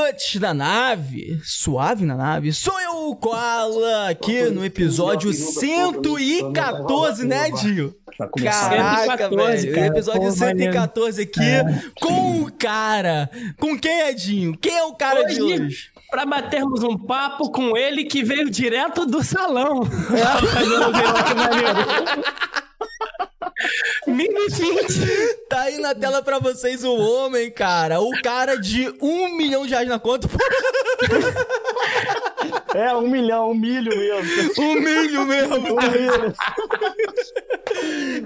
tripulantes da nave, suave na nave, sou eu, o Koala, aqui no episódio 114, né, Dio? Caraca, 114, velho. Cara. Episódio Pô, 114 aqui é. com o cara. Com quem é, Dinho? Quem é o cara hoje, de hoje? Pra batermos um papo com ele que veio direto do salão. É. Mini 20. Tá aí na tela pra vocês o homem, cara. O cara de um milhão de reais na conta. É, um milhão, um milho mesmo. Um milho mesmo. Um milho.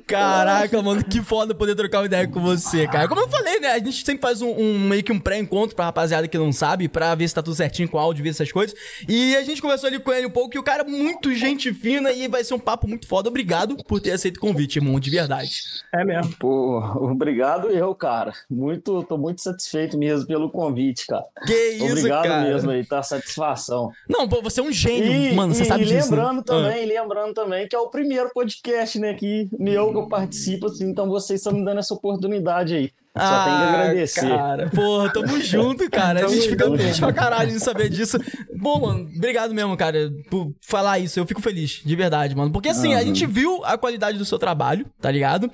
Caraca, mano, que foda poder trocar uma ideia com você, cara. Como eu falei, né? A gente sempre faz um, um meio que um pré-encontro pra rapaziada que não sabe, pra ver se tá tudo certinho com o áudio, ver essas coisas. E a gente conversou ali com ele um pouco, e o cara é muito gente fina e vai ser um papo muito foda. Obrigado por ter aceito o convite, irmão, de verdade. É mesmo. Pô, obrigado eu, cara. Muito, tô muito satisfeito mesmo pelo convite, cara. Que isso, obrigado cara. mesmo aí, tá satisfação. Não, pô, você é um gênio, e, mano, você e, sabe e disso. Né? lembrando né? também, ah. lembrando também que é o primeiro podcast, né, que meu que eu participo, assim, então vocês estão me dando essa oportunidade aí. Só ah, tem que ah, agradecer. Cara, porra, tamo junto, cara. a gente fica feliz pra caralho de saber disso. Bom, mano, obrigado mesmo, cara, por falar isso. Eu fico feliz, de verdade, mano. Porque assim, uhum. a gente viu a qualidade do seu trabalho, tá ligado?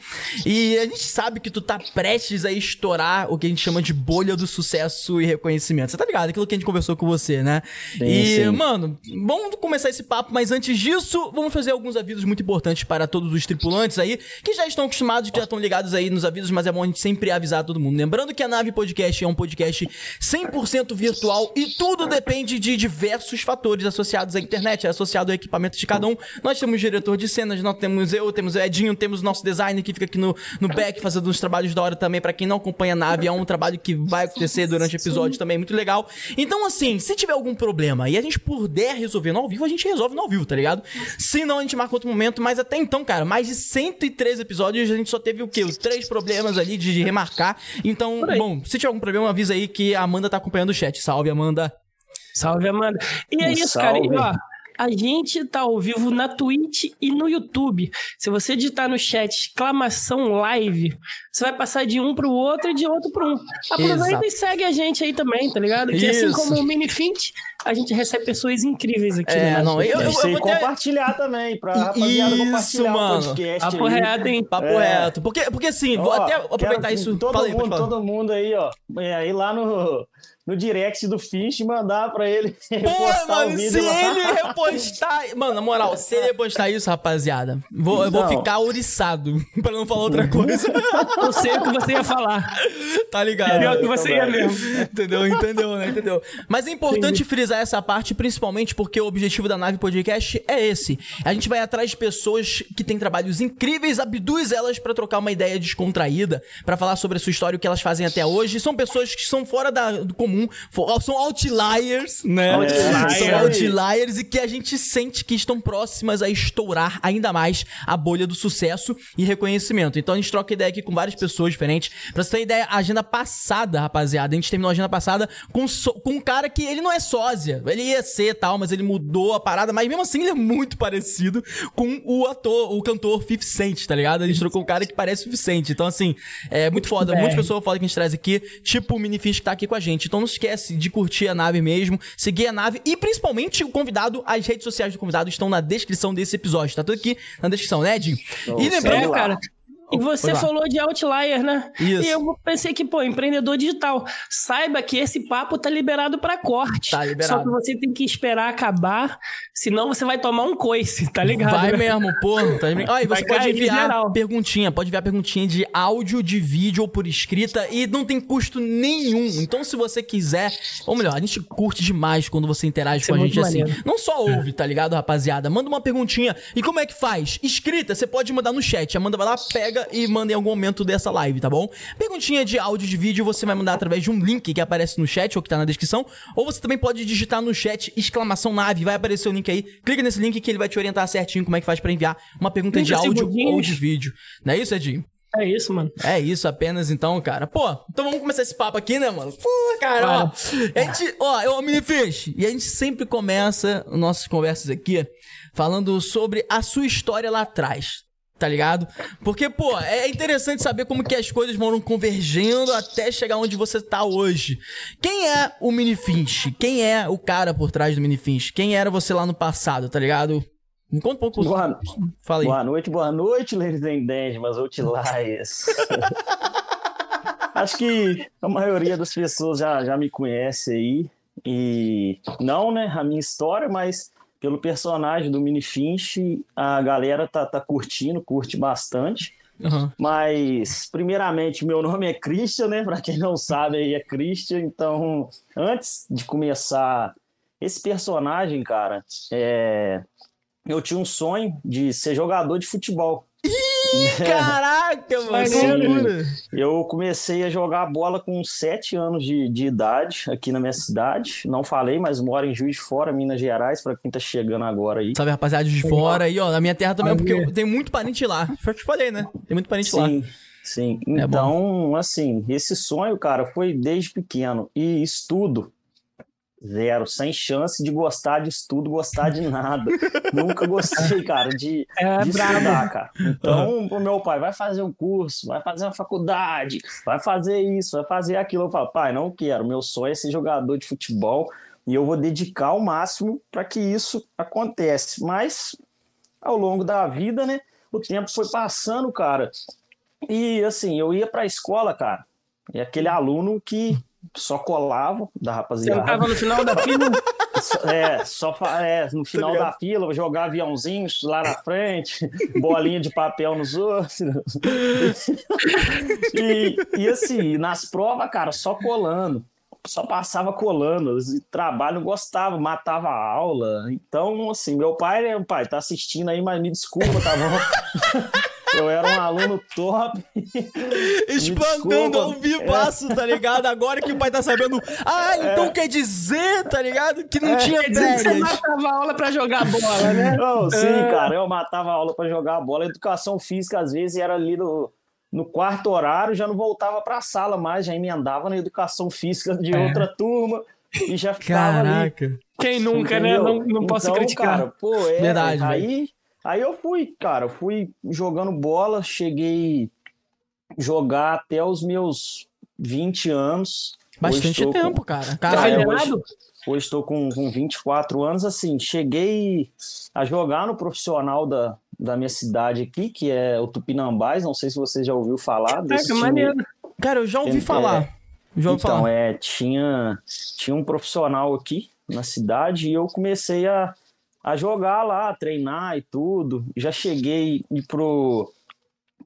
E a gente sabe que tu tá prestes a estourar o que a gente chama de bolha do sucesso e reconhecimento. Você tá ligado? Aquilo que a gente conversou com você, né? Sim, e, sim. mano, vamos começar esse papo, mas antes disso, vamos fazer alguns avisos muito importantes para todos os tripulantes aí, que já estão acostumados, que já estão ligados aí nos avisos, mas é bom a gente sempre avisar avisar todo mundo. Lembrando que a Nave Podcast é um podcast 100% virtual e tudo depende de diversos fatores associados à internet, associado ao equipamento de cada um. Nós temos diretor de cenas, nós temos eu, temos o Edinho, temos nosso designer que fica aqui no, no back fazendo uns trabalhos da hora também. para quem não acompanha a Nave, é um trabalho que vai acontecer durante o episódio também, muito legal. Então, assim, se tiver algum problema e a gente puder resolver no ao vivo, a gente resolve no ao vivo, tá ligado? Se não, a gente marca outro momento, mas até então, cara, mais de 103 episódios, a gente só teve o quê? Os três problemas ali de remarcar então, bom, se tiver algum problema, avisa aí que a Amanda tá acompanhando o chat. Salve, Amanda. Salve, Amanda. E é isso, salve. cara. E, ó, a gente tá ao vivo na Twitch e no YouTube. Se você digitar no chat exclamação live, você vai passar de um pro outro e de outro pro um. Aproveita Exato. e segue a gente aí também, tá ligado? Que assim como o Minifint, a gente recebe pessoas incríveis aqui. É, né? não, eu, eu, eu vou compartilhar também, pra rapaziada isso, compartilhar mano. o podcast. Papo aí. reto, hein? Papo é. reto. Porque, porque assim, ó, vou até aproveitar isso. Todo, Falei, mundo, todo mundo aí, ó, é, aí lá no no direct do Fish e mandar pra ele Pô, mano, se ele repostar... Mano, na moral, se ele repostar isso, rapaziada, vou, eu vou ficar ouriçado, pra não falar outra coisa. eu sei o que você ia falar. Tá ligado? É o que você ia mesmo. Entendeu? Entendeu, né? Entendeu? Mas é importante Sim. frisar essa parte, principalmente porque o objetivo da Nave Podcast é esse. A gente vai atrás de pessoas que têm trabalhos incríveis, abduz elas para trocar uma ideia descontraída, para falar sobre a sua história, o que elas fazem até hoje. São pessoas que são fora da, do comum comum, são outliers, né? Outliers. São outliers e que a gente sente que estão próximas a estourar ainda mais a bolha do sucesso e reconhecimento. Então a gente troca ideia aqui com várias pessoas diferentes. Pra você ter ideia, a agenda passada, rapaziada, a gente terminou a agenda passada com, so, com um cara que ele não é sósia. Ele ia ser tal, mas ele mudou a parada, mas mesmo assim ele é muito parecido com o ator, o cantor 50 Cent, tá ligado? A gente trocou um cara que parece 50 Cent. Então, assim, é muito foda. Muitas pessoas foda que a gente traz aqui, tipo o Minifish que tá aqui com a gente. Então, não esquece de curtir a nave mesmo, seguir a nave e principalmente o convidado, as redes sociais do convidado estão na descrição desse episódio. Tá tudo aqui na descrição, né, Ed? e lembrando, cara, e você falou de outlier, né? Isso. E eu pensei que, pô, empreendedor digital. Saiba que esse papo tá liberado para corte. Tá liberado. Só que você tem que esperar acabar, senão você vai tomar um coice, tá ligado? Vai mesmo, pô. Tá ah, e você vai pode enviar perguntinha, pode enviar perguntinha de áudio, de vídeo ou por escrita e não tem custo nenhum. Então, se você quiser, ou melhor, a gente curte demais quando você interage Isso com é a gente assim. Não só ouve, tá ligado, rapaziada? Manda uma perguntinha. E como é que faz? Escrita, você pode mandar no chat. Amanda vai lá, pega e manda em algum momento dessa live, tá bom? Perguntinha de áudio de vídeo você vai mandar através de um link que aparece no chat ou que tá na descrição, ou você também pode digitar no chat exclamação nave, vai aparecer o link aí. Clica nesse link que ele vai te orientar certinho como é que faz para enviar uma pergunta de áudio ou de vídeo. Não é isso, Edinho? É isso, mano. É isso apenas então, cara. Pô, então vamos começar esse papo aqui, né, mano? Pô, cara, ó. A gente, ó, eu Minifish. E a gente sempre começa nossas conversas aqui falando sobre a sua história lá atrás. Tá ligado? Porque, pô, é interessante saber como que as coisas vão convergendo até chegar onde você tá hoje. Quem é o Mini Finch? Quem é o cara por trás do Mini Finch? Quem era você lá no passado, tá ligado? Me conta um pouco. Boa, Fala aí. boa noite, boa noite, ladies and gentlemen, outliers. Acho que a maioria das pessoas já, já me conhece aí. E não, né, a minha história, mas pelo personagem do Mini Finch, a galera tá, tá curtindo, curte bastante. Uhum. Mas, primeiramente, meu nome é Christian, né? Para quem não sabe, aí é Christian. Então, antes de começar esse personagem, cara, é... eu tinha um sonho de ser jogador de futebol. Ih, caraca, mano. Eu comecei a jogar bola com 7 anos de, de idade aqui na minha cidade. Não falei, mas moro em Juiz de Fora, Minas Gerais, pra quem tá chegando agora aí. Sabe, rapaziada, de fora aí, ó. Na minha terra também, porque eu tenho muito parente lá. Foi o que eu falei, né? Tem muito parente sim, lá. Sim, é então, é assim, esse sonho, cara, foi desde pequeno. E estudo Zero, sem chance de gostar de estudo, gostar de nada. Nunca gostei, cara, de, é, de estudar, cara. Então, pro meu pai, vai fazer um curso, vai fazer uma faculdade, vai fazer isso, vai fazer aquilo. Eu falo, pai, não quero. Meu sonho é ser jogador de futebol e eu vou dedicar o máximo para que isso acontece. Mas, ao longo da vida, né, o tempo foi passando, cara. E, assim, eu ia pra escola, cara, e aquele aluno que só colava da rapaziada. Você tava no final da fila? É, só é, no final da fila, jogar aviãozinhos lá na frente, bolinha de papel nos outros. e, e assim, nas provas, cara, só colando. Só passava colando, trabalho não gostava, matava a aula. Então, assim, meu pai, né, pai, tá assistindo aí, mas me desculpa, tá bom? Eu era um aluno top. Espantando ao vivaço, é. tá ligado? Agora que o pai tá sabendo. Ah, então é. quer dizer, tá ligado? Que não é. tinha férias. Você matava aula pra jogar bola, né? Não, sim, é. cara. Eu matava aula pra jogar bola. Educação física, às vezes, era ali no, no quarto horário, já não voltava pra sala mais, já emendava na educação física de é. outra turma e já ficava Caraca. ali. Quem nunca, né? Entendeu? né? Não, não posso então, criticar. Cara, pô, é, Verdade, aí. Aí eu fui, cara, fui jogando bola, cheguei jogar até os meus 20 anos. Bastante tempo, com... cara. Cara, é, hoje, hoje estou com, com 24 anos, assim, cheguei a jogar no profissional da, da minha cidade aqui, que é o Tupinambás, não sei se você já ouviu falar desse é, maneiro. Cara, eu já ouvi falar. Já ouvi então, falar. é, tinha, tinha um profissional aqui na cidade e eu comecei a a jogar lá, a treinar e tudo. Já cheguei ir pro,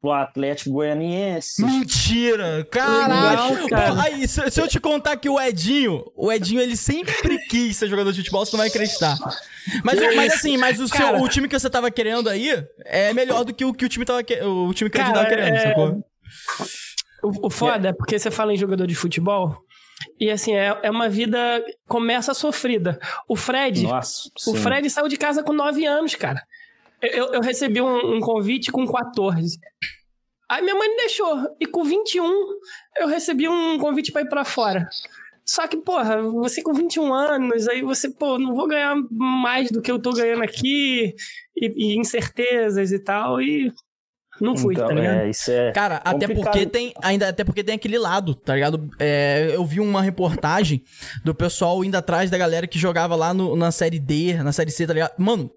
pro Atlético Goianiense. Mentira! Caralho! cara. aí, se, se, eu te contar que o Edinho, o Edinho, ele sempre quis ser jogador de futebol, você não vai acreditar. Mas, mas assim, mas o, seu, o time que você tava querendo aí é melhor do que o que o time tava, o time que cara, ele tava querendo, é... sacou? O, o foda é porque você fala em jogador de futebol, e assim, é, é uma vida. Começa sofrida. O Fred. Nossa, o Fred saiu de casa com 9 anos, cara. Eu, eu recebi um, um, convite com 14. Aí minha mãe me deixou. E com 21, eu recebi um convite para ir para fora. Só que, porra, você com 21 anos, aí você, pô, não vou ganhar mais do que eu tô ganhando aqui, e, e incertezas e tal, e não fui, então, tá ligado? É, isso é Cara, complicado. até porque tem. Ainda, até porque tem aquele lado, tá ligado? É, eu vi uma reportagem do pessoal indo atrás da galera que jogava lá no, na série D, na série C, tá ligado? Mano,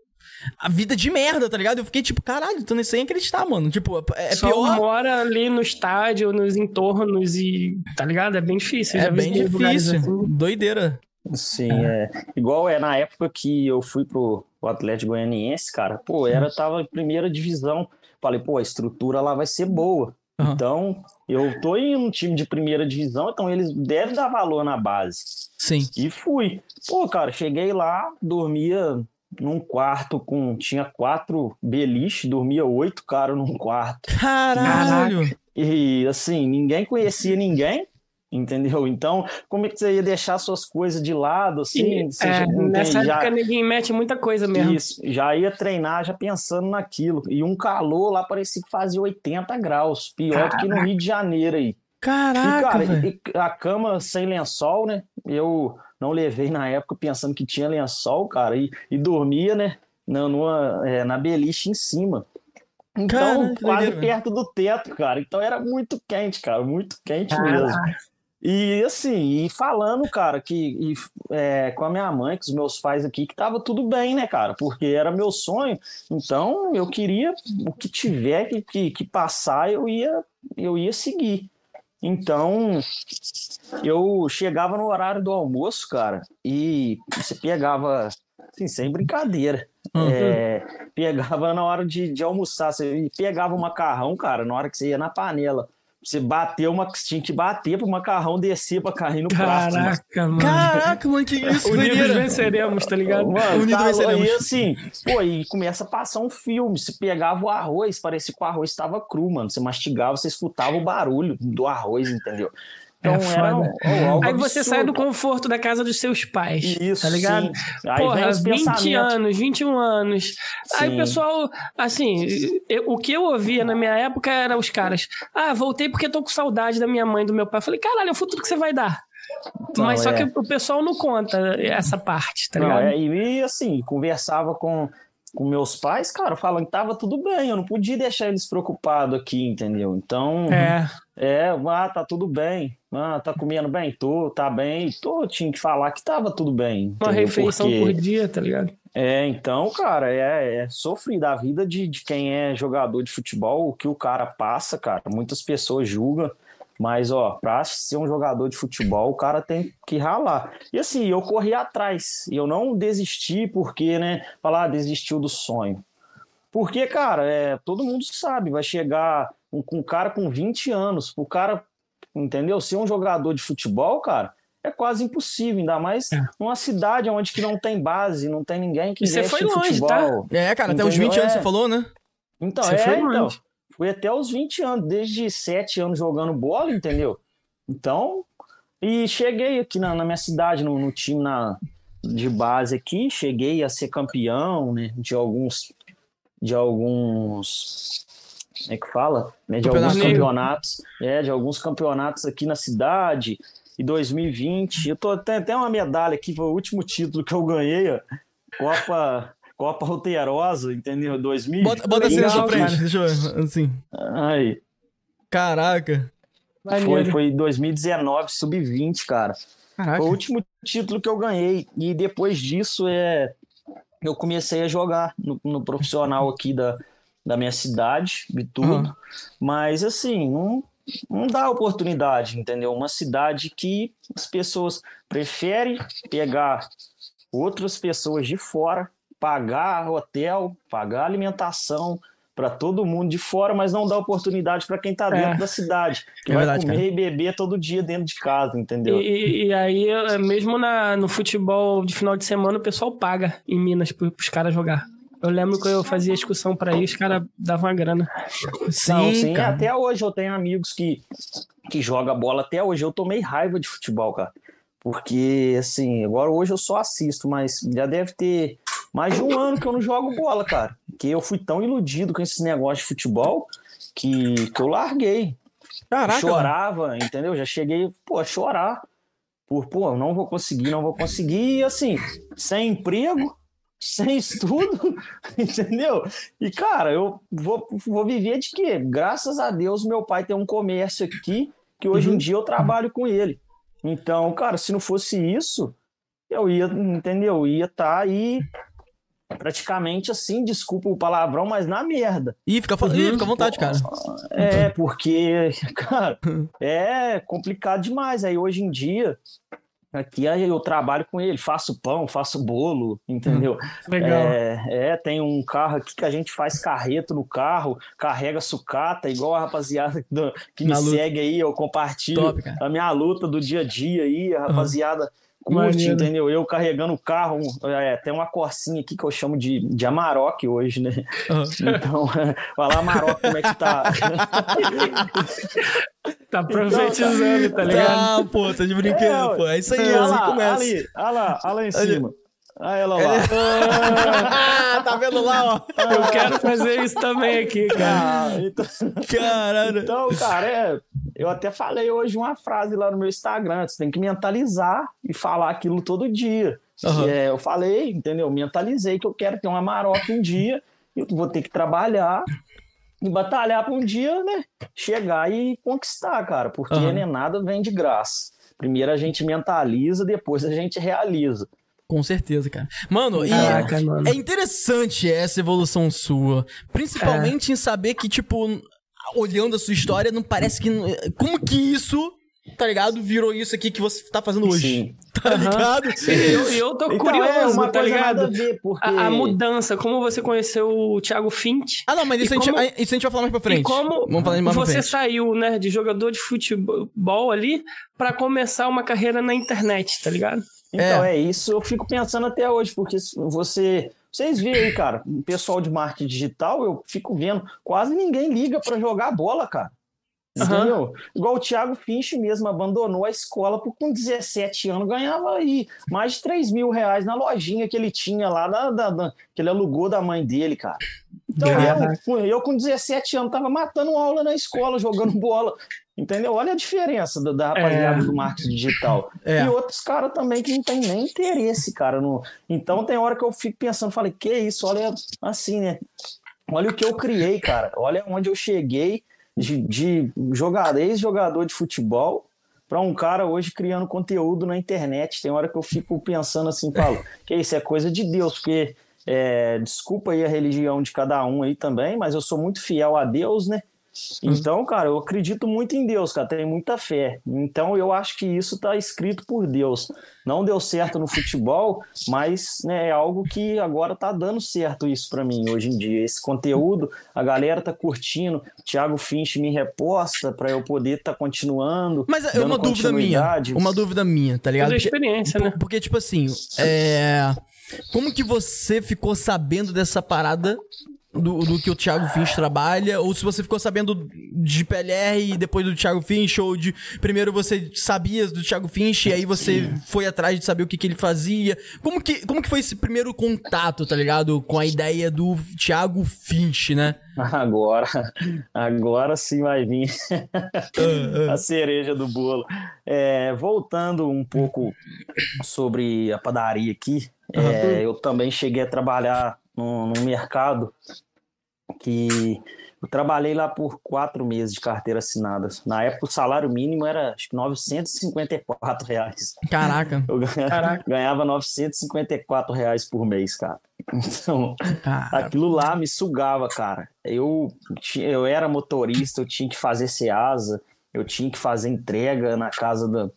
a vida de merda, tá ligado? Eu fiquei tipo, caralho, tô sem acreditar, mano. Tipo, é Só pior. mora ali no estádio, nos entornos e. Tá ligado? É bem difícil. É bem difícil. Assim. Doideira. Sim, é. Igual é na época que eu fui pro, pro Atlético Goianiense, cara, pô, era, tava em primeira divisão. Falei, pô, a estrutura lá vai ser boa. Uhum. Então, eu tô em um time de primeira divisão, então eles devem dar valor na base. Sim. E fui. Pô, cara, cheguei lá, dormia num quarto com. Tinha quatro beliches, dormia oito caras num quarto. Caralho! E assim, ninguém conhecia ninguém. Entendeu? Então, como é que você ia deixar suas coisas de lado, assim? E, é, nessa já... época ninguém mete muita coisa mesmo. Isso, já ia treinar já pensando naquilo. E um calor lá parecia que fazia 80 graus, pior Caraca. do que no Rio de Janeiro aí. Caraca, e, cara, e a cama sem lençol, né? Eu não levei na época pensando que tinha lençol, cara, e, e dormia, né? Na, numa, é, na beliche em cima. Então, cara, quase perto do teto, cara. Então era muito quente, cara, muito quente mesmo. E assim, e falando, cara, que e, é, com a minha mãe, com os meus pais aqui, que tava tudo bem, né, cara? Porque era meu sonho. Então eu queria o que tiver que, que, que passar, eu ia, eu ia seguir. Então eu chegava no horário do almoço, cara, e você pegava, assim, sem brincadeira. Uhum. É, pegava na hora de, de almoçar, você pegava o macarrão, cara, na hora que você ia na panela você bateu uma. Tinha que bater pro macarrão descer pra cair no prato. Caraca, mano. Caraca, mano, que isso, Unidos venceremos, tá ligado? Mano, Unidos tá, venceremos. E assim, pô, e começa a passar um filme. Você pegava o arroz, parecia que o arroz estava cru, mano. Você mastigava, você escutava o barulho do arroz, entendeu? Então é era um, um, Aí você sai do conforto da casa dos seus pais. Isso. Tá ligado? Sim. Aí Porra, 20 anos, 21 anos. Sim. Aí o pessoal, assim, eu, o que eu ouvia na minha época era os caras. Ah, voltei porque tô com saudade da minha mãe e do meu pai. Eu falei, caralho, é o futuro que você vai dar. Mas só é. que o pessoal não conta essa parte, tá ligado? Não, é, e assim, conversava com com meus pais, cara, falando que tava tudo bem, eu não podia deixar eles preocupados aqui, entendeu? Então, é, é ah, tá tudo bem, ah, tá comendo bem, tô, tá bem, tô, tinha que falar que tava tudo bem. Uma refeição Porque... por dia, tá ligado? É, então, cara, é, é sofrido a vida de, de quem é jogador de futebol, o que o cara passa, cara, muitas pessoas julgam, mas, ó, pra ser um jogador de futebol, o cara tem que ralar. E assim, eu corri atrás. E eu não desisti porque, né? Falar, ah, desistiu do sonho. Porque, cara, é, todo mundo sabe, vai chegar um, um cara com 20 anos, o cara, entendeu? Ser um jogador de futebol, cara, é quase impossível, ainda mais é. numa cidade onde que não tem base, não tem ninguém que investe você foi longe, tá? futebol. Tá? É, cara, entendeu? até os 20 anos é. você falou, né? Então, você é, então. Fui até os 20 anos, desde 7 anos jogando bola, entendeu? Então, e cheguei aqui na, na minha cidade, no, no, time na, de base aqui, cheguei a ser campeão, né, de alguns, de alguns, é que fala? Né, de alguns campeonatos, é, de alguns campeonatos aqui na cidade, e 2020, eu tô até, até uma medalha aqui, foi o último título que eu ganhei, ó, Copa Copa Roteirosa, entendeu? 2000. Bota, bota assim na sua frente, deixa eu ver. Assim. Aí. Caraca. Foi, foi 2019, sub-20, cara. Caraca. Foi o último título que eu ganhei. E depois disso, é, eu comecei a jogar no, no profissional aqui da, da minha cidade tudo. Uhum. Mas, assim, não, não dá oportunidade, entendeu? Uma cidade que as pessoas preferem pegar outras pessoas de fora pagar hotel, pagar alimentação para todo mundo de fora, mas não dá oportunidade para quem está dentro é. da cidade, que é vai verdade, comer cara. e beber todo dia dentro de casa, entendeu? E, e aí, mesmo na, no futebol de final de semana, o pessoal paga em Minas para os caras jogar. Eu lembro que eu fazia excursão para ir, os caras davam uma grana. Sim, não, sim cara. até hoje eu tenho amigos que, que jogam bola. Até hoje eu tomei raiva de futebol, cara. Porque, assim, agora hoje eu só assisto, mas já deve ter mais de um ano que eu não jogo bola, cara. Que eu fui tão iludido com esses negócios de futebol que, que eu larguei. Caraca, Chorava, mano. entendeu? Já cheguei, pô, a chorar. Por, pô, não vou conseguir, não vou conseguir. E assim, sem emprego, sem estudo, entendeu? E, cara, eu vou, vou viver de quê? Graças a Deus, meu pai tem um comércio aqui que hoje uhum. em dia eu trabalho com ele. Então, cara, se não fosse isso, eu ia, entendeu? Eu ia estar tá aí praticamente assim, desculpa o palavrão, mas na merda. Ih, fica, uhum. Ih, fica à vontade, cara. É, porque, cara, é complicado demais. Aí hoje em dia, aqui eu trabalho com ele, faço pão, faço bolo, entendeu? Hum, legal. É, é, tem um carro aqui que a gente faz carreto no carro, carrega sucata, igual a rapaziada que Na me luta. segue aí, eu compartilho Top, a minha luta do dia a dia aí, a rapaziada. Uhum curte, entendeu? Eu carregando o carro, é, tem uma corcinha aqui que eu chamo de, de Amarok hoje, né? Uhum. Então, vai lá, Amarok, como é que tá? tá profetizando, tá ligado? Ah, pô, tá de brincadeira, é, pô. É isso aí, é, assim começa. Ali, olha lá, olha lá em cima. Olha ela lá. ah, tá vendo lá, ó? Eu quero fazer isso também aqui, cara. Ah, então... Caralho. Então, cara, é, eu até falei hoje uma frase lá no meu Instagram: você tem que mentalizar e falar aquilo todo dia. Uhum. É, eu falei, entendeu? Mentalizei que eu quero ter uma maroca um dia, eu vou ter que trabalhar e batalhar para um dia, né, chegar e conquistar, cara, porque uhum. nem nada vem de graça. Primeiro a gente mentaliza, depois a gente realiza. Com certeza, cara. Mano, Caraca, e mano. é interessante essa evolução sua. Principalmente é. em saber que, tipo, olhando a sua história, não parece que. Como que isso tá ligado? Virou isso aqui que você tá fazendo hoje. Sim. Tá uhum. ligado? E eu, eu tô então, curioso, é tá ligado? A, ver, porque... a, a, mudança, como você conheceu o Thiago Fint. Ah, não, mas isso, a gente, como... isso a gente vai falar mais pra frente. E como Vamos falar mais você saiu, né, de jogador de futebol ali pra começar uma carreira na internet, tá ligado? Então, é. é isso, eu fico pensando até hoje, porque você vocês veem aí, cara, o pessoal de marketing digital, eu fico vendo, quase ninguém liga para jogar bola, cara. Uhum. Igual o Thiago Finch mesmo abandonou a escola porque com 17 anos ganhava aí mais de 3 mil reais na lojinha que ele tinha lá, da, da, da que ele alugou da mãe dele, cara. Então, eu, eu, com 17 anos tava matando aula na escola, jogando bola. Entendeu? Olha a diferença da, da rapaziada é. do marketing digital. É. E outros caras também que não tem nem interesse, cara. No... Então tem hora que eu fico pensando, falei, que isso? Olha assim, né? Olha o que eu criei, cara. Olha onde eu cheguei de, de jogador, ex-jogador de futebol para um cara hoje criando conteúdo na internet. Tem hora que eu fico pensando assim, falo, que isso é coisa de Deus, porque é, desculpa aí a religião de cada um aí também, mas eu sou muito fiel a Deus, né? Então, cara, eu acredito muito em Deus, cara, tenho muita fé. Então, eu acho que isso está escrito por Deus. Não deu certo no futebol, mas né, é algo que agora está dando certo isso para mim hoje em dia. Esse conteúdo, a galera tá curtindo. Thiago Finch me reposta para eu poder estar tá continuando. Mas é uma dúvida minha, uma dúvida minha, tá ligado? Toda experiência, né? Porque tipo assim, é... como que você ficou sabendo dessa parada do, do, que o Thiago Finch trabalha, ou se você ficou sabendo de PLR e depois do Thiago Finch, ou de primeiro você sabia do Thiago Finch e aí você foi atrás de saber o que, que ele fazia. Como que, como que foi esse primeiro contato, tá ligado? Com a ideia do Thiago Finch, né? Agora, agora sim vai vir a cereja do bolo. É, voltando um pouco sobre a padaria aqui, é, eu também cheguei a trabalhar no, no mercado que eu trabalhei lá por quatro meses de carteira assinada. Na época o salário mínimo era acho que 954 reais. Caraca. Eu ganhava, Caraca. ganhava 954 reais por mês, cara. Então, Caraca. aquilo lá me sugava, cara. Eu, eu era motorista, eu tinha que fazer seasa, eu tinha que fazer entrega na casa da,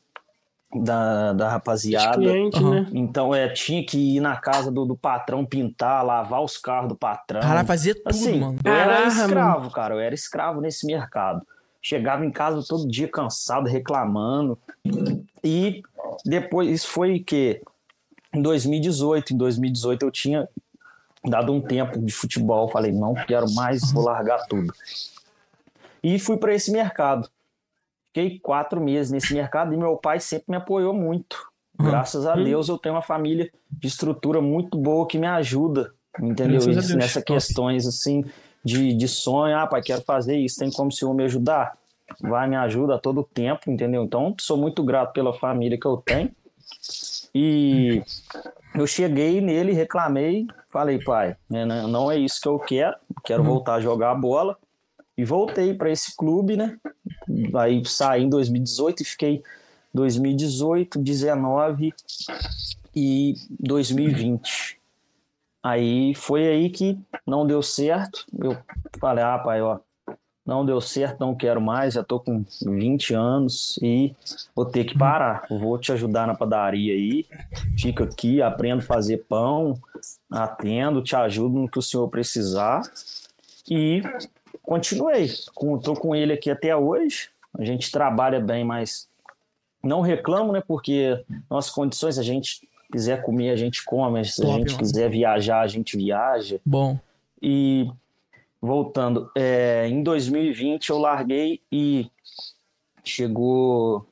da, da rapaziada. Cliente, uhum. né? Então, é, tinha que ir na casa do, do patrão pintar, lavar os carros do patrão. Cara, fazia tudo, assim, mano. Eu era escravo, mano. cara. Eu era escravo nesse mercado. Chegava em casa todo dia cansado, reclamando. E depois, isso foi que em 2018. Em 2018 eu tinha dado um tempo de futebol. Falei, não quero mais, vou largar tudo. E fui para esse mercado. Fiquei quatro meses nesse mercado e meu pai sempre me apoiou muito. Uhum. Graças a Deus eu tenho uma família de estrutura muito boa que me ajuda, entendeu? Nessas questões assim de, de sonho, ah, pai, quero fazer isso, tem como o senhor me ajudar? Vai, me ajuda a todo tempo, entendeu? Então, sou muito grato pela família que eu tenho. E eu cheguei nele, reclamei, falei, pai, né, não é isso que eu quero, quero uhum. voltar a jogar a bola. E voltei para esse clube, né? Aí saí em 2018 e fiquei 2018, 19 e 2020. Aí foi aí que não deu certo. Eu falei, ah, pai, ó, não deu certo, não quero mais, já tô com 20 anos e vou ter que parar. Vou te ajudar na padaria aí. Fica aqui, aprendo a fazer pão, atendo, te ajudo no que o senhor precisar. E continuei. Estou com ele aqui até hoje. A gente trabalha bem, mas não reclamo, né? Porque nossas condições, a gente quiser comer, a gente come. Se Top, a gente mano. quiser viajar, a gente viaja. Bom. E voltando, é, em 2020 eu larguei e chegou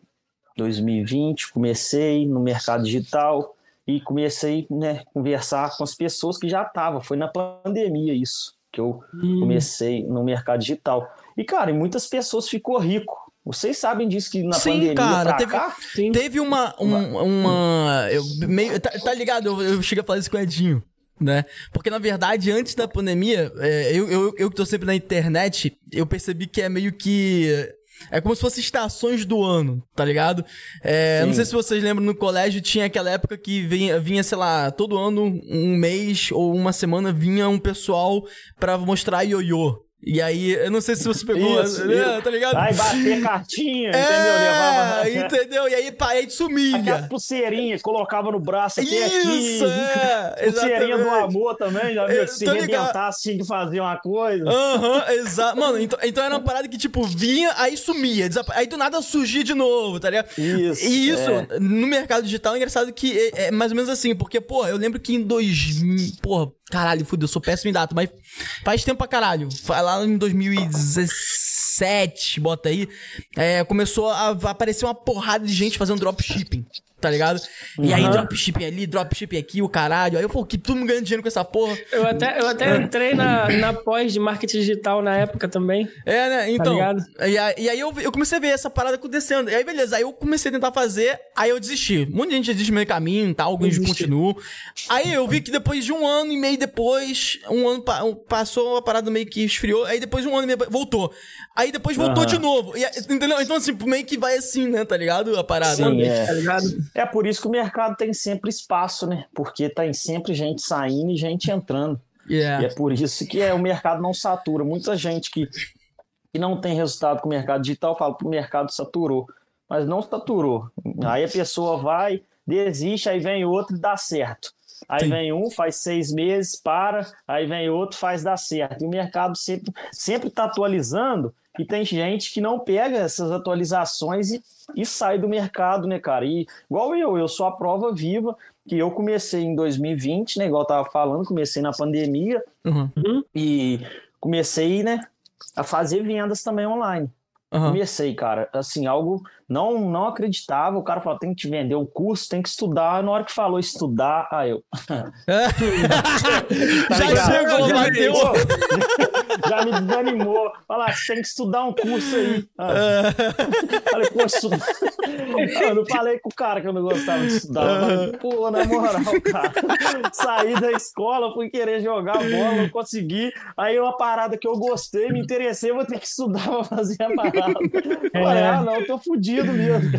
2020, comecei no mercado digital e comecei né, a conversar com as pessoas que já estavam. Foi na pandemia isso que eu hum. comecei no mercado digital. E, cara, muitas pessoas ficou rico. Vocês sabem disso que na Sim, pandemia cara, teve, cá, teve uma, um, uma, eu meio, tá, tá ligado? Eu, eu cheguei a falar isso com o Edinho. né? Porque, na verdade, antes da pandemia, é, eu, eu, eu que tô sempre na internet, eu percebi que é meio que. É como se fosse estações do ano, tá ligado? É, não sei se vocês lembram, no colégio tinha aquela época que vinha, vinha, sei lá, todo ano, um mês ou uma semana, vinha um pessoal pra mostrar ioiô, e aí, eu não sei se você pegou, isso, né, tá ligado? Vai bater cartinha, é, entendeu? Levava... entendeu? E aí, aí sumia. Aquelas pulseirinhas, colocava no braço até isso, aqui. É, pulseirinha do amor também, já viu? Se arrebentasse, tinha que fazer uma coisa. Aham, uhum, exato. Mano, então, então era uma parada que, tipo, vinha, aí sumia. Aí do nada surgia de novo, tá ligado? Isso. E isso, é. no mercado digital, é engraçado que é, é, mais ou menos assim, porque, pô, eu lembro que em 2000, porra, Caralho, fudeu, eu sou péssimo em data, mas faz tempo pra caralho. Lá em 2017, bota aí, é, começou a aparecer uma porrada de gente fazendo dropshipping tá ligado? Uhum. E aí, dropshipping ali, dropshipping aqui, o caralho. Aí eu, pô, que todo mundo ganhando dinheiro com essa porra. Eu até, eu até entrei na, na pós de marketing digital na época também. É, né? Tá então. Tá e, aí, e aí eu, eu comecei a ver essa parada acontecendo. E aí, beleza. Aí eu comecei a tentar fazer, aí eu desisti. Um monte de gente desiste no meio caminho, tá? Alguns continuam. Aí eu vi que depois de um ano e meio depois, um ano passou, a parada meio que esfriou. Aí depois de um ano e meio voltou. Aí depois voltou uhum. de novo. E, entendeu? Então, assim, meio que vai assim, né? Tá ligado? A parada. Sim, é. Tá ligado? É por isso que o mercado tem sempre espaço, né? Porque tem sempre gente saindo e gente entrando. Yeah. E é por isso que é, o mercado não satura. Muita gente que, que não tem resultado com o mercado digital fala que o mercado saturou. Mas não saturou. Aí a pessoa vai, desiste, aí vem outro e dá certo. Aí Sim. vem um, faz seis meses, para, aí vem outro, faz dar certo. E o mercado sempre sempre está atualizando e tem gente que não pega essas atualizações e, e sai do mercado, né, cara? E igual eu, eu sou a prova viva que eu comecei em 2020, né? Igual eu tava falando, comecei na pandemia uhum. e comecei, né, a fazer vendas também online. Uhum. Comecei, cara, assim, algo não não acreditava. O cara falou: tem que te vender um curso, tem que estudar. Na hora que falou estudar, aí eu. Tá já chegou, já, bateu. já me desanimou. Fala, você tem que estudar um curso aí. Ah. É. Falei, pô, estudar. Eu não falei com o cara que eu não gostava de estudar. Falei, pô, na moral, cara. Saí da escola, fui querer jogar bola, não consegui. Aí uma parada que eu gostei, me interessei, vou ter que estudar pra fazer a parada. É. Falei, ah, não, tô fudido mesmo.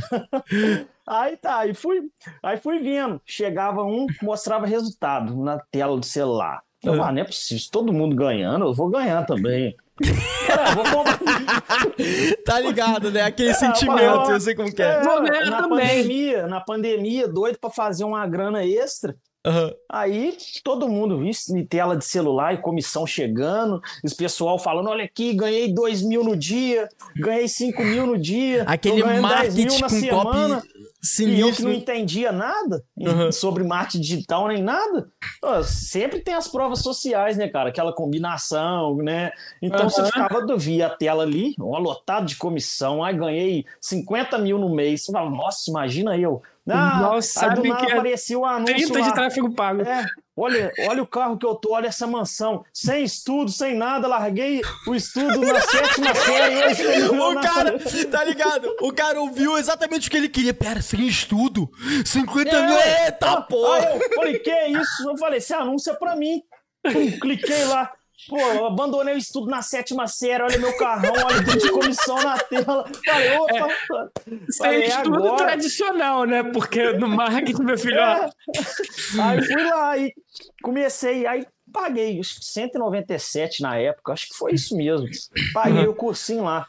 Aí tá, aí fui, aí fui vendo. Chegava um, mostrava resultado na tela do celular. Eu, é. ah, não é possível, todo mundo ganhando, eu vou ganhar também. tá ligado, né? Aquele é, sentimento, eu sei como que é. é na pandemia, na pandemia, doido para fazer uma grana extra. Uhum. Aí todo mundo viu em tela de celular e comissão chegando, os pessoal falando: olha aqui, ganhei 2 mil no dia, ganhei 5 mil no dia, aquele marketing com semana. Sinistro. E eu que não entendia nada uhum. sobre marketing digital nem nada. Sempre tem as provas sociais, né, cara? Aquela combinação, né? Então uhum. você ficava do via a tela ali, um lotado de comissão. Ai, ganhei 50 mil no mês. Você fala, nossa, imagina eu. Ah, Nossa, aí do nada que é apareceu o anúncio 30 lá. de tráfego pago. É, olha, olha o carro que eu tô, olha essa mansão. Sem estudo, sem nada, larguei o estudo na sétima série. O cara, tá ligado? O cara ouviu exatamente o que ele queria. Pera, sem estudo? 50 é, mil? Eita, porra! Aí eu falei, que é isso? Eu falei, esse anúncio é pra mim. Cliquei lá. Pô, eu abandonei o estudo na sétima série, olha meu carrão, olha de comissão na tela. Falei, opa, é, falei, é estudo agora. tradicional, né? Porque no marketing, meu filho. É. Aí fui lá e comecei, aí paguei 197 na época, acho que foi isso mesmo. Paguei o cursinho lá.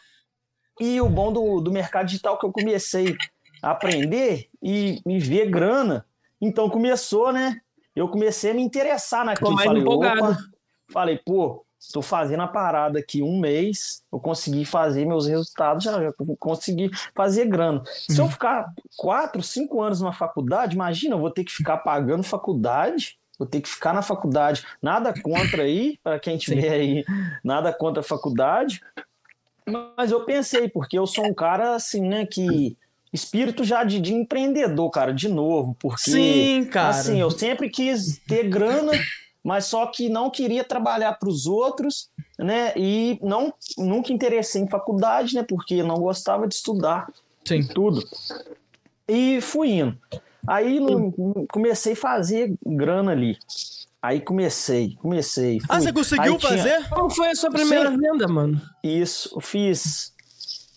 E o bom do, do mercado digital que eu comecei a aprender e me ver grana. Então começou, né? Eu comecei a me interessar naquilo. Falei, empolgado. opa, Falei, pô, estou fazendo a parada aqui um mês, eu consegui fazer meus resultados, já, já consegui fazer grana. Se uhum. eu ficar quatro, cinco anos na faculdade, imagina, eu vou ter que ficar pagando faculdade, vou ter que ficar na faculdade. Nada contra aí, para quem tiver aí, nada contra a faculdade. Mas eu pensei, porque eu sou um cara assim, né, que espírito já de, de empreendedor, cara, de novo, porque Sim, cara. assim, eu sempre quis ter grana mas só que não queria trabalhar para os outros, né? E não nunca interessei em faculdade, né? Porque não gostava de estudar Sim. tudo. E fui indo. Aí no, comecei a fazer grana ali. Aí comecei, comecei. Ah, fui. Ah, você conseguiu aí fazer? Tinha... Qual foi a sua primeira Sim. venda, mano? Isso, eu fiz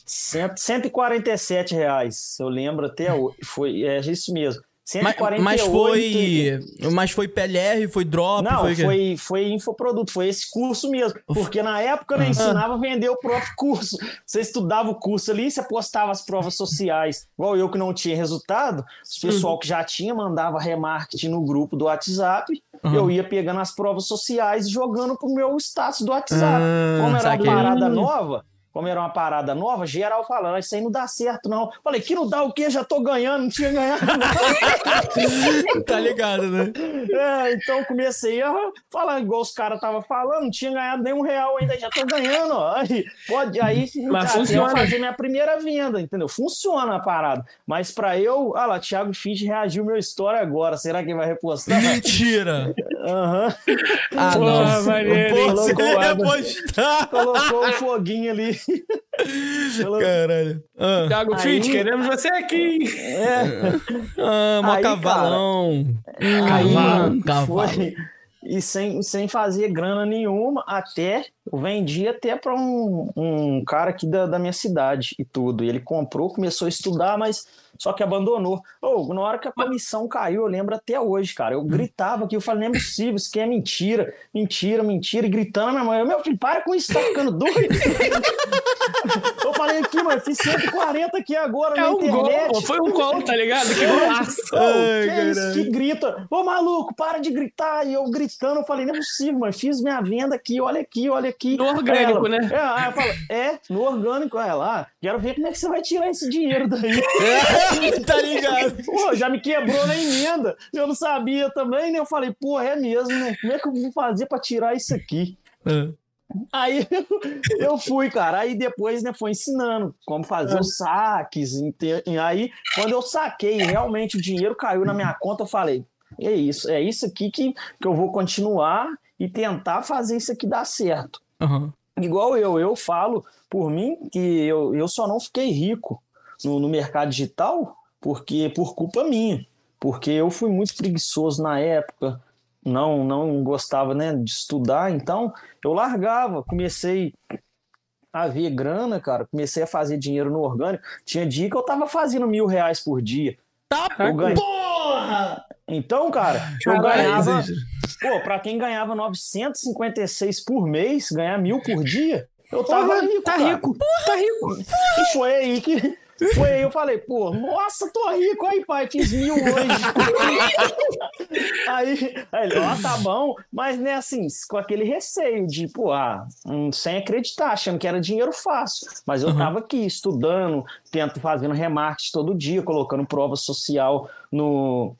cento, 147 reais. Eu lembro até hoje. Foi, é isso mesmo. 148. Mas, foi. Mas foi PLR, foi drop? Não, foi, foi, foi infoproduto, foi esse curso mesmo. Porque na época eu não ensinava a vender o próprio curso. Você estudava o curso ali, você postava as provas sociais. Igual eu que não tinha resultado, o pessoal que já tinha mandava remarketing no grupo do WhatsApp. Uhum. Eu ia pegando as provas sociais e jogando pro meu status do WhatsApp. Ah, Como era uma parada nova, como era uma parada nova, geral falando, isso aí não dá certo, não. Falei, que não dá o quê? Já tô ganhando, não tinha ganhado nada. tá ligado, né? É, então comecei a falar, igual os caras estavam falando, não tinha ganhado nenhum real ainda, já tô ganhando, ó. Aí, pode, aí Mas funciona. fazer minha primeira venda, entendeu? Funciona a parada. Mas pra eu, ah lá, Thiago Fisch reagiu meu story agora, será que vai repostar? Mentira! Aham. Uhum. Ah, Pô, não, maneiro. Colocou, colocou um foguinho ali. Caralho. Ah. Thiago Fit, queremos você aqui. É. Ah, mó cavalão. Cara, cavalo. Foi, e sem, sem fazer grana nenhuma, até eu vendi até para um, um cara aqui da, da minha cidade e tudo. E ele comprou, começou a estudar, mas só que abandonou. Oh, na hora que a comissão caiu, eu lembro até hoje, cara. Eu gritava aqui, eu falei, não é possível, isso aqui é mentira, mentira, mentira, e gritando na minha mãe, meu filho, para com isso, tá ficando doido. eu falei aqui, mano, fiz 140 aqui agora é na um internet. Gol, foi um gol, tá ligado? Que golaço. Oh, Ai, que é isso que grita? Ô, maluco, para de gritar. E eu gritando, eu falei, não é possível, mano, fiz minha venda aqui, olha aqui, olha aqui. No orgânico, ela, né? É, aí eu falo, é, no orgânico, ela, ah, quero ver como é que você vai tirar esse dinheiro daí. tá ligado? Pô, já me quebrou na emenda. Eu não sabia também, né? Eu falei, pô, é mesmo, né? Como é que eu vou fazer pra tirar isso aqui? É. Aí eu fui, cara. Aí depois, né, foi ensinando como fazer os saques. Aí, quando eu saquei realmente o dinheiro caiu na minha conta, eu falei: é isso, é isso aqui que, que eu vou continuar e tentar fazer isso aqui dar certo. Uhum. Igual eu, eu falo por mim que eu, eu só não fiquei rico no, no mercado digital porque por culpa minha, porque eu fui muito preguiçoso na época, não não gostava né, de estudar, então eu largava, comecei a ver grana, cara, comecei a fazer dinheiro no orgânico. Tinha dia que eu tava fazendo mil reais por dia. Tá, eu porra! Então, cara, eu ganhava. Pô, pra quem ganhava 956 por mês, ganhar mil por dia, eu tava porra, rico. Tá cara. rico, tá rico. E foi aí que foi aí, eu falei, pô, nossa, tô rico aí, pai, fiz mil hoje. aí, aí ele, ó, tá bom, mas né, assim, com aquele receio de, pô, ah, hum, sem acreditar, achando que era dinheiro fácil. Mas eu uhum. tava aqui estudando, tento, fazendo remarketing todo dia, colocando prova social no,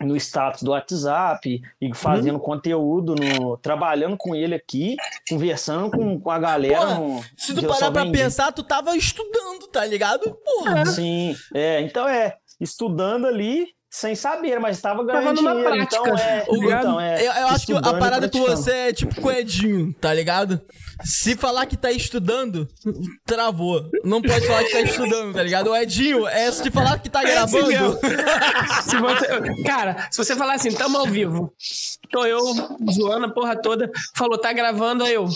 no status do WhatsApp e fazendo uhum. conteúdo, no, trabalhando com ele aqui, conversando com, com a galera. Porra, no, se tu parar pra pensar, tu tava estudando, tá ligado? Porra. Sim, é, então é, estudando ali, sem saber, mas estava ganhando tava dinheiro. Prática, então é, o, então é. Eu, eu acho que a parada com você é tipo coedinho, tá ligado? Se falar que tá estudando, travou. Não pode falar que tá estudando, tá ligado? O Edinho, é se falar que tá é gravando. se você, cara, se você falar assim, tamo ao vivo. Tô eu zoando a porra toda. Falou, tá gravando, aí eu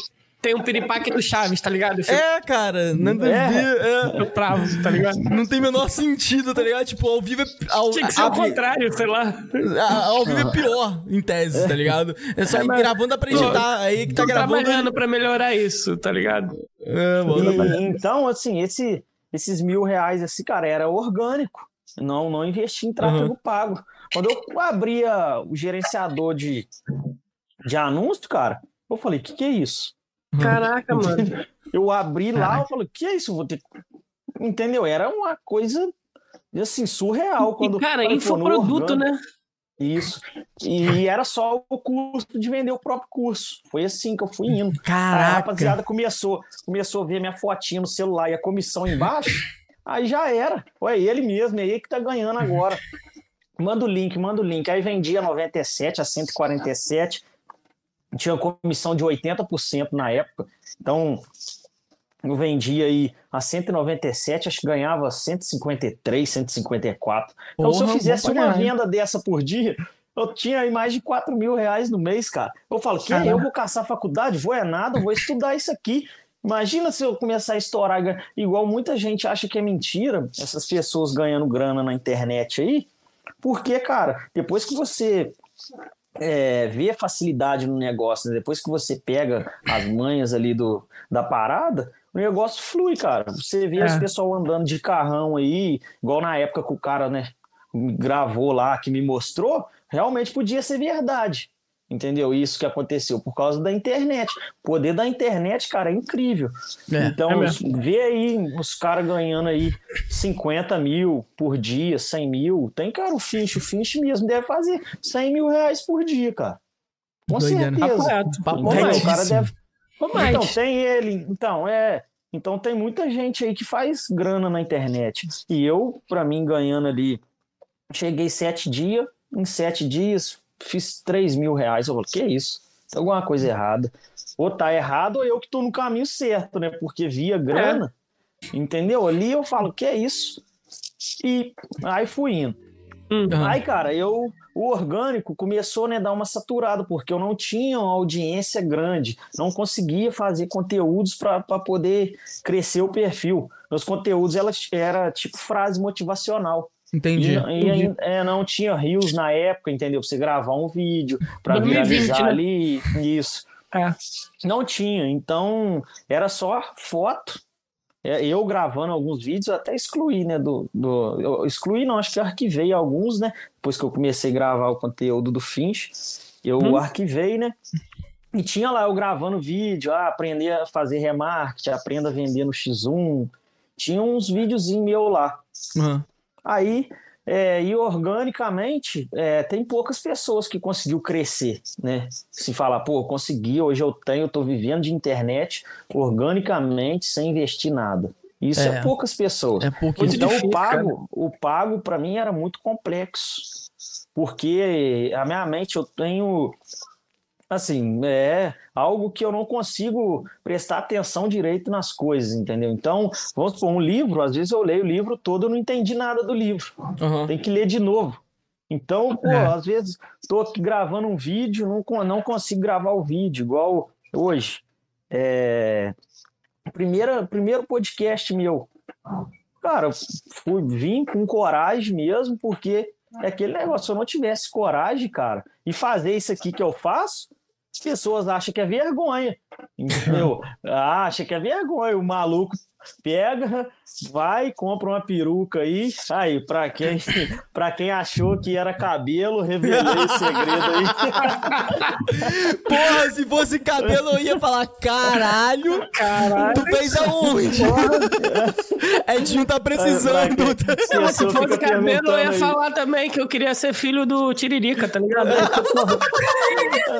tem um piripaque do Chaves, tá ligado? É, cara, nada é. a ver. É. Eu travo, tá ligado? Não tem o menor sentido, tá ligado? Tipo, ao vivo é. Ao, Tinha que ser ao contrário, sei lá. Ao vivo é pior, em tese, tá ligado? É só é, ir gravando pra editar. aí que tá gravando. trabalhando pra melhorar isso, tá ligado? É, mano. E, então, assim, esse, esses mil reais, esse cara, era orgânico. Não, não investi em tráfego uhum. pago. Quando eu abria o gerenciador de, de anúncio, cara, eu falei, o que, que é isso? Caraca, mano. Eu abri Caraca. lá, eu falei, que é isso? Vou ter... Entendeu? Era uma coisa assim, surreal. Quando, e, cara, infoproduto, né? Isso. E era só o custo de vender o próprio curso. Foi assim que eu fui indo. Caraca. A rapaziada começou, começou a ver minha fotinha no celular e a comissão embaixo. aí já era. Ué, ele mesmo, é ele que tá ganhando agora. Manda o link, manda o link. Aí vendia 97 a 147 tinha comissão de 80% na época. Então, eu vendia aí a 197, acho que ganhava 153, 154. Então, Porra, se eu fizesse uma venda dessa por dia, eu tinha aí mais de 4 mil reais no mês, cara. Eu falo, que eu vou caçar faculdade? Vou é nada, vou estudar isso aqui. Imagina se eu começar a estourar, igual muita gente acha que é mentira, essas pessoas ganhando grana na internet aí. Porque, cara, depois que você é, a facilidade no negócio, né? depois que você pega as manhas ali do, da parada, o negócio flui, cara. Você vê é. as pessoas andando de carrão aí, igual na época que o cara, né, gravou lá, que me mostrou, realmente podia ser verdade. Entendeu? Isso que aconteceu por causa da internet. O poder da internet, cara, é incrível. É, então, é vê aí os caras ganhando aí 50 mil por dia, 100 mil. Tem, cara, o Finch, o Finch mesmo deve fazer 100 mil reais por dia, cara. Com Doidano. certeza. Papo, papo o cara deve. Então, tem ele. Então, é. Então, tem muita gente aí que faz grana na internet. E eu, para mim, ganhando ali, cheguei sete dias. Em sete dias, fiz 3 mil reais. Eu falei, que isso? Tem alguma coisa errada. Ou tá errado, ou eu que tô no caminho certo, né? Porque via grana, é. entendeu? Ali eu falo, que é isso? E aí fui indo. Uhum. Aí, cara, eu o orgânico começou né, a dar uma saturada, porque eu não tinha uma audiência grande, não conseguia fazer conteúdos para poder crescer o perfil. Meus conteúdos elas, era tipo frase motivacional. Entendi. E, e é, não tinha rios na época, entendeu? Pra você gravar um vídeo, para viralizar né? ali, isso. É. Não tinha, então era só foto. É, eu gravando alguns vídeos, até excluí, né? Do, do, eu excluí, não, acho que eu arquivei alguns, né? Depois que eu comecei a gravar o conteúdo do Finch, eu hum. arquivei, né? E tinha lá eu gravando vídeo, ah, aprender a fazer remarketing, aprenda a vender no X1. Tinha uns videozinhos meu lá. Uhum. Aí, é, e organicamente, é, tem poucas pessoas que conseguiu crescer, né? Se falar, pô, consegui, hoje eu tenho, eu tô vivendo de internet organicamente, sem investir nada. Isso é, é poucas pessoas. É então difícil, o pago, o pago para mim era muito complexo, porque a minha mente eu tenho assim, é algo que eu não consigo prestar atenção direito nas coisas, entendeu? Então, vamos supor, um livro, às vezes eu leio o livro todo e não entendi nada do livro. Uhum. Tem que ler de novo. Então, pô, é. às vezes estou aqui gravando um vídeo, não, não consigo gravar o vídeo, igual hoje. É... Primeira, primeiro podcast meu. Cara, fui, vim com coragem mesmo, porque é aquele negócio, se eu não tivesse coragem, cara, e fazer isso aqui que eu faço, as pessoas acham que é vergonha. Entendeu? Acha que é vergonha. O maluco pega, vai, compra uma peruca aí. Aí, pra quem, pra quem achou que era cabelo, revelei esse segredo aí. Porra, se fosse cabelo, eu ia falar: caralho, caralho. tu fez aonde? Edinho tá precisando. Não, se fosse cabelo, eu ia aí. falar também que eu queria ser filho do Tiririca, tá ligado?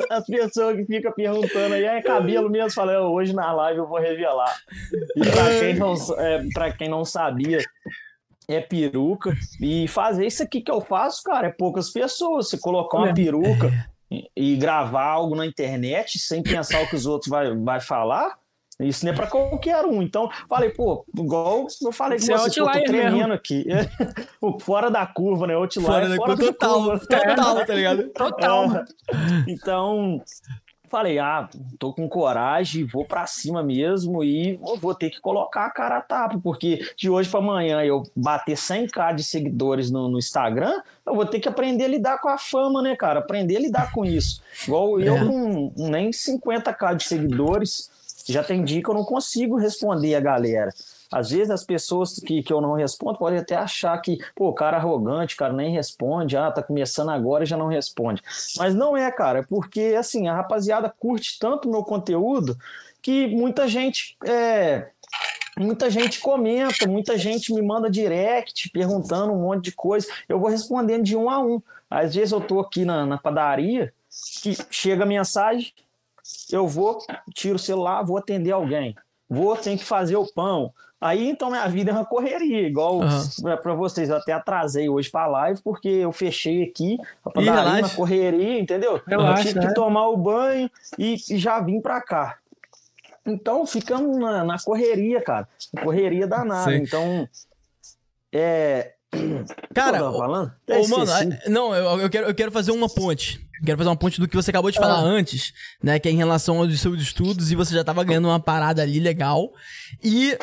As pessoas que ficam perguntando aí, é cabelo mesmo? Falei, hoje na live eu vou revelar. E pra quem não, é, pra quem não sabia, é peruca. E fazer isso aqui que eu faço, cara, é poucas pessoas. Você colocar uma peruca e gravar algo na internet sem pensar o que os outros vai, vai falar, isso não é para qualquer um. Então, falei, pô, igual eu falei com você, você pô, tô tremendo mesmo. aqui. fora da curva, né? Outlier, fora, da fora total, curva. Total, tá ligado? Total. É, então, falei, ah, tô com coragem, vou para cima mesmo e vou ter que colocar a cara a tapa, porque de hoje para amanhã eu bater 100k de seguidores no, no, Instagram, eu vou ter que aprender a lidar com a fama, né, cara? Aprender a lidar com isso. Igual é. eu com nem 50k de seguidores, já tem dia que eu não consigo responder a galera. Às vezes as pessoas que, que eu não respondo podem até achar que, pô, cara arrogante, cara nem responde, ah, tá começando agora e já não responde. Mas não é, cara, é porque assim, a rapaziada curte tanto meu conteúdo que muita gente é, muita gente comenta, muita gente me manda direct perguntando um monte de coisa. Eu vou respondendo de um a um. Às vezes eu tô aqui na, na padaria, que chega a mensagem, eu vou, tiro o celular, vou atender alguém. Vou, tenho que fazer o pão. Aí então minha vida é uma correria, igual uhum. para vocês. Eu até atrasei hoje para live porque eu fechei aqui para dar uma correria, entendeu? Relaxa, eu tive né? que tomar o banho e, e já vim para cá. Então ficamos na, na, correria, cara. Correria danada. Sim. Então, é, Cara, Pô, falando? Ô, mano, não, eu, eu, quero, eu quero fazer uma ponte. Quero fazer uma ponte do que você acabou de falar ah. antes, né? Que é em relação aos seus estudos e você já tava ganhando uma parada ali legal. E,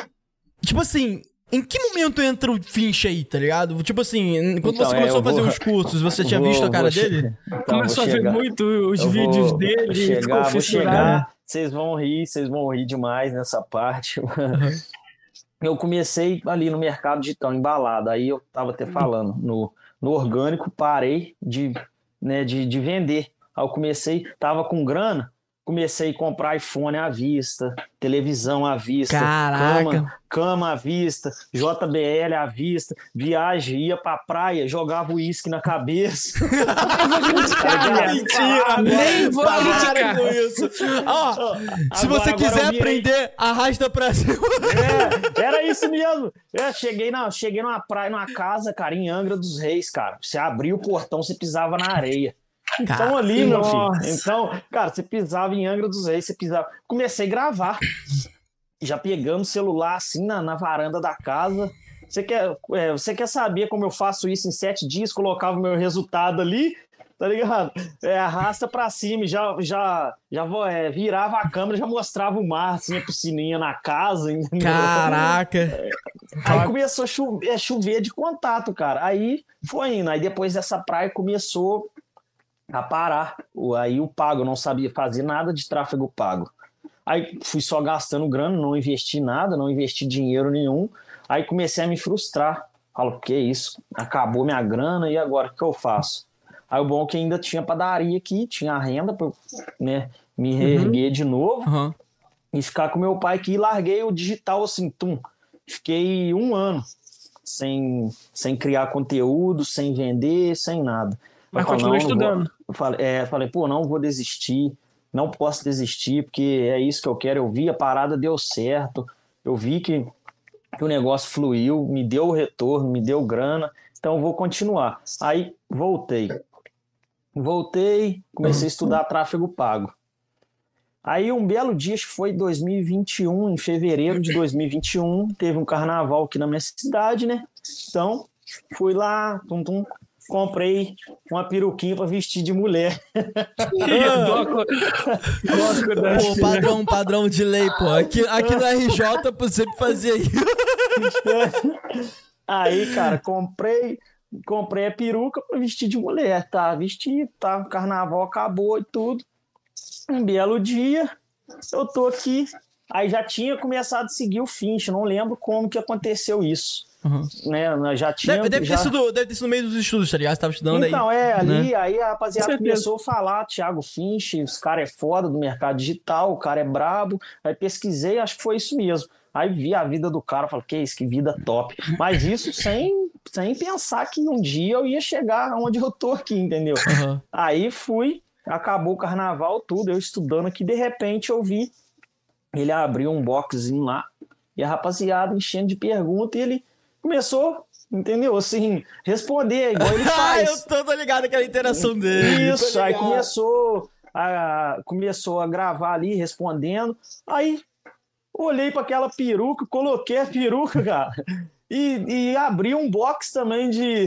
tipo assim, em que momento entra o Finch aí, tá ligado? Tipo assim, quando então, você começou é, a fazer vou, uns cursos, você tinha vou, visto a cara dele? Então, Começou a ver muito os eu vídeos vou, dele. Vou chegar, vou chegar. Vocês vão rir, vocês vão rir demais nessa parte. Uhum. Eu comecei ali no mercado digital, embalado. Aí eu tava até falando, no, no orgânico, parei de, né, de, de vender. Aí eu comecei, tava com grana, comecei a comprar iPhone à vista, televisão à vista, cama, cama à vista, JBL à vista, viagem, ia pra praia, jogava uísque na cabeça. Mentira, nem vou criticar com isso. Ó, se você agora, quiser aprender, arrasta pra cima. É, era isso mesmo. Eu cheguei, na, cheguei numa praia, numa casa, cara, em Angra dos Reis, cara. Você abriu o portão, você pisava na areia. Então ali, meu filho. Então, cara, você pisava em Angra dos Reis, você pisava. Comecei a gravar. Já pegando o celular assim na, na varanda da casa. Você quer, é, você quer saber como eu faço isso em sete dias? Colocava o meu resultado ali, tá ligado? É, arrasta pra cima, já, já, já é, virava a câmera, já mostrava o mar, assim, a piscininha na casa. Entendeu? Caraca! É, aí começou a chover, é, chover de contato, cara. Aí foi indo. Aí depois dessa praia começou a parar. Aí o pago, não sabia fazer nada de tráfego pago. Aí fui só gastando grana, não investi nada, não investi dinheiro nenhum. Aí comecei a me frustrar. Falo, que isso? Acabou minha grana e agora o que eu faço? Aí o bom é que ainda tinha padaria aqui, tinha renda para né, me uhum. reerguer uhum. de novo uhum. e ficar com meu pai aqui. E larguei o digital assim, tum. Fiquei um ano sem, sem criar conteúdo, sem vender, sem nada. Mas continua estudando. Eu falei, é, falei, pô, não vou desistir, não posso desistir, porque é isso que eu quero. Eu vi a parada deu certo, eu vi que, que o negócio fluiu, me deu o retorno, me deu grana, então vou continuar. Aí voltei. Voltei, comecei a estudar tráfego pago. Aí um belo dia, acho que foi 2021, em fevereiro de 2021, teve um carnaval aqui na minha cidade, né? Então, fui lá, tum, tum, comprei uma peruquinha para vestir de mulher. pô, padrão, padrão de lei, pô. Aqui, aqui no RJ você fazia isso. Aí, cara, comprei, comprei a peruca para vestir de mulher, tá? Vesti, tá? O carnaval acabou e tudo. Um belo dia, eu tô aqui. Aí já tinha começado a seguir o Finch, não lembro como que aconteceu isso. Uhum. Né, já tinha. Deve, deve já... Ter sido, deve ter sido no meio dos estudos, tá ligado? Você tava estudando então, aí. Então, é, ali, né? aí a rapaziada começou a falar, Thiago Finch, esse cara é foda do mercado digital, o cara é brabo. Aí pesquisei, acho que foi isso mesmo. Aí vi a vida do cara, falei, que isso, que vida top. Mas isso sem, sem pensar que um dia eu ia chegar onde eu tô aqui, entendeu? Uhum. Aí fui, acabou o carnaval, tudo, eu estudando aqui, de repente eu vi ele abriu um boxzinho lá, e a rapaziada enchendo de perguntas, e ele começou, entendeu? Assim, responder, igual ele faz. ah, eu tô, ligado aquela interação dele. Isso, aí começou a, começou a gravar ali, respondendo. Aí olhei para aquela peruca, coloquei a peruca, cara, e, e abri um box também de,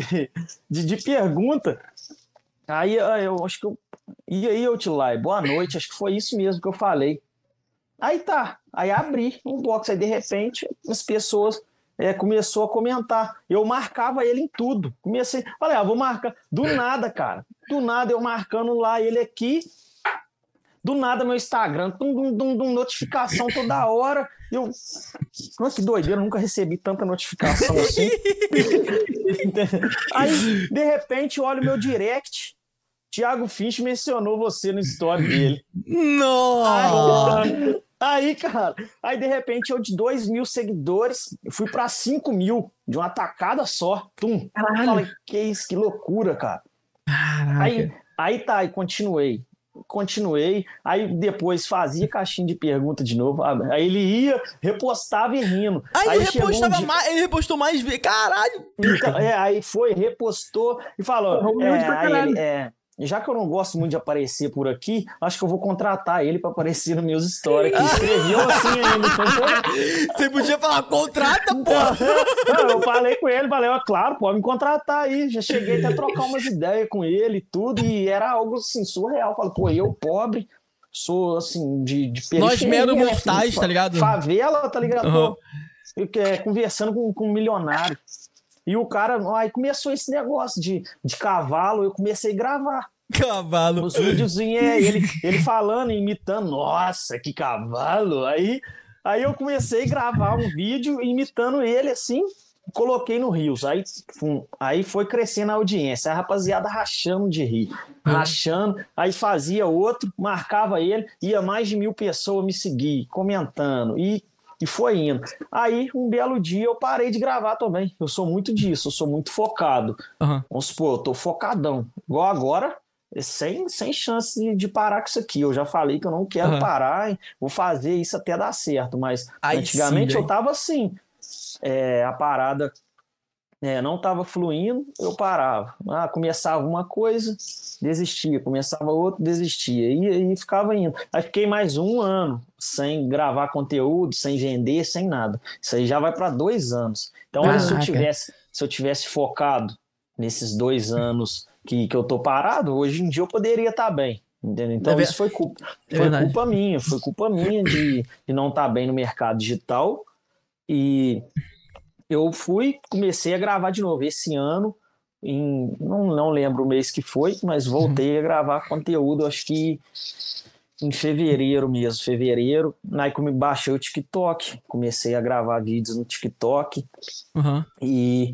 de, de pergunta. Aí eu acho que eu. E aí, lá, boa noite, acho que foi isso mesmo que eu falei. Aí tá, aí abri um box, aí de repente as pessoas é, começou a comentar. Eu marcava ele em tudo. Comecei, falei, ah, vou marcar. Do nada, cara. Do nada eu marcando lá ele aqui. Do nada meu Instagram, dum, dum, dum, dum notificação toda hora. Eu, nossa, que doideira, eu nunca recebi tanta notificação assim. Aí, de repente, olho meu direct. Thiago Finch mencionou você no story dele. Nossa! Aí, cara, aí de repente eu de 2 mil seguidores fui para 5 mil de uma tacada só. Tum. Caralho. Falei, que isso, que loucura, cara. Caraca. Aí, aí tá, aí continuei. Continuei, aí depois fazia caixinha de pergunta de novo. Aí ele ia, repostava e rindo. Aí, aí ele repostava um mais, ele repostou mais vezes. Caralho! Então, é, aí foi, repostou e falou. É, aí ele, é, já que eu não gosto muito de aparecer por aqui, acho que eu vou contratar ele para aparecer nos meus stories aqui. Escreveu assim ainda. Então, Você podia falar, contrata, pô! Não, eu falei com ele, falei, ó, claro, pode me contratar aí. Já cheguei até a trocar umas ideias com ele e tudo, e era algo assim, surreal. Falei, pô, eu pobre, sou assim, de, de Nós mero mortais, assim, tá ligado? Favela, tá ligado? Uhum. Eu, é, conversando com, com um milionário. E o cara, aí começou esse negócio de, de cavalo, eu comecei a gravar. Cavalo. Os vídeos, é, ele, ele falando, imitando, nossa, que cavalo. Aí, aí eu comecei a gravar um vídeo imitando ele assim, coloquei no Rios. Aí, aí foi crescendo a audiência. A rapaziada rachando de rir, uhum. rachando. Aí fazia outro, marcava ele, ia mais de mil pessoas me seguir, comentando. E e foi indo. Aí, um belo dia, eu parei de gravar também. Eu sou muito disso, eu sou muito focado. Uhum. Vamos supor, eu tô focadão. Igual agora, sem, sem chance de parar com isso aqui. Eu já falei que eu não quero uhum. parar, vou fazer isso até dar certo. Mas Aí antigamente sim, eu tava assim. É, a parada é, não estava fluindo, eu parava. Ah, começava uma coisa, desistia, começava outra, desistia. E aí ficava indo. Aí fiquei mais um ano sem gravar conteúdo, sem vender, sem nada. Isso aí já vai para dois anos. Então, se eu tivesse, se eu tivesse focado nesses dois anos que, que eu tô parado, hoje em dia eu poderia estar tá bem. Entendeu? Então, é isso foi culpa, é foi culpa minha, foi culpa minha de, de não estar tá bem no mercado digital. E eu fui, comecei a gravar de novo esse ano, em, não, não lembro o mês que foi, mas voltei a gravar conteúdo, acho que em fevereiro mesmo, fevereiro, aí como baixei o TikTok, comecei a gravar vídeos no TikTok uhum. e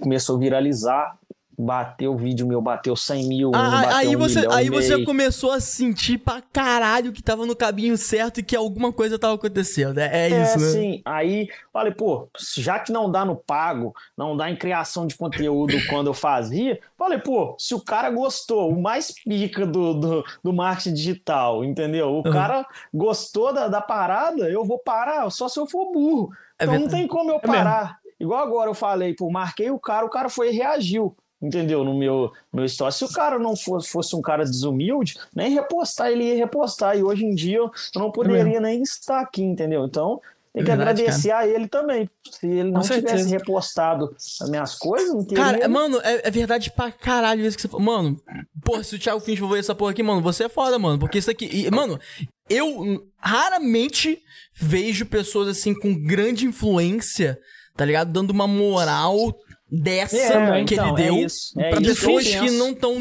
começou a viralizar, bateu o vídeo meu, bateu 100 mil. Ah, aí um você, aí você começou a sentir pra caralho que tava no caminho certo e que alguma coisa tava acontecendo. É, é, é isso, né? Sim, aí falei, pô, já que não dá no pago, não dá em criação de conteúdo quando eu fazia, falei, pô, se o cara gostou, o mais pica do, do, do marketing digital, entendeu? O uhum. cara gostou da, da parada, eu vou parar, só se eu for burro. É então não tem como eu é parar. Igual agora eu falei, pô, marquei o cara, o cara foi e reagiu entendeu? No meu, meu story. Se o cara não fosse, fosse um cara desumilde, nem repostar, ele ia repostar. E hoje em dia eu não poderia é nem estar aqui, entendeu? Então tem que Verdade, agradecer cara. a ele também. Se ele não tivesse repostado as minhas coisas, não teria. Cara, mano, é, é, verdade pra caralho isso que você falou. Mano, pô, se o Thiago Finch for ver essa porra aqui, mano, você é foda, mano. Porque isso aqui. E, mano, eu raramente vejo pessoas assim com grande influência, tá ligado? Dando uma moral dessa é, que então, ele deu é é pra pessoas que não estão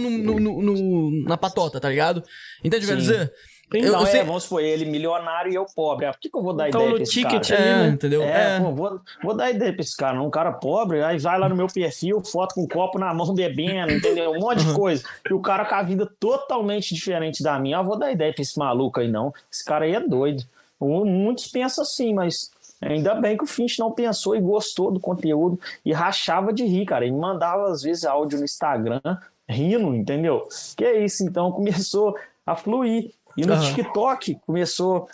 na patota, tá ligado? Entende o que eu dizer? Então, eu, eu é, sei... vamos supor, ele milionário e eu pobre. Ah, por que, que eu vou dar então, ideia pra esse ticket cara? É, né? entendeu? É, é. Pô, vou, vou dar ideia pra esse cara. Um cara pobre, aí vai lá no meu perfil, foto com um copo na mão bebendo, entendeu? Um monte de coisa. E o cara com a vida totalmente diferente da minha. Ah, vou dar ideia pra esse maluco aí, não. Esse cara aí é doido. Muitos pensam assim, mas Ainda bem que o Finch não pensou e gostou do conteúdo e rachava de rir, cara. Ele mandava às vezes áudio no Instagram rindo, entendeu? Que é isso, então começou a fluir. E no uhum. TikTok começou,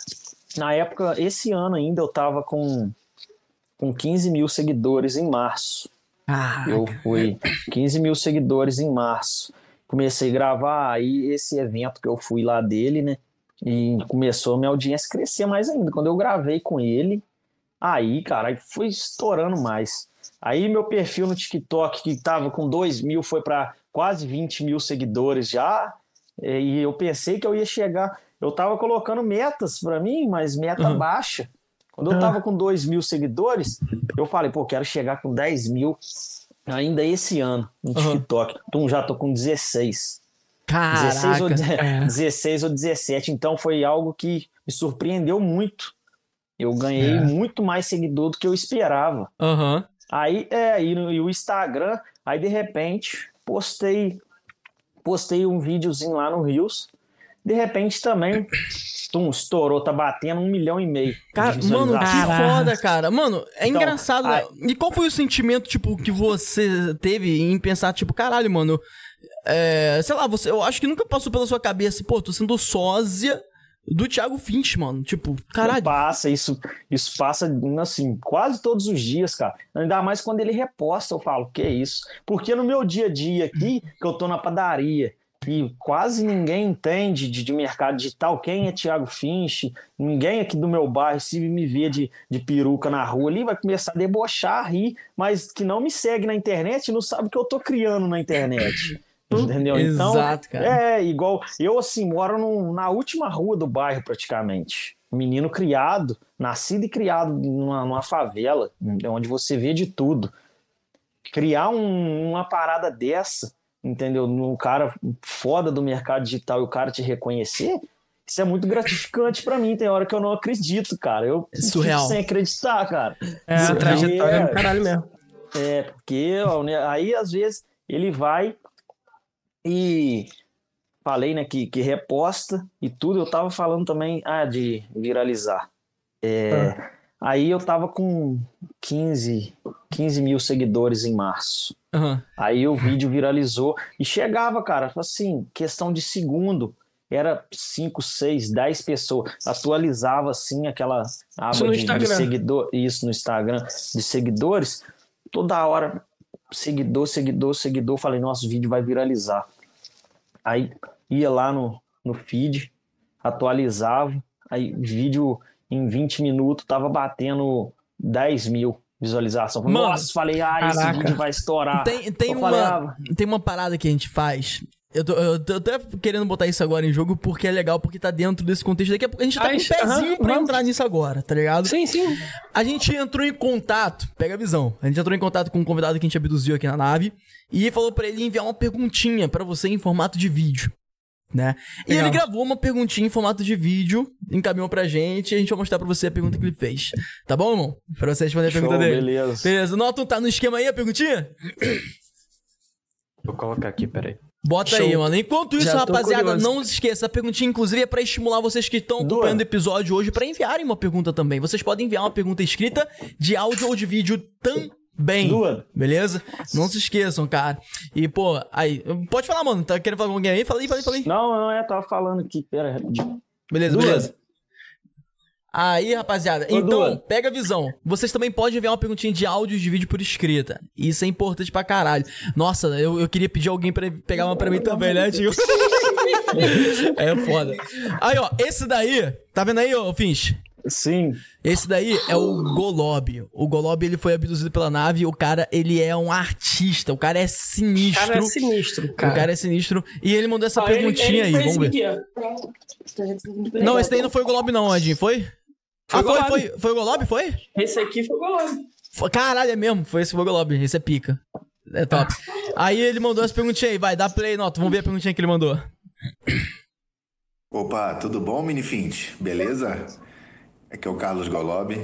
na época, esse ano ainda eu tava com, com 15 mil seguidores em março. Ah, eu fui 15 mil seguidores em março. Comecei a gravar aí esse evento que eu fui lá dele, né? E começou a minha audiência a crescer mais ainda. Quando eu gravei com ele, Aí, cara, foi estourando mais. Aí meu perfil no TikTok, que tava com 2 mil, foi para quase 20 mil seguidores já. E eu pensei que eu ia chegar. Eu tava colocando metas para mim, mas meta uhum. baixa. Quando eu tava com 2 mil seguidores, eu falei, pô, quero chegar com 10 mil ainda esse ano no TikTok. Uhum. Então já tô com 16. Caraca. 16 ou, 16 ou 17. Então foi algo que me surpreendeu muito eu ganhei é. muito mais seguidor do que eu esperava. Uhum. Aí, é, e, no, e o Instagram, aí de repente, postei postei um videozinho lá no Rios. De repente também, tum, estourou, tá batendo um milhão e meio. Cara, mano, que foda, cara. Mano, é então, engraçado. Aí... E qual foi o sentimento, tipo, que você teve em pensar, tipo, caralho, mano, é, sei lá, você, eu acho que nunca passou pela sua cabeça, pô, tô sendo sósia do Thiago Finch, mano. Tipo, caralho. Passa, isso, isso passa, assim, quase todos os dias, cara. Ainda mais quando ele reposta, eu falo, que isso? Porque no meu dia a dia aqui, que eu tô na padaria, e quase ninguém entende de, de mercado digital. Quem é Thiago Finch? Ninguém aqui do meu bairro, se me vê de, de peruca na rua ali, vai começar a debochar, a rir, mas que não me segue na internet não sabe o que eu tô criando na internet. Entendeu? Então, Exato, cara. É, igual. Eu, assim, moro no, na última rua do bairro, praticamente. Menino criado, nascido e criado numa, numa favela, onde você vê de tudo. Criar um, uma parada dessa, entendeu? Num cara foda do mercado digital e o cara te reconhecer, isso é muito gratificante para mim. Tem hora que eu não acredito, cara. Eu é surreal. sem acreditar, cara. É, a trajetória é do caralho mesmo. É, porque ó, né, aí às vezes ele vai e falei, né, que, que reposta e tudo. Eu tava falando também ah, de viralizar. É, ah. Aí eu tava com 15, 15 mil seguidores em março. Uhum. Aí o vídeo viralizou e chegava, cara, assim, questão de segundo. Era 5, 6, 10 pessoas. Atualizava assim aquela aba de, de seguidor. Isso no Instagram, de seguidores. Toda hora, seguidor, seguidor, seguidor. Falei, nosso vídeo vai viralizar. Aí ia lá no, no feed, atualizava, aí vídeo em 20 minutos tava batendo 10 mil visualizações. Mano, Nossa, falei, ah, caraca. esse vídeo vai estourar. Tem, tem, uma, falei, ah, tem uma parada que a gente faz. Eu tô, eu tô até querendo botar isso agora em jogo porque é legal, porque tá dentro desse contexto. Daqui a pouco a gente tá Ai, com um pezinho pra vamos. entrar nisso agora, tá ligado? Sim, sim. A gente entrou em contato, pega a visão. A gente entrou em contato com um convidado que a gente abduziu aqui na nave e falou para ele enviar uma perguntinha para você em formato de vídeo né? E ele gravou uma perguntinha em formato de vídeo, encaminhou pra gente e a gente vai mostrar pra você a pergunta que ele fez. Tá bom, irmão? Pra você responder a pergunta dele. Beleza. Beleza. Noto, tá no esquema aí a perguntinha? Vou colocar aqui, peraí. Bota Show. aí, mano. Enquanto isso, rapaziada, não se esqueça. A perguntinha, inclusive, é pra estimular vocês que estão acompanhando o episódio hoje pra enviarem uma pergunta também. Vocês podem enviar uma pergunta escrita, de áudio ou de vídeo também. Duas. Beleza? Não se esqueçam, cara. E, pô, aí. Pode falar, mano. Tá querendo falar com alguém aí? Falei, falei, falei. Não, não, é, tava falando aqui. Pera, Beleza, beleza. Aí, rapaziada, Ô, então, pega a visão. Vocês também podem enviar uma perguntinha de áudio de vídeo por escrita. Isso é importante pra caralho. Nossa, eu, eu queria pedir alguém pra pegar uma pra mim também, né, tio? é foda. Aí, ó, esse daí, tá vendo aí, ô Finch? Sim. Esse daí é o Golob. O Golob, ele foi abduzido pela nave. O cara, ele é um artista. O cara é sinistro. O cara é sinistro, cara. O cara é sinistro. E ele mandou essa ah, perguntinha ele, ele aí, vamos ver. Não, esse daí não foi o Golob não, Adinho. Foi? Foi ah, foi, foi, foi o Golob, foi? Esse aqui foi o Golob. Caralho, é mesmo. Foi esse foi o Golob. Esse é pica. É top. aí ele mandou essa perguntinha aí. Vai, dá play, Nota. Vamos ver a perguntinha que ele mandou. Opa, tudo bom, Minifint? Beleza? Aqui é o Carlos Golob.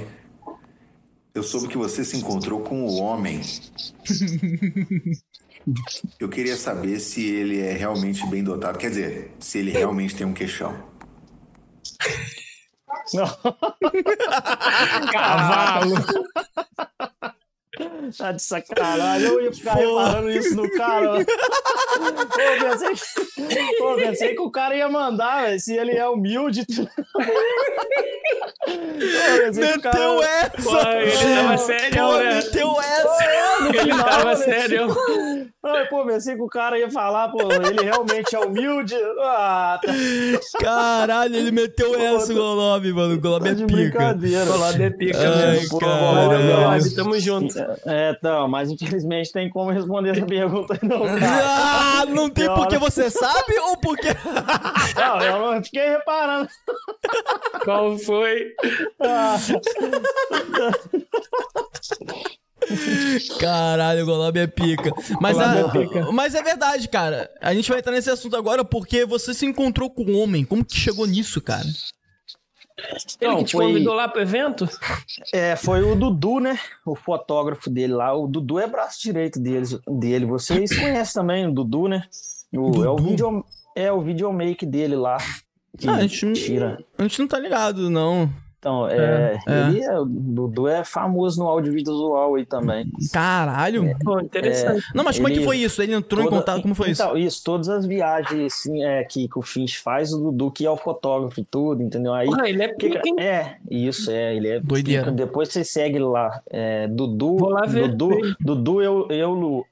Eu soube que você se encontrou com o homem. Eu queria saber se ele é realmente bem dotado. Quer dizer, se ele realmente tem um queixão. Cavalo! Tá de sacanagem. Eu ia ficar Pô. reparando isso no cara. Pô, pensei, pô, pensei que o cara ia mandar, véio, se ele é humilde. meteu cara... essa! Pô, ele tava sério, né? Meteu essa! Pô, ele tava sério. Ai, pô, pensei que o cara ia falar, pô, ele realmente é humilde. Ah, tá. Caralho, ele meteu pô, essa, o Golob, mano. O Golob é pica. Brincadeira. O Golob é pica, Ai, mesmo. Caralho. Tamo junto. É, então, mas infelizmente tem como responder essa pergunta não, Ah, não tem porque você sabe ou porque... Não, eu não fiquei reparando. Qual foi? Ah. Caralho, o Golob é pica. Mas, a, é pica. mas é verdade, cara. A gente vai entrar nesse assunto agora porque você se encontrou com um homem. Como que chegou nisso, cara? Ele que te foi... convidou lá pro evento? É, foi o Dudu, né? O fotógrafo dele lá. O Dudu é braço direito deles, dele. Vocês conhecem também o Dudu, né? O, Dudu? É o video, é o videomake dele lá. Que ah, a gente, tira. A gente não tá ligado, não. Então, é, é, ele é, o Dudu é famoso no audiovisual aí também. Caralho! É, Pô, interessante. Não, mas como é que foi isso? Ele entrou toda, em contato, como foi então, isso? Isso, todas as viagens assim, é, que, que o Finch faz, o Dudu que é o fotógrafo e tudo, entendeu? Aí, ah, ele é pica, que, É, isso, é, ele é Doideira. Pica. Depois você segue lá, é, Dudu, Vou lá ver. Dudu, Dudu eu, eu,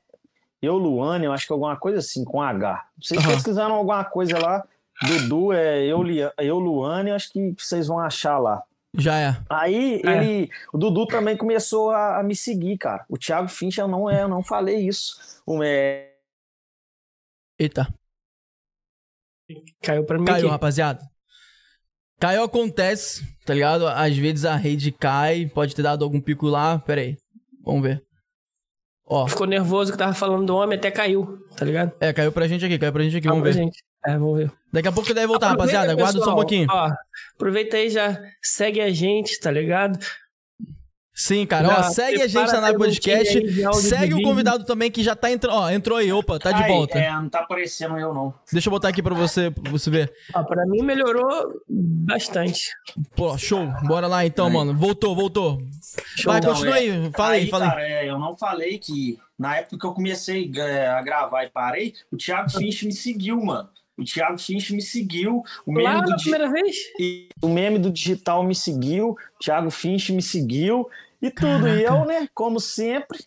Eu Luane, eu acho que é alguma coisa assim, com H. Vocês uhum. pesquisaram alguma coisa lá, Dudu é eu, eu Luane, acho que vocês vão achar lá. Já é. Aí é. ele, o Dudu também começou a, a, me seguir, cara. O Thiago Finch, eu não, é, eu não falei isso. O, é... Eita. Caiu pra mim. Caiu, aqui. rapaziada. Caiu acontece, tá ligado? Às vezes a rede cai, pode ter dado algum pico lá. Pera aí. Vamos ver. Ó. Ficou nervoso que tava falando do homem, até caiu, tá ligado? É, caiu pra gente aqui, caiu pra gente aqui, vamos ver. Gente. É, vamos ver. Daqui a pouco deve voltar, aproveita, rapaziada. Aguarda só um pouquinho. Ó, aproveita aí já segue a gente, tá ligado? Sim, cara. Já, ó, segue a gente na Podcast. Segue o convidado também que já tá entrando. Ó, entrou aí. Opa, tá de Ai, volta. É, não tá aparecendo eu, não. Deixa eu botar aqui pra você, pra você ver. Ó, pra mim melhorou bastante. Pô, show. Bora lá então, Ai. mano. Voltou, voltou. Show, Vai, continua é, aí. Fala aí, aí fala cara, aí. É, eu não falei que na época que eu comecei é, a gravar e parei, o Thiago Finch me seguiu, mano. O Thiago Finch me seguiu. O meme Lá do na primeira vez? O meme do digital me seguiu. O Thiago Finch me seguiu. E tudo. Caraca. E eu, né, como sempre,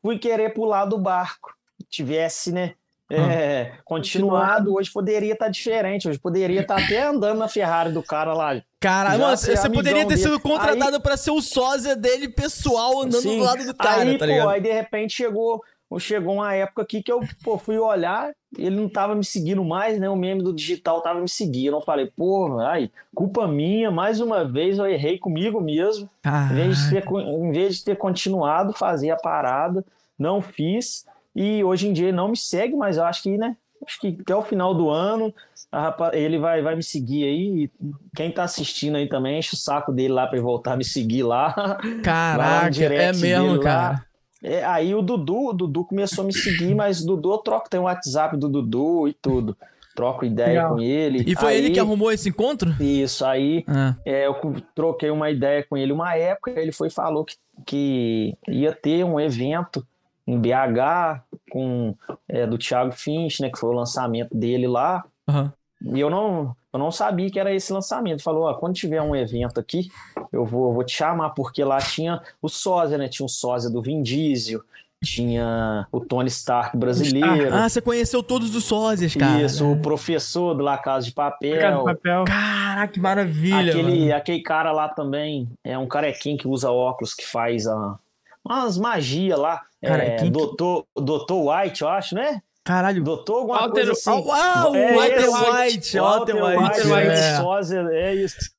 fui querer pular do barco. Tivesse, né, é, ah. continuado, hoje poderia estar tá diferente. Hoje poderia estar tá até andando na Ferrari do cara lá. Cara, mano, você poderia ter sido contratado para ser o sósia dele pessoal andando sim, do lado do cara, aí, tá ligado? Pô, aí de repente chegou chegou uma época aqui que eu pô, fui olhar, ele não tava me seguindo mais, né? O meme do digital tava me seguindo. Eu falei, pô, ai, culpa minha, mais uma vez eu errei comigo mesmo. Em vez, de ter, em vez de ter continuado fazer a parada, não fiz. E hoje em dia ele não me segue, mas eu acho que, né? Acho que até o final do ano ele vai, vai me seguir aí. Quem tá assistindo aí também, enche o saco dele lá pra ele voltar a me seguir lá. Caraca, é mesmo, cara. Lá. É, aí o Dudu, o Dudu começou a me seguir, mas o Dudu eu troco, tem o WhatsApp do Dudu e tudo. Troco ideia Legal. com ele. E foi aí, ele que arrumou esse encontro? Isso, aí ah. é, eu troquei uma ideia com ele uma época, ele foi falou que, que ia ter um evento em BH com é, do Thiago Finch, né, que foi o lançamento dele lá. Uhum. E eu não, eu não sabia que era esse lançamento. Falou, ó, quando tiver um evento aqui, eu vou, vou te chamar, porque lá tinha o sósia, né? Tinha o sósia do Vin Diesel, tinha o Tony Stark brasileiro. Ah, você conheceu todos os sósias, cara. Isso, o professor do La Casa de Papel. Casa de Papel. Caraca, que maravilha. Aquele, aquele cara lá também é um carequinho que usa óculos, que faz a, umas magias lá. Cara, é, doutor, doutor White, eu acho, né? Caralho. Doutor alguma Walter, coisa assim. Uau, é, Walter White. Walter White. Walter White. É. Sósia, é isso.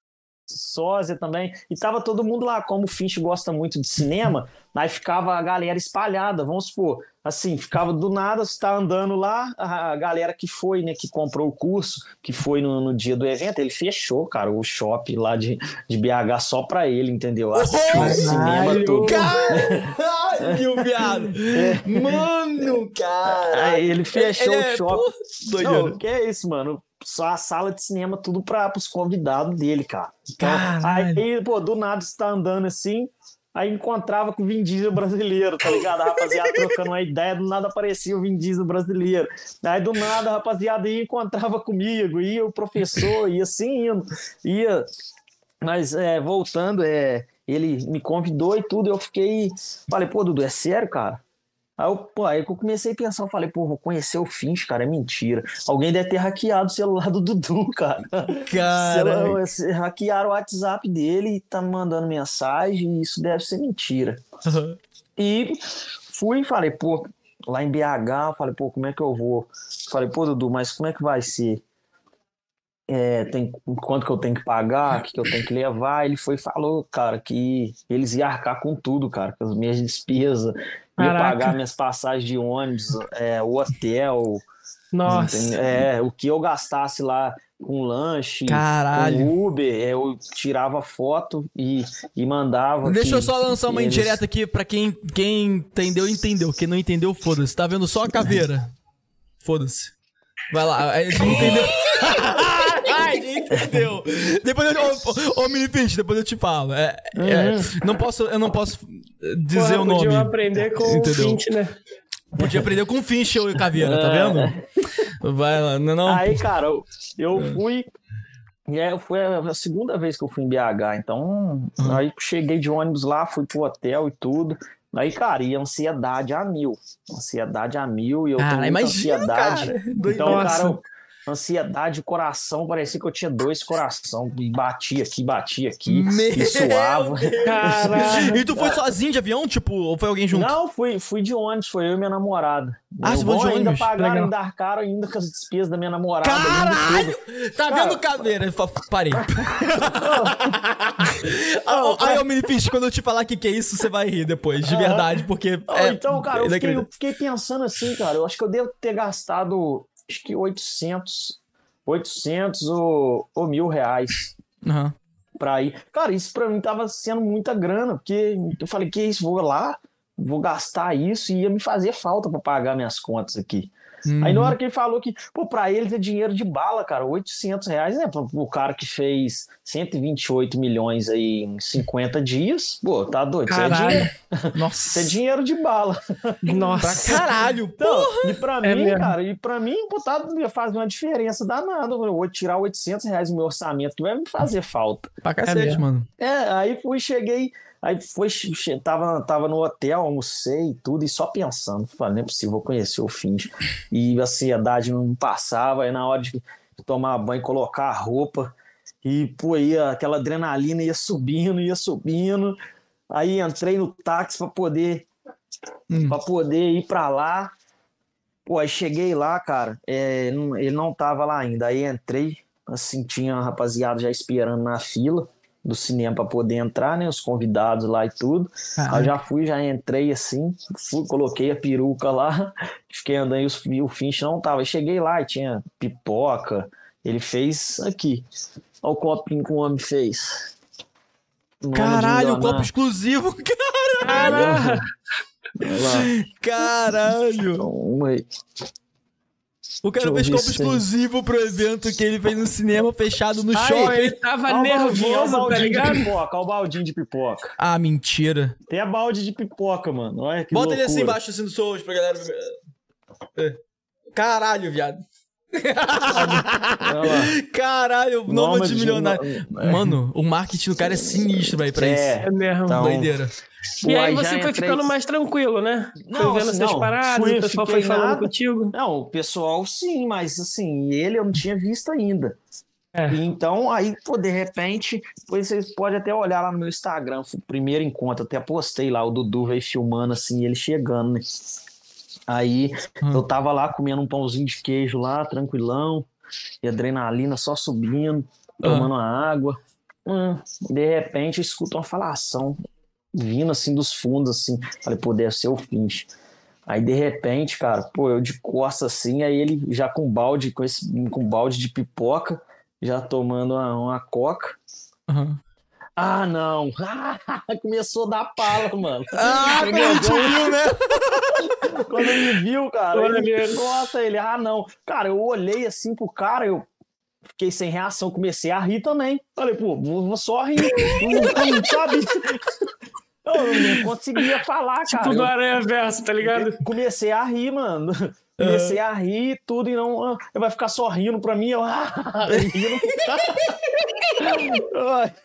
Sósia também. E tava todo mundo lá. Como o Finch gosta muito de cinema, aí ficava a galera espalhada. Vamos supor, assim, ficava do nada, você tá andando lá, a galera que foi, né, que comprou o curso, que foi no, no dia do evento, ele fechou, cara, o shopping lá de, de BH só pra ele, entendeu? Assistiu o cinema todo. Caralho, viado! É. Mano, cara! Aí ele fechou é, o shopping. Pô, Não, que é isso, mano? Só a sala de cinema, tudo para os convidados dele, cara. Então, aí, pô, do nada você tá andando assim, Aí encontrava com o Vin Diesel brasileiro, tá ligado? A rapaziada trocando uma ideia, do nada aparecia o Vin Diesel brasileiro. Aí do nada a rapaziada ia encontrava comigo, ia o professor, ia assim indo. Ia. Mas é, voltando, é, ele me convidou e tudo, eu fiquei. Falei, pô, Dudu, é sério, cara? Aí eu, pô, aí eu comecei a pensar, eu falei, pô, vou conhecer o Finch, cara, é mentira. Alguém deve ter hackeado o celular do Dudu, cara. Cara. Hackearam o WhatsApp dele e tá me mandando mensagem, e isso deve ser mentira. Uhum. E fui e falei, pô, lá em BH, falei, pô, como é que eu vou? Falei, pô, Dudu, mas como é que vai ser? É, tem quanto que eu tenho que pagar, o que, que eu tenho que levar. Ele foi e falou, cara, que eles iam arcar com tudo, cara, com as minhas despesas, ia pagar minhas passagens de ônibus, é, o hotel. Nossa. É, o que eu gastasse lá com lanche, Caralho. com Uber, eu tirava foto e, e mandava. Deixa que, eu só lançar uma eles... indireta aqui pra quem, quem entendeu, entendeu. Quem não entendeu, foda-se. Tá vendo só a caveira? Foda-se. Vai lá, a gente entendeu. Ai, entendeu? Depois eu. Ô, ô Mini Pinch, depois eu te falo. É, é uhum. é, não posso, eu não posso dizer Porra, o nome. Podia aprender com entendeu? o Finch, né? Podia aprender com o Finch e Caveira, tá vendo? É. Vai lá, não, não. Aí, cara, eu fui. É, foi a segunda vez que eu fui em BH, então uhum. aí cheguei de ônibus lá, fui pro hotel e tudo. Aí, cara, e ansiedade a mil. Ansiedade a mil, e eu ah, tenho muita ansiedade. Cara. Então, Nossa. cara, ansiedade, coração, parecia que eu tinha dois coração. E batia aqui, batia aqui, Meu e suava. e tu foi sozinho de avião, tipo, ou foi alguém junto? Não, fui, fui de ônibus, foi eu e minha namorada. Ah, você foi de ainda ônibus? pagaram, Legal. ainda arcaram ainda com as despesas da minha namorada. Caralho! Tá Cara, vendo caveira? Parei. Aí, ô Minifish, quando eu te falar o que, que é isso, você vai rir depois, de verdade, porque. É, então, cara, eu fiquei, eu fiquei pensando assim, cara, eu acho que eu devo ter gastado acho que 800, 800 ou, ou mil reais. Uhum. Pra ir. Cara, isso pra mim tava sendo muita grana, porque eu falei, que isso, vou lá, vou gastar isso e ia me fazer falta para pagar minhas contas aqui. Uhum. Aí na hora que ele falou que, pô, pra eles é dinheiro de bala, cara, 800 reais, né? O cara que fez 128 milhões aí em 50 dias, pô, tá doido. Caralho. Isso é dinheiro. Nossa. Isso é dinheiro de bala. Nossa. Pra caralho, então, porra. E pra é mim, mesmo. cara, e pra mim, pô, tá, faz uma diferença danada. Eu vou tirar 800 reais do meu orçamento, que vai me fazer falta. Pra cacete, é mano. É, aí fui, cheguei Aí foi, tava, tava no hotel, almocei e tudo, e só pensando, falei, não é possível, vou conhecer o fim. E a ansiedade não passava, aí na hora de tomar banho, colocar a roupa, e pô, ia, aquela adrenalina ia subindo, ia subindo. Aí entrei no táxi para poder hum. para poder ir para lá. Pô, aí cheguei lá, cara, é, ele não tava lá ainda. Aí entrei, assim, tinha a rapaziada já esperando na fila do cinema para poder entrar, né? Os convidados lá e tudo. Ah, Aí eu já fui, já entrei assim, fui, coloquei a peruca lá, fiquei andando e o Finch não tava. Aí cheguei lá e tinha pipoca. Ele fez aqui. Olha o copinho que o homem fez. Caralho, o copo exclusivo, caralho! Caralho! Toma aí. O cara fez copo exclusivo pro evento que ele fez no cinema fechado no Ai, shopping. Ele tava olha nervoso, tá ligado? De pipoca, olha o baldinho de pipoca. Ah, mentira. Tem a balde de pipoca, mano. Olha que Bota loucura. ele assim embaixo assim do seu pra galera ver. É. Caralho, viado. Caralho, nome de milionário. Mano, o marketing do cara é sinistro, velho, pra é, isso. É mesmo. Então, Doideira. E aí você foi ficando mais tranquilo, né? Não, foi vendo essas não, paradas, fui, o pessoal foi falando nada. contigo. Não, o pessoal sim, mas assim, ele eu não tinha visto ainda. É. Então, aí, pô, de repente, depois vocês podem até olhar lá no meu Instagram, o primeiro encontro, até postei lá, o Dudu veio filmando assim, ele chegando, né? Aí hum. eu tava lá comendo um pãozinho de queijo lá, tranquilão, e adrenalina só subindo, tomando hum. água. Hum, de repente eu escuto uma falação vindo assim dos fundos, assim. Falei, pô, deve ser o Finch. Aí de repente, cara, pô, eu de costas assim, aí ele já com balde, com esse com balde de pipoca, já tomando uma, uma coca. Uhum. Ah, não. começou a dar pala, mano. Ah, quando ele te viu, né? quando ele viu, cara, quando ele, ele gosta, ele, ah, não. Cara, eu olhei assim pro cara, eu fiquei sem reação, comecei a rir também. Falei, pô, vou só rir, não, não, sabe? Eu não conseguia falar, tipo cara. Tipo do Aranha Verso, tá ligado? Comecei a rir, mano. Comecei a rir tudo e não. Ah, vai ficar só rindo pra mim. Eu, ah, rindo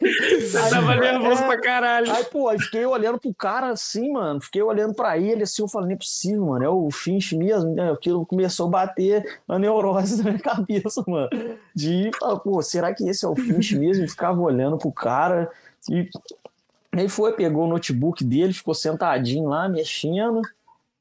Você tava nervoso é, pra caralho. Aí, pô, aí fiquei olhando pro cara assim, mano. Fiquei olhando pra ele assim. Eu falei, não é possível, mano. É o Finch mesmo. Né? Aquilo começou a bater a neurose na minha cabeça, mano. De falar, pô, será que esse é o Finch mesmo? E ficava olhando pro cara. E ele foi, pegou o notebook dele, ficou sentadinho lá, mexendo.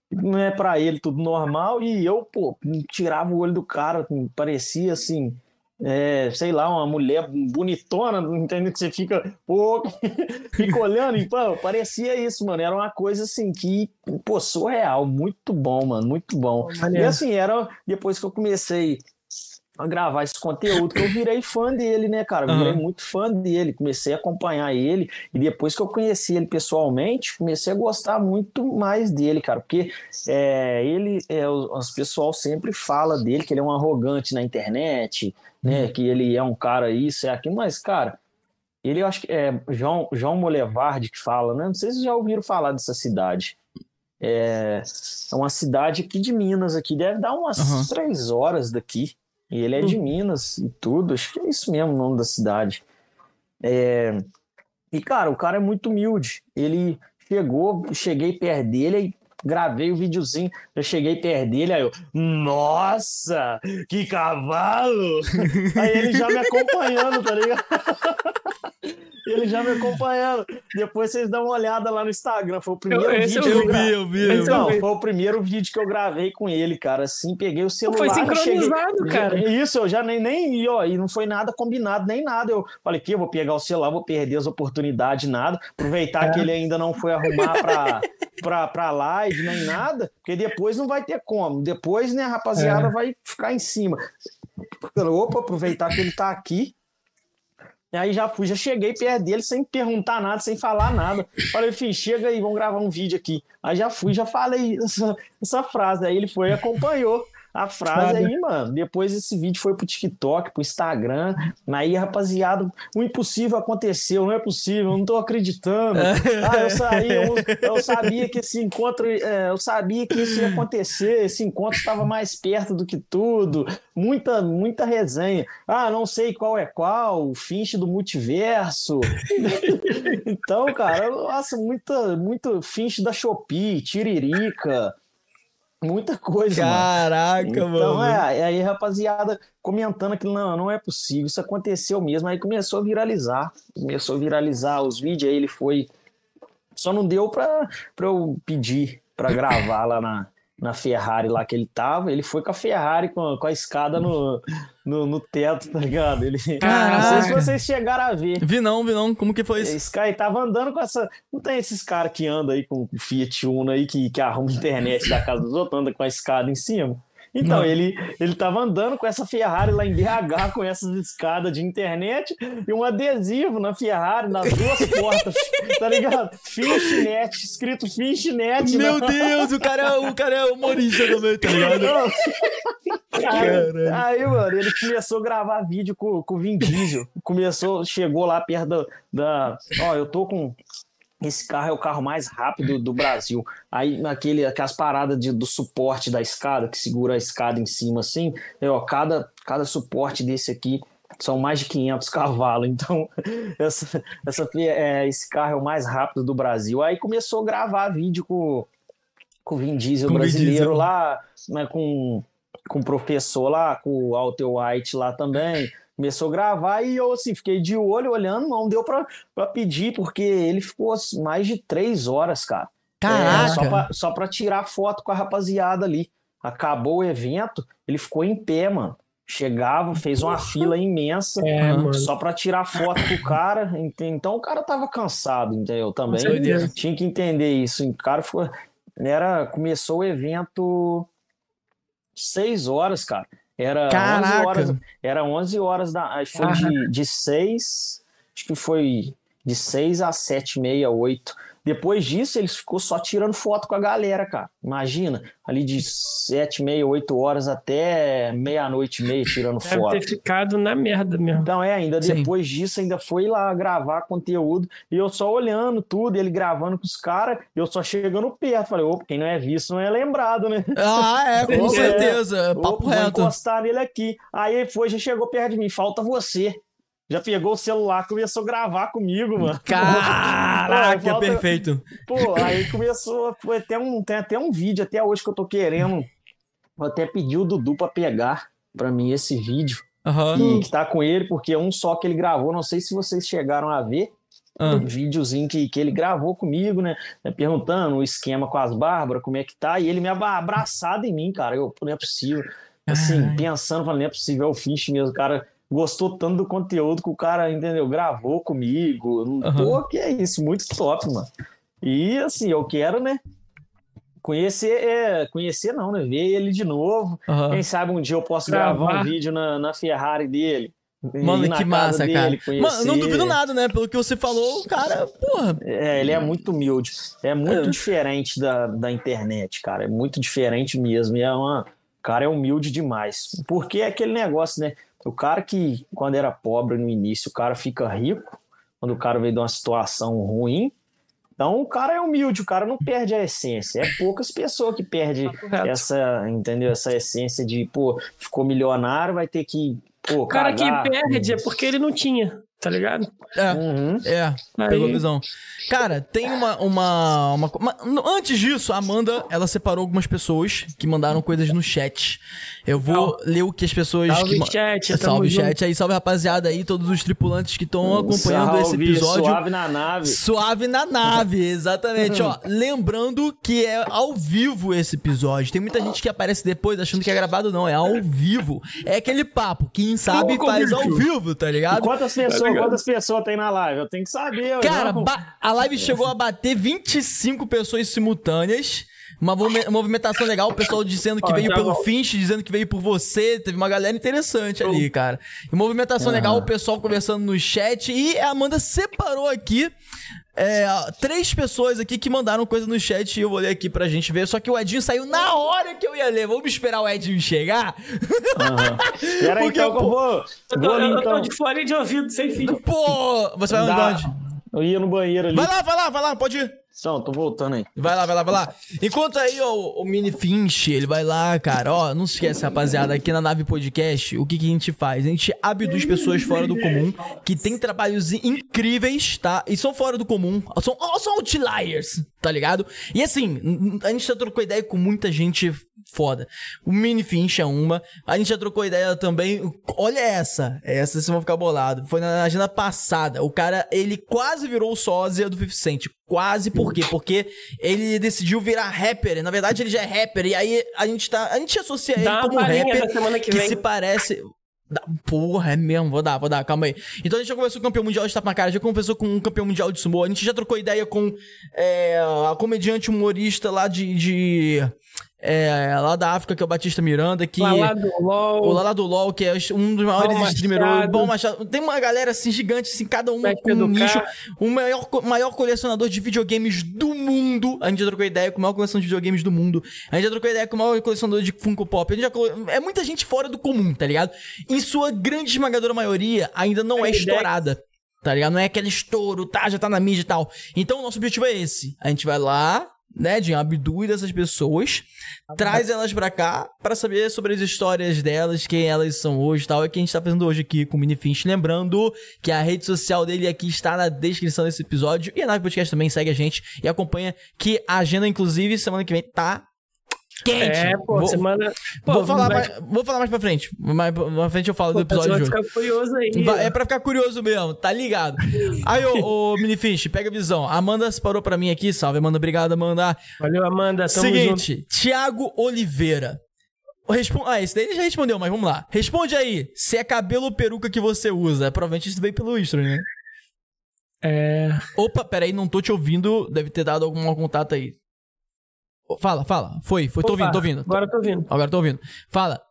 Não é para ele tudo normal. E eu, pô, tirava o olho do cara, parecia assim, é, sei lá, uma mulher bonitona, entende que você fica, pô, fica olhando. E, pô, parecia isso, mano, era uma coisa assim que, pô, surreal, muito bom, mano, muito bom. E assim, era depois que eu comecei a gravar esse conteúdo, que eu virei fã dele, né, cara? Eu virei uhum. muito fã dele, comecei a acompanhar ele, e depois que eu conheci ele pessoalmente, comecei a gostar muito mais dele, cara, porque é, ele, é, os pessoal sempre fala dele que ele é um arrogante na internet, né, uhum. que ele é um cara isso, é aquilo, mas, cara, ele eu acho que é João, João Molevard que fala, né? Não sei se vocês já ouviram falar dessa cidade. É, é uma cidade aqui de Minas, aqui deve dar umas uhum. três horas daqui. E ele é de hum. Minas e tudo, acho que é isso mesmo o nome da cidade. É... E, cara, o cara é muito humilde. Ele chegou, cheguei perto dele, aí gravei o videozinho, eu cheguei perto dele, aí eu, nossa, que cavalo! aí ele já me acompanhando, tá ligado? ele já me acompanhando. Depois vocês dão uma olhada lá no Instagram. Foi o primeiro eu, vídeo eu, eu vi, eu vi. Então, foi o primeiro vídeo que eu gravei com ele, cara. Assim, peguei o celular. Foi sincronizado, cheguei... cara. Isso, eu já nem, nem ó, e não foi nada combinado, nem nada. Eu falei que eu vou pegar o celular, vou perder as oportunidades, nada. Aproveitar é. que ele ainda não foi arrumar pra, pra, pra live, nem nada, porque depois não vai ter como. Depois, né, a rapaziada é. vai ficar em cima. Opa, aproveitar que ele tá aqui e aí já fui, já cheguei perto dele sem perguntar nada, sem falar nada. Falei, enfim, chega aí, vamos gravar um vídeo aqui. Aí já fui, já falei essa, essa frase. Aí ele foi e acompanhou a frase aí, mano. Depois esse vídeo foi pro TikTok, pro Instagram. Aí, rapaziada, o impossível aconteceu, não é possível, não tô acreditando. Ah, eu, saí, eu, eu sabia que esse encontro, é, eu sabia que isso ia acontecer, esse encontro estava mais perto do que tudo. Muita, muita resenha. Ah, não sei qual é qual, o finche do multiverso. então, cara, nossa, muita, muito finche da Shopee, Tiririca muita coisa, Caraca, mano. então, mano. É, aí, rapaziada, comentando que não, não é possível, isso aconteceu mesmo. Aí começou a viralizar. Começou a viralizar os vídeos, aí ele foi. Só não deu pra, pra eu pedir pra gravar lá na, na Ferrari lá que ele tava, ele foi com a Ferrari com, com a escada no, no, no, teto, tá ligado? Ele, Caraca. não sei se vocês chegaram a ver. Vi não, vi não. Como que foi isso? Esse cara tava andando com essa. Não tem esses caras que andam aí com Fiat Uno aí que, que arruma internet da casa dos outros, anda com a escada em cima? Então, ele, ele tava andando com essa Ferrari lá em BH, com essas escadas de internet e um adesivo na Ferrari, nas duas portas, tá ligado? Finchnet, escrito Finchnet. Meu na... Deus, o cara, é, o cara é humorista também, tá ligado? Aí, aí, mano, ele começou a gravar vídeo com, com o Vin Diesel. Começou, chegou lá perto da, da. Ó, eu tô com esse carro é o carro mais rápido do Brasil. Aí, aquele, aquelas paradas de, do suporte da escada, que segura a escada em cima assim, é, ó, cada, cada suporte desse aqui são mais de 500 cavalos. Então, essa, essa, é, esse carro é o mais rápido do Brasil. Aí começou a gravar vídeo com, com o Vin Diesel com brasileiro Diesel. lá, né, com, com o professor lá, com o Walter White lá também começou a gravar e eu assim, fiquei de olho olhando, não deu pra, pra pedir, porque ele ficou mais de três horas, cara. Caraca! É, só, pra, só pra tirar foto com a rapaziada ali. Acabou o evento, ele ficou em pé, mano. Chegava, fez uma fila imensa é, só pra tirar foto com o cara. Então o cara tava cansado, entendeu? Também tinha que entender isso. O cara foi. Era, começou o evento seis horas, cara. Era Caraca. 11 horas, era 11 horas da, acho que foi de, de 6, acho que foi de 6 a 7, meia, 8. Depois disso, eles ficou só tirando foto com a galera, cara. Imagina, ali de 7, meia, 8 horas até meia-noite e meia tirando Deve foto. Deve ter ficado na merda mesmo. Então, é, ainda Sim. depois disso, ainda foi lá gravar conteúdo e eu só olhando tudo, ele gravando com os caras, eu só chegando perto. Falei, opa, quem não é visto não é lembrado, né? Ah, é, com é, certeza. Papo opa, reto. Vou encostar nele aqui. Aí ele foi, já chegou perto de mim, falta você já pegou o celular, começou a gravar comigo, mano. Caraca, volta... perfeito. Pô, aí começou, foi até um, tem até um vídeo até hoje que eu tô querendo. Vou até pedir o Dudu pra pegar pra mim esse vídeo. Uhum. Que, que tá com ele, porque é um só que ele gravou, não sei se vocês chegaram a ver. Um videozinho que, que ele gravou comigo, né? Perguntando o esquema com as Bárbaras, como é que tá, e ele me abraçado em mim, cara. Eu, não é possível. Assim, Ai. pensando, falando, não é possível, é o Fish mesmo, cara gostou tanto do conteúdo que o cara, entendeu? Gravou comigo. Uhum. Pô, que é isso, muito top, mano. E assim, eu quero, né? Conhecer, é, conhecer não, né? Ver ele de novo. Uhum. Quem sabe um dia eu posso gravar, gravar um vídeo na, na Ferrari dele. Mano, que massa, dele, cara. Mano, não duvido nada, né? Pelo que você falou, o cara, porra. É, ele é muito humilde. É muito é. diferente da, da internet, cara. É muito diferente mesmo. E é uma. O cara é humilde demais. Porque é aquele negócio, né? O cara que, quando era pobre no início, o cara fica rico, quando o cara veio de uma situação ruim, então o cara é humilde, o cara não perde a essência. É poucas pessoas que perdem essa, entendeu? Essa essência de, pô, ficou milionário, vai ter que. Pô, o cara cagar. que perde é porque ele não tinha. Tá ligado? É, uhum. é, pegou a visão. Cara, tem uma, uma, uma, uma, Antes disso, a Amanda, ela separou algumas pessoas que mandaram coisas no chat. Eu vou salve. ler o que as pessoas. Salve que, chat, Salve junto. chat aí, salve rapaziada aí, todos os tripulantes que estão acompanhando salve, esse episódio. Suave na nave. Suave na nave, exatamente. Ó, lembrando que é ao vivo esse episódio. Tem muita gente que aparece depois achando que é gravado, não. É ao vivo. É aquele papo. Quem sabe faz ao vivo, tá ligado? E quantas pessoas quantas pessoas tem na live? Eu tenho que saber. Cara, a live chegou a bater 25 pessoas simultâneas. Uma movimentação legal, o pessoal dizendo que veio tá pelo bom. Finch, dizendo que veio por você. Teve uma galera interessante ali, cara. E movimentação uhum. legal, o pessoal conversando no chat. E a Amanda separou aqui é, três pessoas aqui que mandaram coisa no chat e eu vou ler aqui pra gente ver. Só que o Edinho saiu na hora que eu ia ler. Vamos esperar o Edinho chegar? Uhum. Pera aí, então que eu vou. Eu tô, vou eu então. tô de fone de ouvido, sem fim. Pô, você vai onde? Eu ia no banheiro ali. Vai lá, vai lá, vai lá, pode ir. Não, tô voltando aí. Vai lá, vai lá, vai lá. Enquanto aí, ó, o Mini Finch, ele vai lá, cara. Ó, não se esquece, rapaziada, aqui na Nave Podcast, o que, que a gente faz? A gente abduz pessoas fora do comum, que tem trabalhos incríveis, tá? E são fora do comum. São, são outliers, tá ligado? E assim, a gente já trocou ideia com muita gente foda. O Mini Finch é uma. A gente já trocou ideia também. Olha essa. Essa vocês vão ficar bolado. Foi na agenda passada. O cara, ele quase virou sósia do 50 Cent. Quase por quê? Porque ele decidiu virar rapper. Na verdade, ele já é rapper. E aí a gente tá. A gente associa ele como rapper que, que se parece. Porra, é mesmo, vou dar, vou dar, calma aí. Então a gente já conversou com o campeão mundial de tapa na cara, já conversou com um campeão mundial de sumo, a gente já trocou ideia com é, a comediante humorista lá de, de é, lá da África, que é o Batista Miranda, que. Lá do LOL. O lá do LOL, que é um dos maiores Bom streamers. Bom Machado. Tem uma galera assim gigante, assim, cada um com um nicho. O maior, maior colecionador de videogames do mundo. A gente já trocou ideia com o maior colecionador de videogames do mundo. A gente já trocou ideia com o maior colecionador de Funko Pop. A gente já, é muita gente fora do comum, tá ligado? Em sua grande esmagadora maioria, ainda não é, é estourada. Tá ligado? Não é aquele estouro, tá? Já tá na mídia e tal. Então, o nosso objetivo é esse. A gente vai lá, né, Jim, abduz essas pessoas, tá traz elas pra cá para saber sobre as histórias delas, quem elas são hoje e tal. É o que a gente tá fazendo hoje aqui com o Minifinch. Lembrando que a rede social dele aqui está na descrição desse episódio. E a Nave Podcast também segue a gente e acompanha que a agenda, inclusive, semana que vem tá quente. É, pô, vou, semana. Pô, vou, falar mais, vou falar mais pra frente. Mais pra frente eu falo pô, do episódio de hoje. ficar curioso aí. Vai, é pra ficar curioso mesmo, tá ligado? aí, ô, ô Minifish, pega a visão. Amanda parou pra mim aqui, salve, Amanda. Obrigado, Amanda. Valeu, Amanda. Tamo Seguinte, junto. Thiago Oliveira. Responde... Ah, esse daí ele já respondeu, mas vamos lá. Responde aí, se é cabelo ou peruca que você usa. Provavelmente isso veio pelo Istro, né? É. Opa, peraí, não tô te ouvindo. Deve ter dado algum contato aí. Fala, fala. Foi, foi. Opa, tô ouvindo, tô ouvindo. Agora tô ouvindo. Agora tô ouvindo. Fala.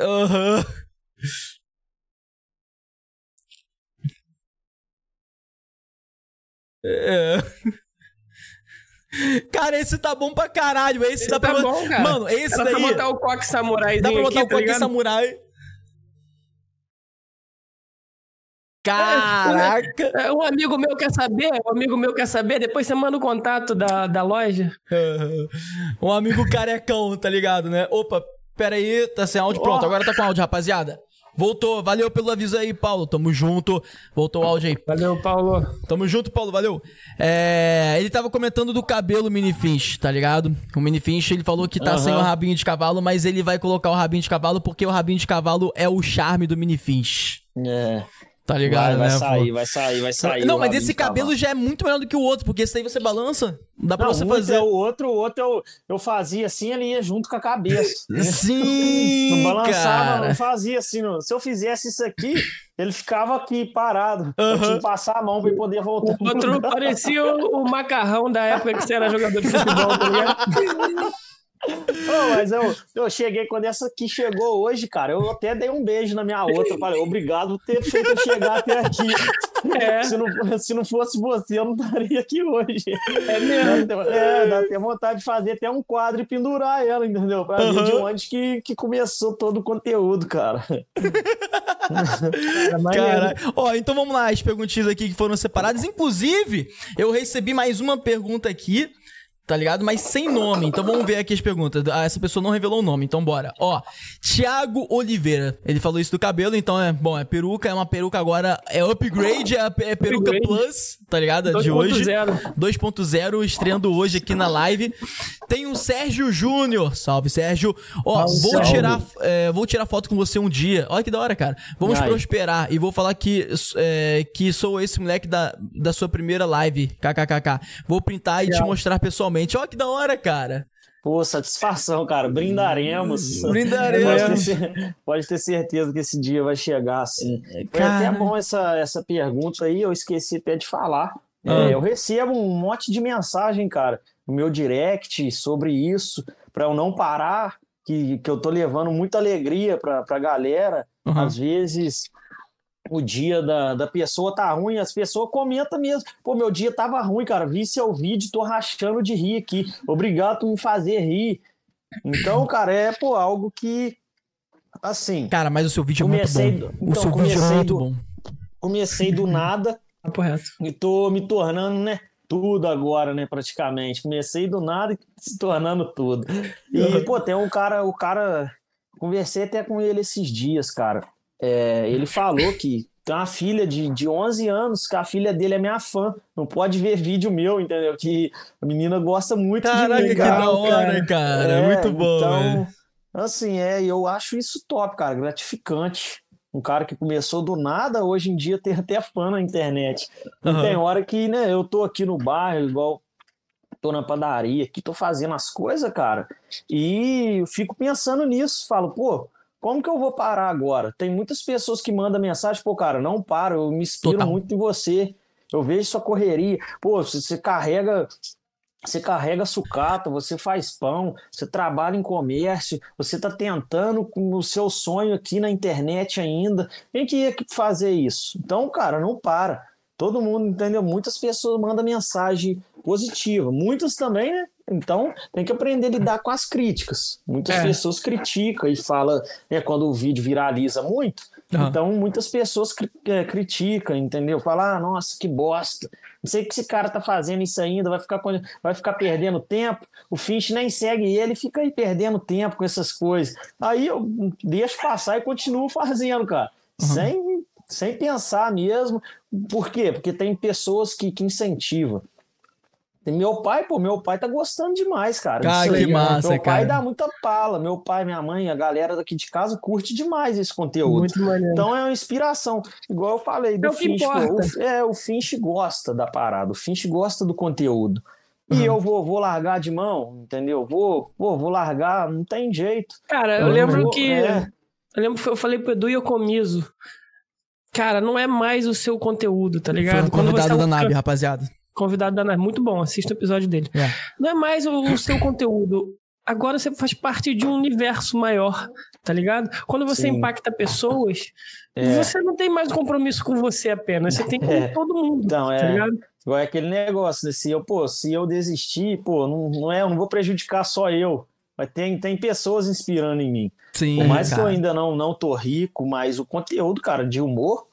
Aham. Uhum. É. Cara, esse tá bom pra caralho. Esse, esse dá tá pra. Bom, cara. Mano, esse dá daí. Dá pra botar o coque samurai Dá pra botar aqui, o coque tá samurai. Caraca! É, um amigo meu quer saber, um amigo meu quer saber, depois você manda o contato da, da loja. um amigo carecão, tá ligado, né? Opa, pera aí, tá sem áudio, pronto, agora tá com áudio, rapaziada. Voltou, valeu pelo aviso aí, Paulo. Tamo junto. Voltou o áudio aí. Valeu, Paulo. Tamo junto, Paulo, valeu. É, ele tava comentando do cabelo Mini Finch, tá ligado? O Mini Finch, ele falou que tá uhum. sem o rabinho de cavalo, mas ele vai colocar o rabinho de cavalo porque o rabinho de cavalo é o charme do Mini Finch. É. Tá ligado, vai, vai né? Sair, vai sair, vai sair. Não, mas esse cabelo já é muito melhor do que o outro, porque esse aí você balança, dá pra não, você fazer. É o outro, o outro eu, eu fazia assim, ele ia junto com a cabeça. Sim! não balançava, cara. não fazia assim. Não. Se eu fizesse isso aqui, ele ficava aqui parado. Uhum. Eu tinha que passar a mão pra ele poder voltar. O outro parecia o, o macarrão da época que você era jogador de futebol, tá ligado? Oh, mas eu, eu cheguei, quando essa aqui chegou hoje, cara, eu até dei um beijo na minha outra. Falei, obrigado por ter feito eu chegar até aqui. É. Se, não, se não fosse você, eu não estaria aqui hoje. É mesmo? É, dá até vontade de fazer até um quadro e pendurar ela, entendeu? Pra uhum. ver de onde que, que começou todo o conteúdo, cara. cara, ó, então vamos lá, as perguntinhas aqui que foram separadas. Inclusive, eu recebi mais uma pergunta aqui tá ligado? Mas sem nome. Então vamos ver aqui as perguntas. Ah, essa pessoa não revelou o nome, então bora. Ó, Thiago Oliveira. Ele falou isso do cabelo, então é, bom, é peruca, é uma peruca agora, é upgrade, é, é peruca upgrade. plus, tá ligado? 2. De hoje. 2.0, estreando hoje aqui na live. Tem o Sérgio Júnior. Salve, Sérgio. Ó, vou salve. tirar é, vou tirar foto com você um dia. Olha que da hora, cara. Vamos Ai. prosperar e vou falar que é, que sou esse moleque da, da sua primeira live, kkkk. Vou printar e te mostrar pessoalmente pessoalmente. Olha que da hora, cara. Pô, satisfação, cara. Brindaremos. Brindaremos. Pode ter, pode ter, certeza que esse dia vai chegar, assim. Foi até bom essa, essa pergunta aí, eu esqueci até de falar. É, ah. É, eu recebo um monte de mensagem, cara, no meu direct sobre isso, para eu não parar, que, que eu tô levando muita alegria pra, pra galera. Uhum. Às vezes o dia da, da pessoa tá ruim, as pessoas comentam mesmo. Pô, meu dia tava ruim, cara. Vi seu vídeo, tô rachando de rir aqui. Obrigado por me fazer rir. Então, cara, é pô, algo que. Assim. Cara, mas o seu vídeo é muito bom. Do, então, o seu vídeo é muito do, bom. Comecei do nada. Tá correto. E tô me tornando, né? Tudo agora, né? Praticamente. Comecei do nada e se tornando tudo. E, pô, tem um cara, o cara. Conversei até com ele esses dias, cara. É, ele falou que tem uma filha de, de 11 anos, que a filha dele é minha fã. Não pode ver vídeo meu, entendeu? Que a menina gosta muito Caraca, de mim. Caraca, que da hora, cara. É, muito bom, Então, assim, é, eu acho isso top, cara. Gratificante. Um cara que começou do nada, hoje em dia tem até fã na internet. Uhum. Tem hora que, né, eu tô aqui no bairro, igual tô na padaria aqui, tô fazendo as coisas, cara, e eu fico pensando nisso. Falo, pô, como que eu vou parar agora? Tem muitas pessoas que mandam mensagem, pô, cara, não para, eu me inspiro Total. muito em você. Eu vejo sua correria. Pô, você carrega você carrega sucata, você faz pão, você trabalha em comércio, você está tentando com o seu sonho aqui na internet ainda. Quem que ia fazer isso? Então, cara, não para. Todo mundo, entendeu? Muitas pessoas mandam mensagem positiva. Muitas também, né? Então, tem que aprender a lidar com as críticas. Muitas é. pessoas criticam e falam, né, quando o vídeo viraliza muito, uhum. então muitas pessoas é, criticam, entendeu? Falam, ah, nossa, que bosta. Não sei o que esse cara tá fazendo isso ainda, vai ficar, vai ficar perdendo tempo. O Finch nem segue ele, fica aí perdendo tempo com essas coisas. Aí eu deixo passar e continuo fazendo, cara. Uhum. Sem, sem pensar mesmo. Por quê? Porque tem pessoas que, que incentivam. Meu pai, pô, meu pai tá gostando demais, cara. Cara, que massa, Meu pai dá muita pala. Meu pai, minha mãe, a galera daqui de casa curte demais esse conteúdo. Muito maneiro. Então é uma inspiração. Igual eu falei do é Finch, pô, o, é, o Finch gosta da parada, o Finch gosta do conteúdo. E uhum. eu vou, vou largar de mão, entendeu? Vou, vou, vou largar, não tem jeito. Cara, eu, eu lembro vou, que. É... Eu lembro que eu falei pro Edu e eu comiso. Cara, não é mais o seu conteúdo, tá ligado? Foi um convidado Quando você... da nave, rapaziada convidado da Nave. Muito bom, assista o episódio dele. É. Não é mais o, o seu conteúdo. Agora você faz parte de um universo maior, tá ligado? Quando você Sim. impacta pessoas, é. você não tem mais um compromisso com você apenas, você tem com é. todo mundo. Então, tá é. Ligado? Igual é aquele negócio, né? se eu, pô, se eu desistir, pô, não, não é, eu não vou prejudicar só eu. Mas tem, tem pessoas inspirando em mim. Sim, Por mais cara. que eu ainda não, não tô rico, mas o conteúdo, cara, de humor,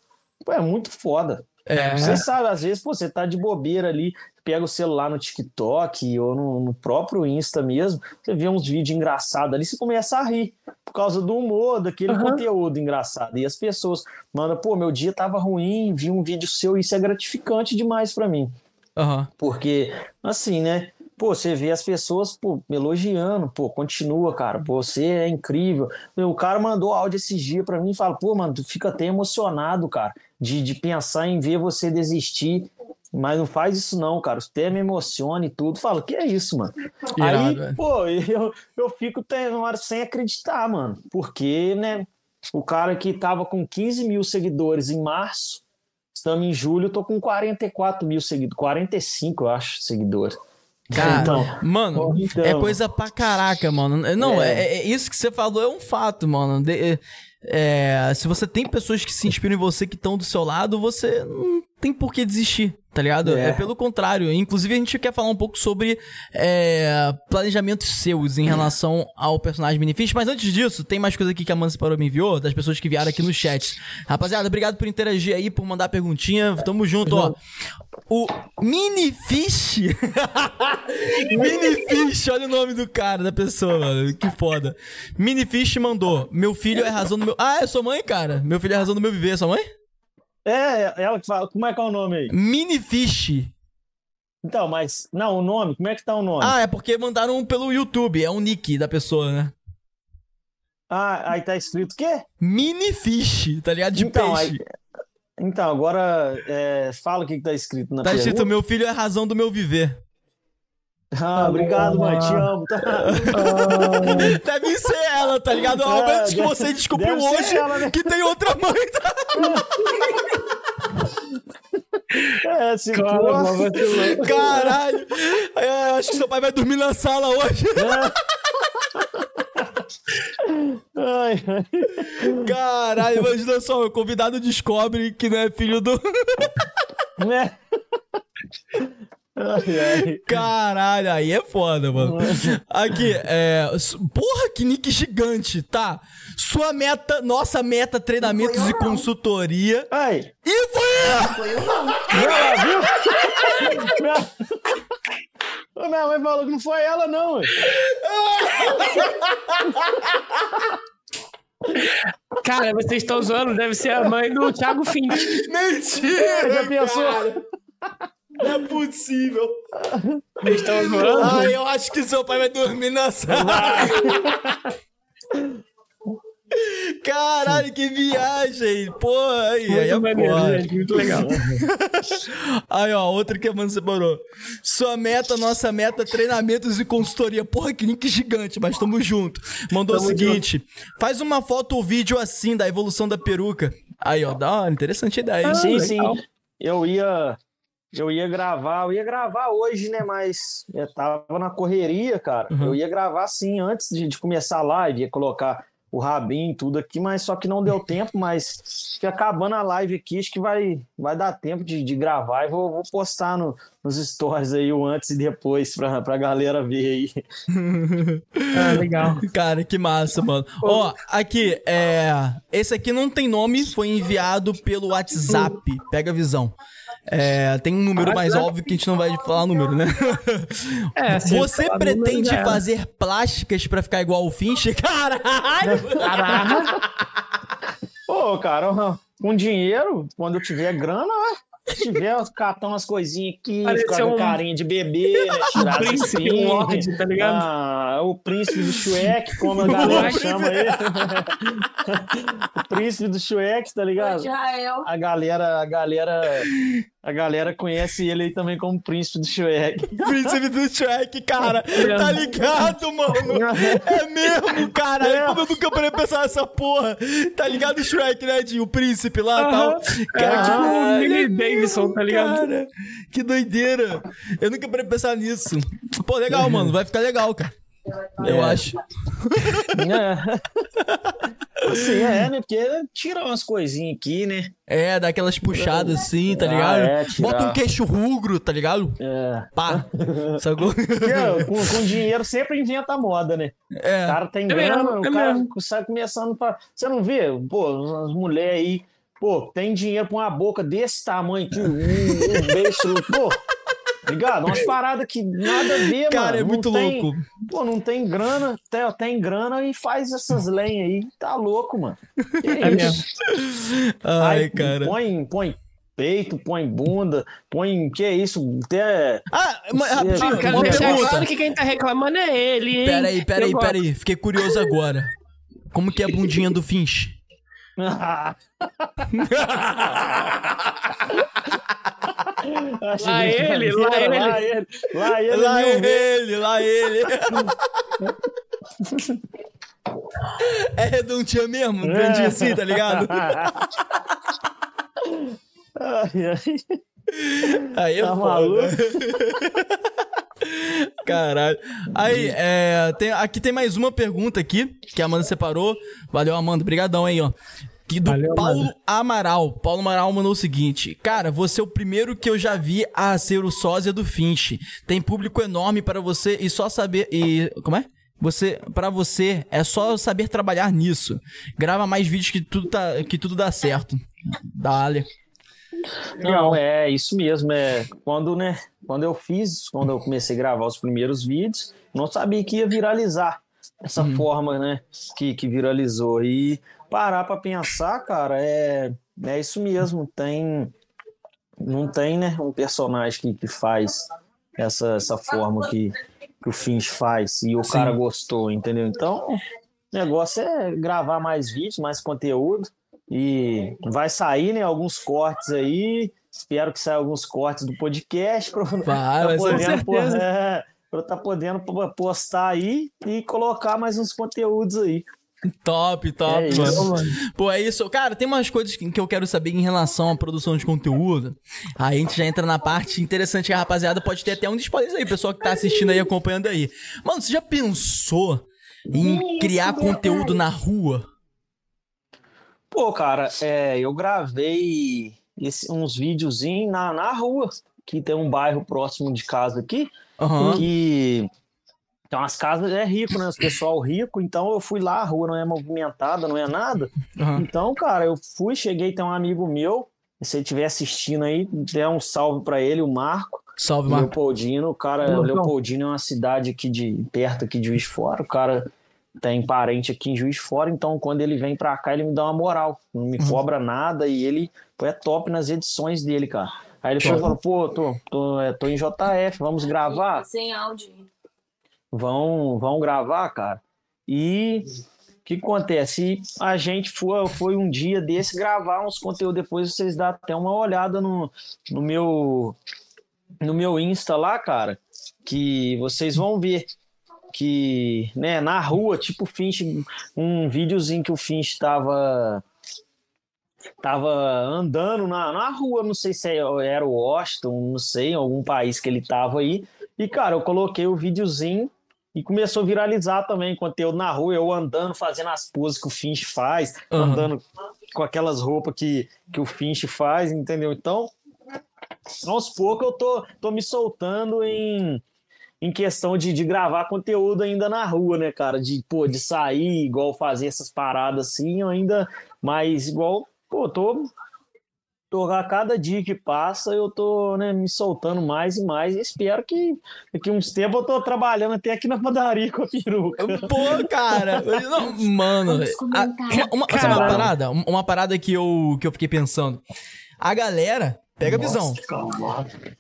pô, é muito foda. É. Você sabe, às vezes, pô, você tá de bobeira ali, pega o celular no TikTok ou no, no, próprio Insta mesmo, você vê uns vídeos engraçados ali, você começa a rir por causa do humor, daquele uhum. conteúdo engraçado. E as pessoas mandam, pô, meu dia tava ruim, vi um vídeo seu, isso é gratificante demais para mim. Uhum. Porque, assim, né? Pô, você vê as pessoas, pô, me elogiando, pô, continua, cara, você é incrível. O cara mandou áudio esses dias pra mim e fala, pô, mano, tu fica até emocionado, cara de, de pensar em ver você desistir. Mas não faz isso não, cara. Você até me emociona e tudo. Fala, que é isso, mano? Irado, Aí, pô, eu, eu fico uma hora sem acreditar, mano. Porque, né, o cara que tava com 15 mil seguidores em março, estamos em julho, eu tô com 44 mil seguidores. 45, eu acho, seguidores. Cara, então, mano, então, é coisa pra caraca, mano. Não, é. É, é. isso que você falou é um fato, mano. De, é, se você tem pessoas que se inspiram em você que estão do seu lado, você não tem por que desistir tá ligado? É. é. pelo contrário. Inclusive, a gente quer falar um pouco sobre é, planejamentos seus em relação ao personagem Minifish. Mas antes disso, tem mais coisa aqui que a Mansa Parou me enviou, das pessoas que vieram aqui no chat. Rapaziada, obrigado por interagir aí, por mandar perguntinha. Tamo junto, ó. O Minifish. Minifish, olha o nome do cara, da pessoa, mano. Que foda. Minifish mandou: Meu filho é razão do meu. Ah, é sua mãe, cara? Meu filho é razão do meu viver, é sua mãe? É, ela que fala. Como é que é o nome aí? Minifish. Então, mas. Não, o nome, como é que tá o nome? Ah, é porque mandaram pelo YouTube, é o nick da pessoa, né? Ah, aí tá escrito o quê? Minifish, tá ligado? De então, peixe. Aí... Então, agora é... fala o que, que tá escrito na Tá pergunta. escrito: Meu filho é a razão do meu viver. Ah, obrigado, mãe. Te amo. Tá? Deve ser ela, tá ligado? Ao é, menos que você descobriu hoje ela, né? que tem outra mãe. Tá? É, se Cara, Caralho. É, acho que seu pai vai dormir na sala hoje. É. Ai, ai. Caralho, imagina só, o convidado descobre que não é filho do. É. Caralho, aí é foda, mano. Aqui, é. Porra, que nick gigante, tá? Sua meta, nossa meta, treinamentos eu, e consultoria. Ai. E foi eu! Foi eu, não. Não, viu? Minha... Mãe falou que não foi ela, não. Cara, vocês estão zoando, deve ser a mãe do Thiago Finch. Mentira! Já pensou? Cara. Não é possível. Eles estão zoando? Ah, eu acho que seu pai vai dormir na sala. Caralho, que viagem! Pô, aí, muito aí é maneiro, gente, muito legal. aí, ó, outra que a mano separou. Sua meta, nossa meta, treinamentos e consultoria. Porra, que link gigante, mas tamo junto. Mandou tamo o seguinte: junto. faz uma foto ou vídeo assim da evolução da peruca. Aí, ó, dá uma interessante ideia. Ah, sim, legal. sim. Eu ia eu ia gravar, eu ia gravar hoje, né? Mas eu tava na correria, cara. Uhum. Eu ia gravar sim antes de, de, começar a live, ia colocar o rabinho tudo aqui, mas só que não deu tempo, mas que acabando a live aqui, acho que vai, vai dar tempo de, de gravar e vou, vou postar no, nos stories aí o antes e depois pra, pra galera ver aí. ah, legal. Cara, que massa, mano. Ó, oh, aqui, é. Esse aqui não tem nome, foi enviado pelo WhatsApp. Pega a visão. É, tem um número ah, mais é. óbvio que a gente não vai falar número, né? É, Você pretende número, fazer plásticas pra ficar igual o Finch? Caralho! Caralho! Pô, cara, com dinheiro, quando eu tiver grana, se tiver catando umas coisinhas aqui, ficar um... carinha de bebê, né? Tirar o príncipe assim, Lorde, tá ligado? Ah, o príncipe do Shrek, como a galera chama ele. o príncipe do Shrek, tá ligado? A galera, a galera a galera conhece ele aí também como Príncipe do Shrek. Príncipe do Shrek, cara. Tá ligado, mano? É mesmo, cara. É. Como eu nunca parei pensar nessa porra. Tá ligado o Shrek, né, de O príncipe lá e uh -huh. tal. Cara, é, tipo o Davidson, tá ligado? Cara, que doideira. Eu nunca parei pensar nisso. Pô, legal, mano. Vai ficar legal, cara. Eu é. acho. É. Assim, é, né? Porque tira umas coisinhas aqui, né? É, dá aquelas puxadas assim, tá ligado? Ah, é, Bota um queixo rugro, tá ligado? É. Pá. Sacou? Com, com dinheiro sempre inventa moda, né? É. O cara tem é grana, mesmo, o é cara mesmo. sai começando pra. Você não vê? Pô, as mulheres aí, pô, tem dinheiro pra uma boca desse tamanho aqui, um, um beijo, pô. Ligado? Umas paradas que nada a ver, Cara, mano. é muito tem, louco. Pô, não tem grana, tem, tem grana e faz essas lenhas aí. Tá louco, mano. Que é, é isso? Ai, Aí, cara. Põe, põe peito, põe bunda, põe. Que é isso? Até. Ah, mas rapidinho, uma pergunta. Claro que quem tá reclamando é ele, hein? Peraí, peraí, peraí. Fiquei curioso agora. Como que é a bundinha do Finch? lá ele, lá ele, lá ele, lá ele, lá ele, lá ele. É redondinha mesmo, grandinho assim, tá ligado? Ai, ai. Aí é tá maluco. Caralho. Aí, é, tem, aqui tem mais uma pergunta aqui, que a Amanda separou. Valeu, Amanda. Obrigadão aí, ó Que do Valeu, Paulo. Amaral. Paulo Amaral mandou o seguinte: Cara, você é o primeiro que eu já vi a ser o sósia do Finch. Tem público enorme para você e só saber. E. Como é? Você, para você, é só saber trabalhar nisso. Grava mais vídeos que tudo, tá, que tudo dá certo. Não, é isso mesmo. É quando, né? Quando eu fiz, quando eu comecei a gravar os primeiros vídeos, não sabia que ia viralizar essa uhum. forma, né? Que, que viralizou. E parar para pensar, cara, é, é isso mesmo. Tem. Não tem, né? Um personagem que, que faz essa, essa forma que, que o Finch faz e o Sim. cara gostou, entendeu? Então, o negócio é gravar mais vídeos, mais conteúdo e vai sair, né, alguns cortes aí. Espero que saia alguns cortes do podcast para vai, podendo, é, para estar tá podendo postar aí e colocar mais uns conteúdos aí. Top, top, é mano. Pô, é isso. Cara, tem umas coisas que eu quero saber em relação à produção de conteúdo. Aí a gente já entra na parte interessante que a rapaziada pode ter até um spoilers aí, pessoal que tá assistindo aí, acompanhando aí. Mano, você já pensou em criar conteúdo na rua? Pô, cara, é, eu gravei esse, uns videozinhos na, na rua, que tem um bairro próximo de casa aqui, uhum. que então as casas é rico, né? Os pessoal rico, então eu fui lá, a rua não é movimentada, não é nada. Uhum. Então, cara, eu fui, cheguei, tem um amigo meu, se ele estiver assistindo aí, dê um salve para ele, o Marco. Salve, Marco. Leopoldino, o cara. Leopoldino é uma cidade aqui de perto aqui de Juiz Fora, o cara tem parente aqui em Juiz de Fora, então quando ele vem pra cá, ele me dá uma moral, não me uhum. cobra nada e ele pô, é top nas edições dele, cara. Aí ele falou, pô, tô, tô, é, tô em JF, vamos gravar? Sem áudio vão, vão gravar, cara. E o que acontece? A gente foi, foi um dia desse gravar uns conteúdos, depois vocês dão até uma olhada no, no meu no meu Insta lá, cara, que vocês vão ver que, né, na rua, tipo o Finch, um videozinho que o Finch tava tava andando na, na rua, não sei se era o Washington, não sei, algum país que ele tava aí. E, cara, eu coloquei o videozinho e começou a viralizar também conteúdo na rua, eu andando, fazendo as poses que o Finch faz, uhum. andando com aquelas roupas que, que o Finch faz, entendeu? Então, aos poucos eu tô, tô me soltando em, em questão de, de gravar conteúdo ainda na rua, né, cara? De, pô, de sair, igual fazer essas paradas assim, eu ainda, mas igual, pô, tô tô, a cada dia que passa eu tô né, me soltando mais e mais e espero que daqui uns tempos eu tô trabalhando até aqui na padaria com a peruca. Pô, cara, não, mano, a, uma, uma, uma, parada, uma parada que eu, que eu fiquei pensando. A galera Pega a visão.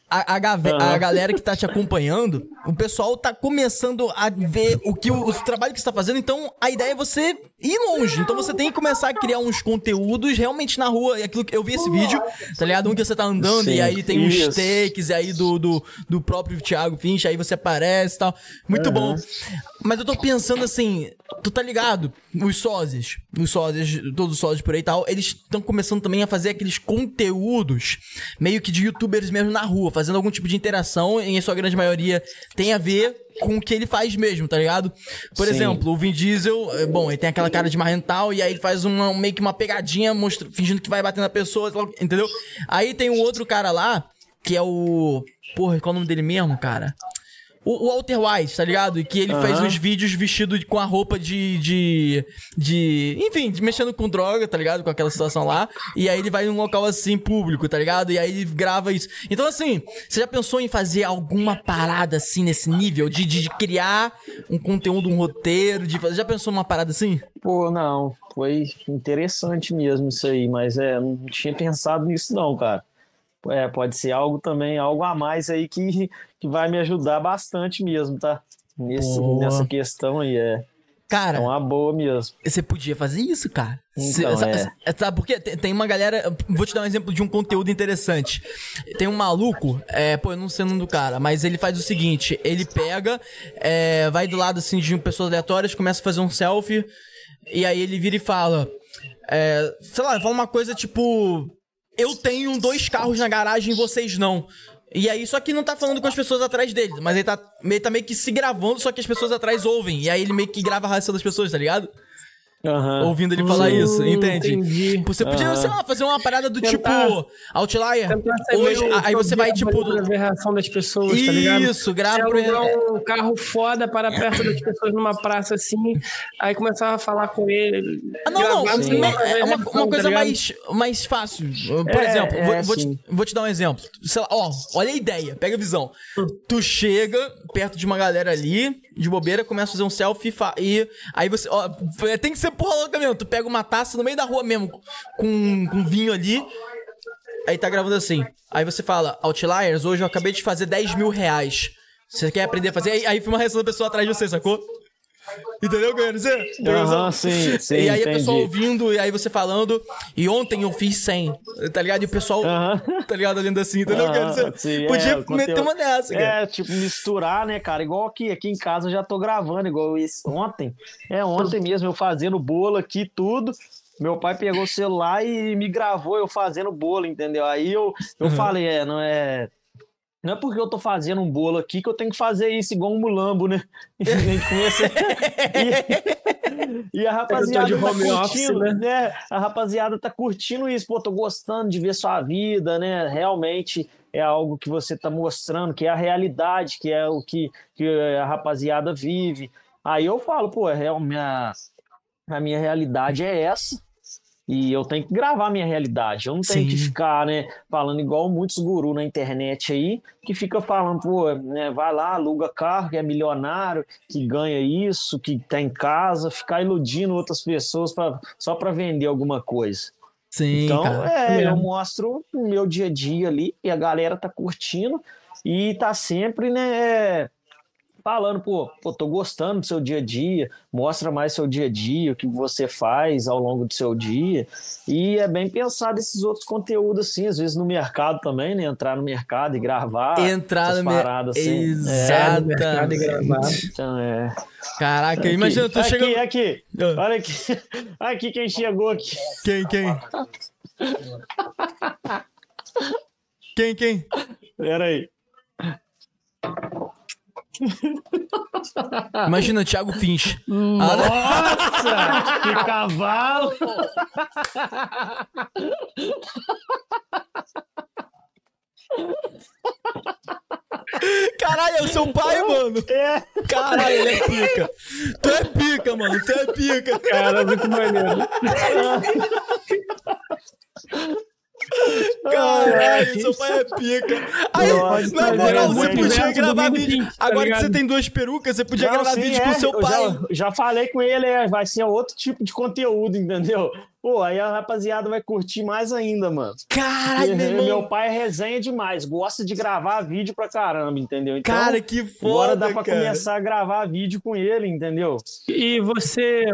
A, a, a, galera que tá te acompanhando, o pessoal tá começando a ver o que o, o trabalho que você tá fazendo, então a ideia é você ir longe. Então você tem que começar a criar uns conteúdos realmente na rua. E aquilo que eu vi esse vídeo, tá ligado? Um que você tá andando Sim, e aí tem isso. uns takes aí do, do, do próprio Thiago Finch, aí você aparece e tal. Muito uhum. bom. Mas eu tô pensando assim, tu tá ligado? Os sósias, os sósias, todos os sósias por aí e tal, eles estão começando também a fazer aqueles conteúdos meio que de youtubers mesmo na rua, fazendo algum tipo de interação, e em sua grande maioria tem a ver com o que ele faz mesmo, tá ligado? Por Sim. exemplo, o Vin Diesel, é, bom, ele tem aquela cara de marrental e aí ele faz uma, meio que uma pegadinha mostra, fingindo que vai bater na pessoa, entendeu? Aí tem um outro cara lá, que é o. Porra, qual é o nome dele mesmo, cara? O, Walter White, tá ligado? E que ele uhum. faz uns vídeos vestido com a roupa de, de. de. Enfim, de mexendo com droga, tá ligado? Com aquela situação lá. E aí ele vai num local assim, público, tá ligado? E aí ele grava isso. Então, assim, você já pensou em fazer alguma parada assim nesse nível? De, de, de criar um conteúdo, um roteiro? De fazer... Já pensou numa parada assim? Pô, não. Foi interessante mesmo isso aí, mas é, não tinha pensado nisso, não, cara é, pode ser algo também, algo a mais aí que, que vai me ajudar bastante mesmo, tá? Nesse, nessa questão aí, é. Cara, é uma boa mesmo. Você podia fazer isso, cara. Então, Cê, é. é. Sabe porque tem uma galera. Vou te dar um exemplo de um conteúdo interessante. Tem um maluco, é, pô, eu não sei o nome do cara, mas ele faz o seguinte: ele pega, é, vai do lado assim de pessoas aleatórias, começa a fazer um selfie, e aí ele vira e fala. É, sei lá, fala uma coisa tipo eu tenho dois carros na garagem e vocês não. E aí, só que não tá falando com as pessoas atrás dele, mas ele tá, ele tá meio que se gravando, só que as pessoas atrás ouvem. E aí ele meio que grava a reação das pessoas, tá ligado? Uhum. Ouvindo ele falar isso, hum, entende? Entendi. Você podia, uhum. sei lá, fazer uma parada do Tentar. tipo Outlier. Hoje, aí você vai, tipo. A reação das pessoas, isso, tá ligado? Isso, grava pra um carro foda para perto das pessoas numa praça assim. Aí começava a falar com ele. Ah, não, não. É uma, uma coisa tá mais, mais fácil. Por é, exemplo, é, vou, vou, te, vou, te, dar um exemplo. Sei lá, ó, olha a ideia, pega a visão. Hum. Tu chega perto de uma galera ali, de bobeira, começa a fazer um selfie e aí você. Ó, tem que ser porra louca mesmo. Tu pega uma taça no meio da rua mesmo, com, com vinho ali. Aí tá gravando assim. Aí você fala, Outliers, hoje eu acabei de fazer 10 mil reais. Você quer aprender a fazer? Aí, aí uma reação da pessoa atrás de você, sacou? Entendeu o que eu quero dizer? Aham, sim, sim. E aí entendi. a pessoa ouvindo, e aí você falando, e ontem eu fiz 100, tá ligado? E o pessoal, tá ligado, olhando assim, entendeu o que eu quero dizer? Sim, Podia é, meter conteúdo... uma dessa, cara. É, tipo, misturar, né, cara? Igual aqui, aqui em casa eu já tô gravando, igual isso. Ontem, é ontem mesmo, eu fazendo bolo aqui, tudo. Meu pai pegou o celular e me gravou eu fazendo bolo, entendeu? Aí eu, eu uhum. falei, é, não é não é porque eu tô fazendo um bolo aqui que eu tenho que fazer isso igual um mulambo, né? E a e, a rapaziada tá curtindo, office, né? né? A rapaziada tá curtindo isso. Pô, tô gostando de ver sua vida, né? Realmente é algo que você tá mostrando, que é a realidade, que é o que, que a rapaziada vive. Aí eu falo, pô, é, minha, a minha realidade é essa e eu tenho que gravar minha realidade. Eu não tenho Sim. que ficar, né, falando igual muitos gurus na internet aí, que fica falando, pô, né, vai lá, aluga carro, que é milionário, que ganha isso, que tá em casa, ficar iludindo outras pessoas pra, só para vender alguma coisa. Sim, então, cara. é, eu mostro o meu dia a dia ali e a galera tá curtindo e tá sempre, né, falando, pô, pô, tô gostando do seu dia a dia, mostra mais seu dia a dia, o que você faz ao longo do seu dia. E é bem pensado esses outros conteúdos, assim, às vezes no mercado também, né? Entrar no mercado e gravar. Entrar no mercado, assim. Exatamente. É, e gravar. Então, é. Caraca, aqui, imagina, tu aqui, chegando. Aqui, ah. olha aqui. Aqui quem chegou aqui. Quem, quem? quem, quem? Peraí. Imagina Thiago Finch. Nossa! que cavalo! Caralho, é o seu pai, mano? É. Caralho, ele é pica. Tu é pica, mano. Tu é pica. Cara, muito maneiro. Caralho, seu pai é pica. Aí, Nossa, na moral, você podia gravar vídeo. Tá Agora que você tem duas perucas, você podia não, gravar sim, vídeo é, com seu pai. Já, já, falei com ele, é, vai ser outro tipo de conteúdo, entendeu? Pô, aí a rapaziada vai curtir mais ainda, mano. Caralho, meu, meu pai é resenha demais, gosta de gravar vídeo pra caramba, entendeu? Então, cara, que foda, Agora dá pra cara. começar a gravar vídeo com ele, entendeu? E você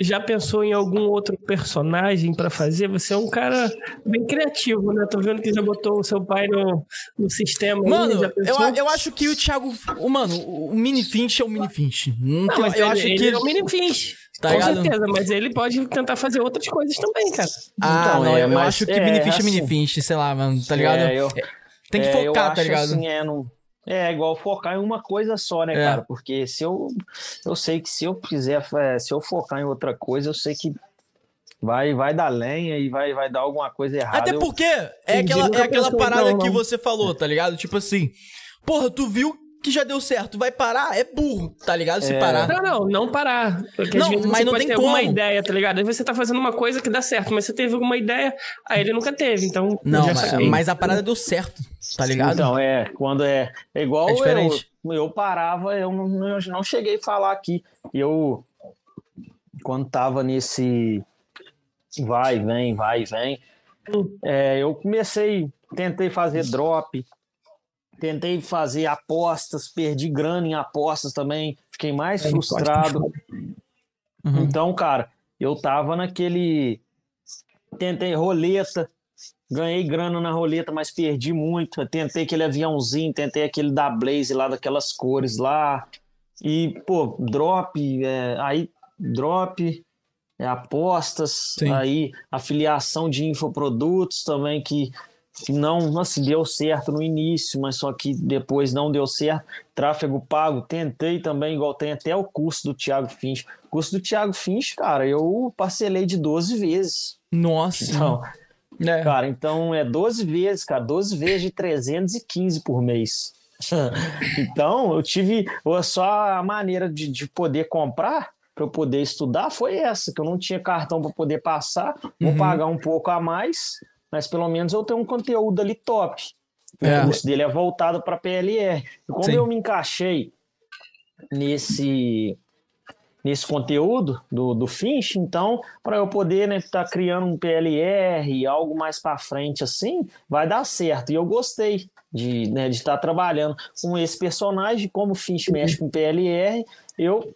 já pensou em algum outro personagem para fazer? Você é um cara bem criativo, né? Tô vendo que já botou o seu pai no, no sistema. Mano, eu, eu acho que o Thiago. O, mano, o Mini Finch é o Mini Finch. Não, não eu ele, acho ele que. é o Mini Finch. Tá Com ligado? certeza, mas ele pode tentar fazer outras coisas também, cara. Ah, então, não, é, eu acho que é, Mini Finch é Mini assim. Finch, sei lá, mano, tá ligado? É, eu, Tem que é, focar, tá ligado? Assim, é, não, é, igual focar em uma coisa só, né, é. cara? Porque se eu. Eu sei que se eu quiser, é, se eu focar em outra coisa, eu sei que vai, vai dar lenha e vai, vai dar alguma coisa errada. Até porque é aquela, é aquela parada não, não. que você falou, tá ligado? Tipo assim, porra, tu viu que já deu certo, vai parar, é burro, tá ligado? Se é... parar. Não, não, não parar. Porque não, mas não tem como. uma ideia, tá ligado? Aí você tá fazendo uma coisa que dá certo, mas você teve alguma ideia, aí ele nunca teve, então. Não, mas, mas, a parada deu certo, tá ligado? Então, é, quando é. É igual é diferente. Eu, eu parava, eu não, eu não cheguei a falar aqui. Eu, quando tava nesse vai, vem, vai, vem, é, eu comecei, tentei fazer drop, Tentei fazer apostas, perdi grana em apostas também, fiquei mais é, frustrado. Uhum. Então, cara, eu tava naquele. Tentei roleta, ganhei grana na roleta, mas perdi muito. Eu tentei aquele aviãozinho, tentei aquele da Blaze lá, daquelas cores lá. E, pô, drop, é, aí drop, é, apostas, Sim. aí afiliação de infoprodutos também que não, assim, deu certo no início, mas só que depois não deu certo. Tráfego pago, tentei também, igual tem até o curso do Thiago Fins. O curso do Thiago Fins, cara, eu parcelei de 12 vezes. Nossa. Então, é. cara, então é 12 vezes, cara, 12 vezes de 315 por mês. então, eu tive só a maneira de, de poder comprar para eu poder estudar foi essa, que eu não tinha cartão para poder passar, vou uhum. pagar um pouco a mais, mas pelo menos eu tenho um conteúdo ali top. É. O curso dele é voltado para PLR. E como Sim. eu me encaixei nesse nesse conteúdo do, do Finch, então, para eu poder estar né, tá criando um PLR, algo mais para frente assim, vai dar certo. E eu gostei de né, estar tá trabalhando com esse personagem, como o Finch mexe com PLR, eu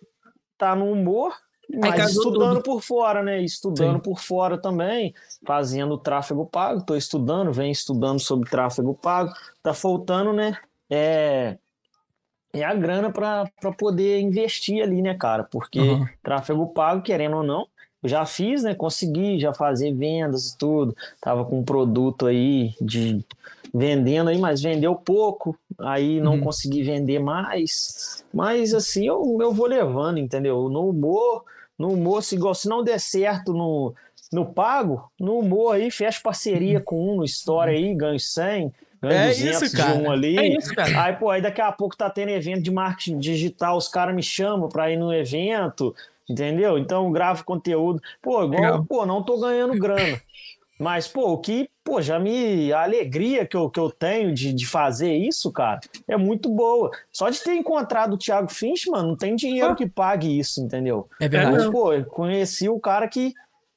tá no humor, mas estudando tudo. por fora, né? Estudando Sim. por fora também, fazendo tráfego pago. Estou estudando, venho estudando sobre tráfego pago. Tá faltando, né? É, é a grana para poder investir ali, né, cara? Porque uhum. tráfego pago, querendo ou não, eu já fiz, né? Consegui já fazer vendas e tudo. Tava com um produto aí de vendendo aí, mas vendeu pouco, aí não uhum. consegui vender mais. Mas assim, eu, eu vou levando, entendeu? No humor, no humor, se, igual, se não der certo no, no pago, no humor aí, fecha parceria uhum. com um no Story aí, ganho 100, ganho é 200 isso, cara. um ali. É isso, cara. Aí, pô, aí daqui a pouco tá tendo evento de marketing digital, os caras me chamam pra ir no evento, entendeu? Então gravo conteúdo. Pô, igual, Legal. pô, não tô ganhando grana. Mas, pô, o que, pô, já me. A alegria que eu, que eu tenho de, de fazer isso, cara, é muito boa. Só de ter encontrado o Thiago Finch, mano, não tem dinheiro ah. que pague isso, entendeu? É verdade. Mas, pô, eu conheci o cara que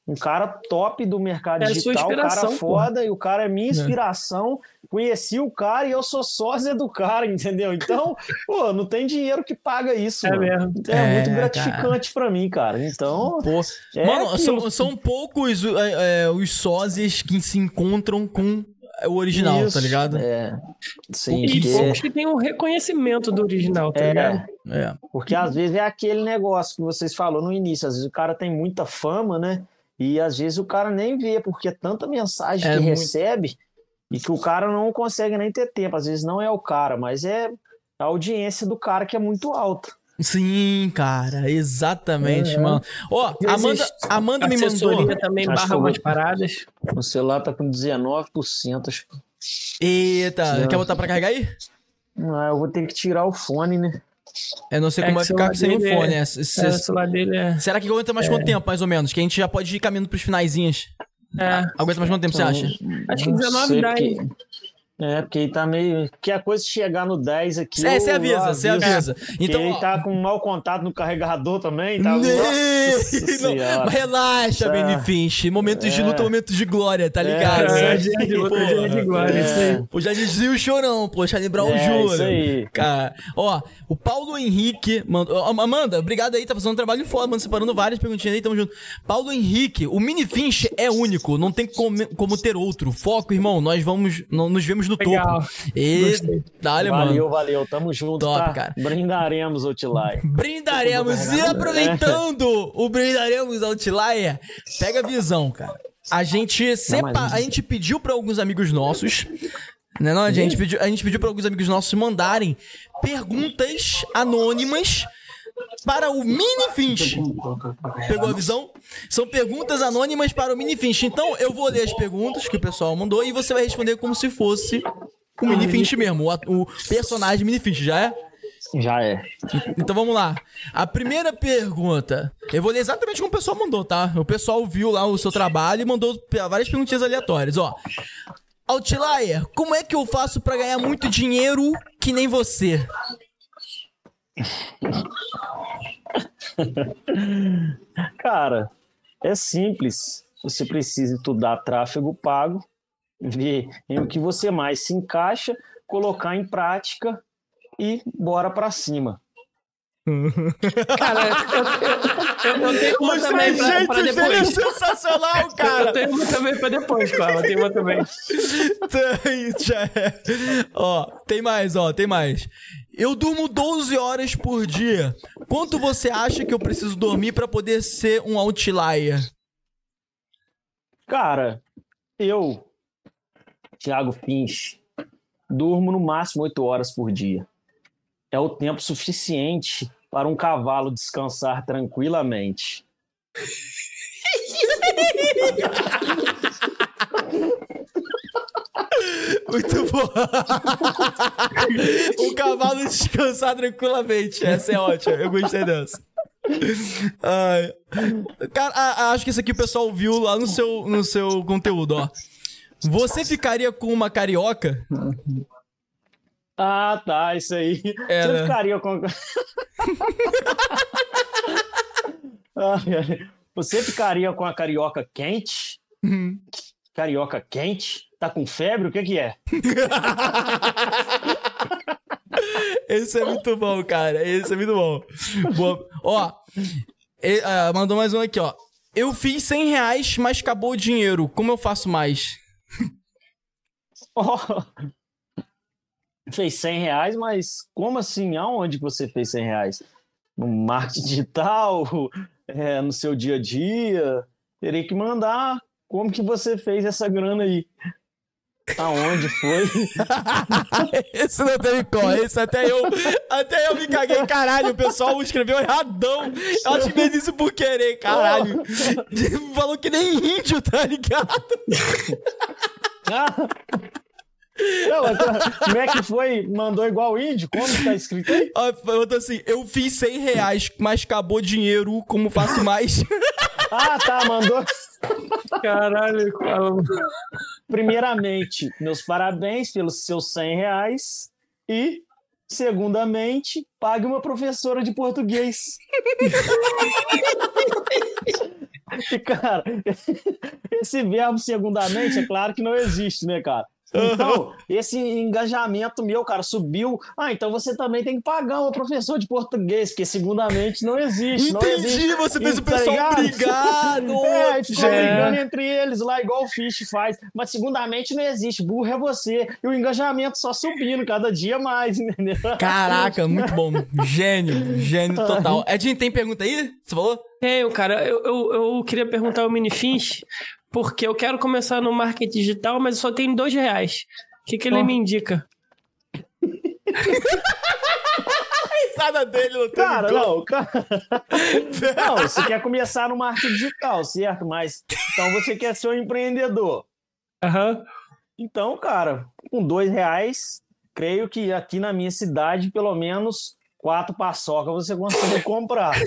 um cara top do mercado é digital, um cara foda, e o cara é minha é. inspiração. É. Conheci o cara e eu sou sósia do cara, entendeu? Então, pô, não tem dinheiro que paga isso. É mano. mesmo. É, é muito gratificante para mim, cara. Então. Pô. É mano, são, são, poucos é, os sósias que se encontram com o original, tá Isso, tá ligado? É. Sim, e porque... poucos que tem o reconhecimento do original, tá é, ligado? É. Porque às vezes é aquele negócio que vocês falaram no início, às vezes o cara tem muita fama, né? E às vezes o cara nem vê, porque é tanta mensagem é que muito... recebe e que o cara não consegue nem ter tempo. Às vezes não é o cara, mas é a audiência do cara que é muito alta. Sim, cara, exatamente, é, mano. Ó, oh, Amanda, Amanda me mandou. também barra umas paradas. O celular tá com 19%. Eita, quer botar pra carregar aí? Ah, eu vou ter que tirar o fone, né? Eu não sei é como vai ficar sem o fone. É, é, o celular dele é... Será que aguenta mais é. quanto tempo, mais ou menos? Que a gente já pode ir caminhando pros finaizinhos. É. Aguenta mais quanto tempo, então, você acha? Acho que 19 dá aí. É, porque ele tá meio. Que a coisa chegar no 10 aqui. É, você avisa, você avisa. Então, ele tá com mau contato no carregador também. Tá... Não, relaxa, tá. Benny Finch. Momentos é. de luta, momentos de glória, tá é, ligado? É, dia de luta, dia de glória, isso aí. Pô, já dizia o chorão, pô, Charlie Brown é, Jr. Isso aí. Cara, ó, o Paulo Henrique. Mandou, Amanda, obrigado aí, tá fazendo um trabalho foda, mano, separando várias perguntinhas aí, tamo junto. Paulo Henrique, o Mini Finch é único, não tem como, como ter outro. Foco, irmão, nós vamos. Nos vemos no Legal. topo. E dale, valeu, mano. Valeu, tamo junto, Top, tá? cara. Brindaremos, Outlier. Brindaremos. E aproveitando o Brindaremos Outlier, pega a visão, cara. A gente sepa... a gente pediu para alguns amigos nossos né, não, a gente pediu, a gente pediu para alguns amigos nossos mandarem perguntas anônimas para o Mini Finch. Pegou a visão? São perguntas anônimas para o Mini Finch. Então eu vou ler as perguntas que o pessoal mandou e você vai responder como se fosse o Mini Finch mesmo, o, o personagem Mini Finch, já é? Já é. Então vamos lá. A primeira pergunta. Eu vou ler exatamente como o pessoal mandou, tá? O pessoal viu lá o seu trabalho e mandou várias perguntinhas aleatórias, ó. Outlier, como é que eu faço para ganhar muito dinheiro que nem você? Cara, é simples. Você precisa estudar tráfego pago, ver em o que você mais se encaixa, colocar em prática e bora para cima. cara, eu, eu, eu, tenho uma Os também pra, pra depois. É sensacional, cara. Eu tenho uma também pra depois, cara. Tenho uma também. tem, ó, tem mais, ó, tem mais. Eu durmo 12 horas por dia. Quanto você acha que eu preciso dormir para poder ser um outlier? Cara, eu Tiago Finch, durmo no máximo oito horas por dia. É o tempo suficiente para um cavalo descansar tranquilamente. Muito bom. o cavalo descansar tranquilamente. Essa é ótima. Eu gostei dessa. Ai. Cara, acho que isso aqui o pessoal viu lá no seu, no seu conteúdo, ó. Você ficaria com uma carioca? Ah, tá, isso aí. É, Você né? ficaria com. Você ficaria com a carioca quente? Uhum. Carioca quente? Tá com febre? O que que é? Esse é muito bom, cara. Esse é muito bom. Boa. Ó, e- ah, mandou mais um aqui, ó. Eu fiz 100 reais, mas acabou o dinheiro. Como eu faço mais? Ó, Fez 100 reais, mas como assim? Aonde você fez 100 reais? No marketing digital? É, no seu dia a dia? Terei que mandar como que você fez essa grana aí. Aonde foi? esse não teve como. Esse até eu, até eu me caguei. Caralho, o pessoal escreveu erradão. Eu acho que fez isso por querer, caralho. Falou que nem índio, tá ligado? Não, mas como é que foi? Mandou igual índio? Como que tá escrito aí? Ó, Botou assim, eu fiz 100 reais, mas acabou o dinheiro, como faço mais? Ah, tá, mandou. Caralho, cara. Primeiramente, meus parabéns pelos seus 100 reais. E, segundamente, pague uma professora de português. E, cara, esse verbo segundamente, é claro que não existe, né, cara? Então, esse engajamento meu, cara, subiu. Ah, então você também tem que pagar uma professora de português, porque segundamente não existe. não Entendi, existe. você fez o Tá pessoal brigar. É, ficou É. brigando entre eles lá, igual o Fish faz. Mas segundamente não existe. Burro é você. E o engajamento só subindo cada dia mais, entendeu? Caraca, muito bom. Gênio, gênio total. Edinho, tem pergunta aí? Você falou? Tenho, cara. Eu, eu, eu queria perguntar ao Minifinch, porque eu quero começar no marketing digital, mas eu só tenho dois reais. O que, que ele Oh. me indica? Risada dele tem Cara, não, cara. Não, você quer começar no marketing digital, certo? Mas então você quer ser um empreendedor. Aham. Então, cara, com dois reais, creio que aqui na minha cidade, pelo menos quatro paçoca você consegue comprar.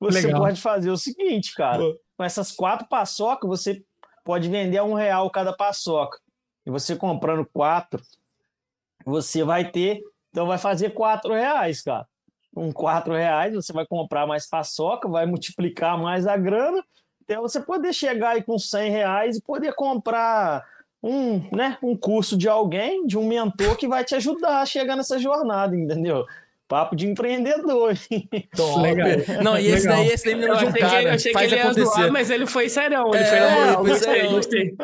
Você Legal. pode fazer o seguinte, cara. Pô. Com essas quatro paçoca, você pode vender a um real cada paçoca. E você comprando quatro, você vai ter. Então vai fazer quatro reais, cara. Com quatro reais, você vai comprar mais paçoca, vai multiplicar mais a grana, até você poder chegar aí com 100 reais e poder comprar um, né, um curso de alguém, de um mentor que vai te ajudar a chegar nessa jornada, entendeu? Papo de empreendedor. Top. Legal. Não, e esse Legal. daí, esse daí me Eu lembra de um achei, que, eu cara. achei que ele ia acontecer. zoar, mas ele foi serião. Ele É, foi na foi Gostei, gostei.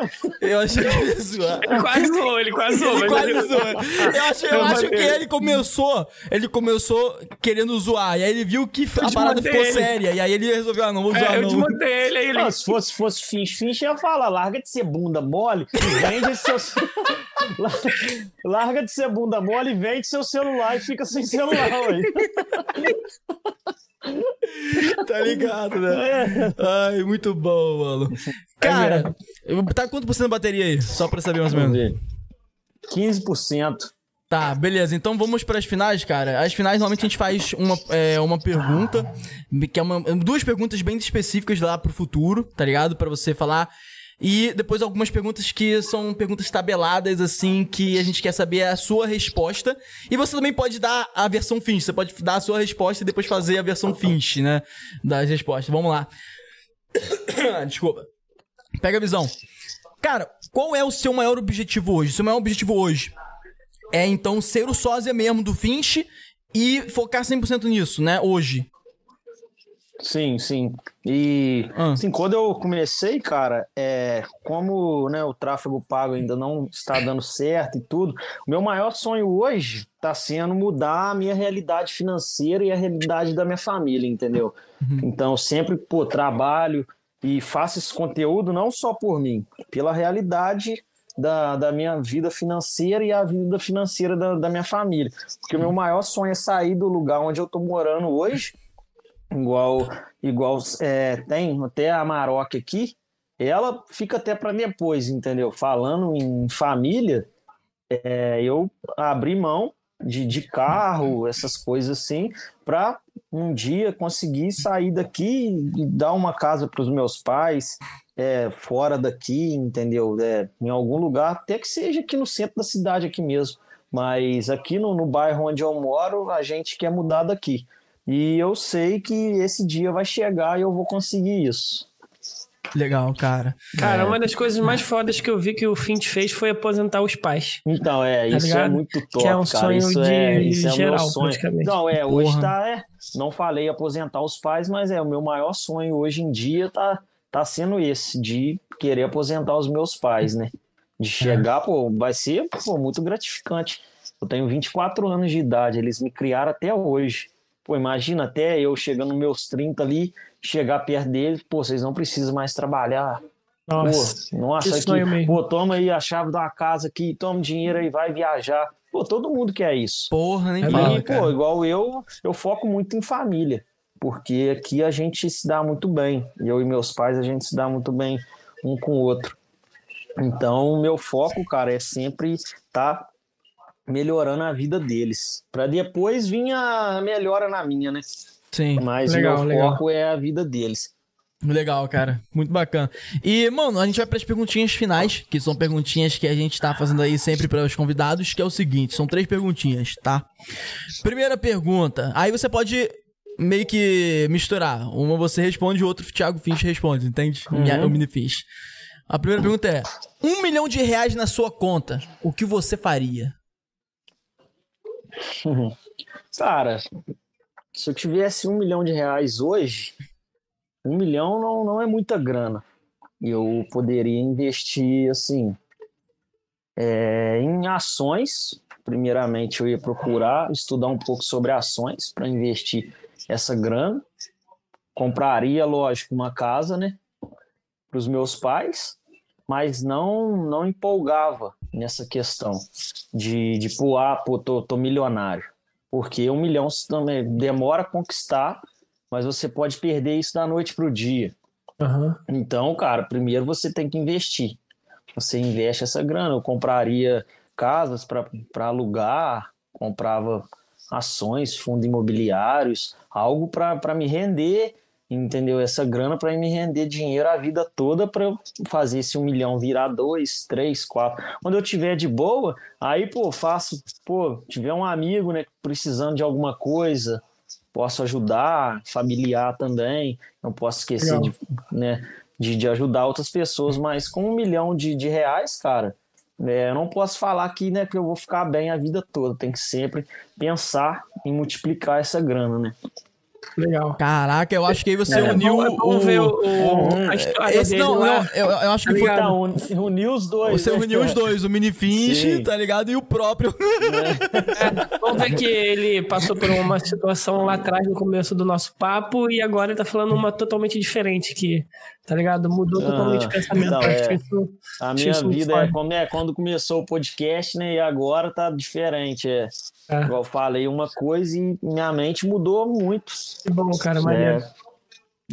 Eu achei que ele ia zoar. Ele quase zoou, ele quase zoou. Ele quase zoou. Eu acho, eu Eu acho que ele começou, ele começou querendo zoar, e aí ele viu que a desmontei parada ficou ele. séria, e aí ele resolveu, ah, não vou zoar É, eu não. desmontei ele, aí ele... Não, se fosse, fosse Finch, Finch ia falar, larga de ser bunda mole e vende seus... larga de ser bunda mole e vende seu celular e fica sem celular, ué. Tá ligado, né? É. Ai, muito bom, mano. Cara, eu- tá quanto por cento da bateria aí? Só pra saber mais ou menos. ver. 15%. Tá, beleza. Então vamos para as finais, cara. As finais, normalmente a gente faz uma, é, uma pergunta, que é uma, duas perguntas bem específicas lá pro futuro, tá ligado? Pra você falar. E depois algumas perguntas que são perguntas tabeladas, assim, que a gente quer saber a sua resposta. E você também pode dar a versão Finch. Você pode dar a sua resposta e depois fazer a versão Finch, né? Das respostas. Vamos lá. Desculpa. Pega a visão. Cara, qual é o seu maior objetivo hoje? Seu maior objetivo hoje é então ser o sósia mesmo do Finch e focar 100% nisso, né? Hoje. Sim, sim. E Ah. assim, quando eu comecei, cara, é, como né, o tráfego pago ainda não está dando certo e tudo, o meu maior sonho hoje está sendo mudar a minha realidade financeira e a realidade da minha família, entendeu? Então, eu sempre, pô, trabalho e faço esse conteúdo não só por mim, pela realidade da, da minha vida financeira e a vida financeira da, da minha família. Porque o meu maior sonho é sair do lugar onde eu tô morando hoje, igual, igual é, tem até a Maroc aqui, ela fica até para depois, entendeu? Falando em família, é, eu abri mão de, de carro, essas coisas assim, para um dia conseguir sair daqui e dar uma casa para os meus pais, é, fora daqui, entendeu? É, em algum lugar, até que seja aqui no centro da cidade, aqui mesmo. Mas aqui no, no bairro onde eu moro, a gente quer mudar daqui. E eu sei que esse dia vai chegar e eu vou conseguir isso. Legal, cara. Cara, é. uma das coisas mais fodas que eu vi que o Fint fez foi aposentar os pais. Então, é, tá isso é ligado? é muito top, que é um cara. sonho isso de é, isso geral, é o meu sonho. Não, é, hoje Porra. tá, é, não falei aposentar os pais, mas é, o meu maior sonho hoje em dia tá, tá sendo esse, de querer aposentar os meus pais, né? De chegar, é. pô, vai ser, pô, muito gratificante. Eu tenho 24 anos de idade, eles me criaram até hoje. Pô, imagina até eu chegando nos meus 30 ali, chegar perto deles, pô, vocês não precisam mais trabalhar. Nossa, pô, nossa aqui, pô, toma aí a chave da casa aqui, toma dinheiro aí, vai viajar. Pô, todo mundo quer isso. Porra, nem fala, E, pô, igual eu, eu foco muito em família, porque aqui a gente se dá muito bem. Eu e meus pais, a gente se dá muito bem um com o outro. Então, meu foco, cara, é sempre tá melhorando a vida deles, para depois vir a melhora na minha, né? Sim. Mas legal, meu legal. foco é a vida deles. Legal, cara. Muito bacana. E, mano, a gente vai para as perguntinhas finais, que são perguntinhas que a gente tá fazendo aí sempre para os convidados, que é o seguinte, são três perguntinhas, tá? Primeira pergunta. Aí você pode meio que misturar. Uma você responde, o outro o Thiago Finch responde, entende? Uhum. O mini Finch. A primeira pergunta é: um milhão de reais na sua conta, o que você faria? Cara, se eu tivesse um milhão de reais hoje, um milhão não, não é muita grana. Eu poderia investir, assim, é, em ações. Primeiramente, eu ia procurar estudar um pouco sobre ações para investir essa grana. Compraria, lógico, uma casa, né, para os meus pais, mas não não empolgava nessa questão de, de pô, ah, pô, tô, tô milionário porque um milhão também demora a conquistar, mas você pode perder isso da noite para o dia. Uhum. Então, cara, primeiro você tem que investir. Você investe essa grana. Eu compraria casas para alugar, comprava ações, fundos imobiliários, algo para me render entendeu? Essa grana para me render dinheiro a vida toda para eu fazer esse um milhão virar dois, três, quatro. Quando eu tiver de boa, aí, pô, faço, pô, tiver um amigo, né, precisando de alguma coisa, posso ajudar, familiar também, não posso esquecer de, né, de, de, ajudar outras pessoas, mas com um milhão de, de reais, cara, é, eu não posso falar aqui, né, que eu vou ficar bem a vida toda, tem que sempre pensar em multiplicar essa grana, né. Legal. Caraca, eu acho que aí você é, uniu vamos, o, ver o, o, a história Esse dele, não, não, eu, eu acho que tá foi. Tá, uniu os dois. Você né? uniu os dois, o Mini Finch, tá ligado? E o próprio. É. vamos ver que ele passou por uma situação lá atrás no começo do nosso papo e agora ele tá falando uma totalmente diferente que tá ligado? Mudou ah, totalmente o pensamento. Não, é. isso, a minha vida é, como é quando começou o podcast, né? E agora tá diferente. É. é. Igual eu falei uma coisa e minha mente mudou muito. Que bom, cara, maneiro. É.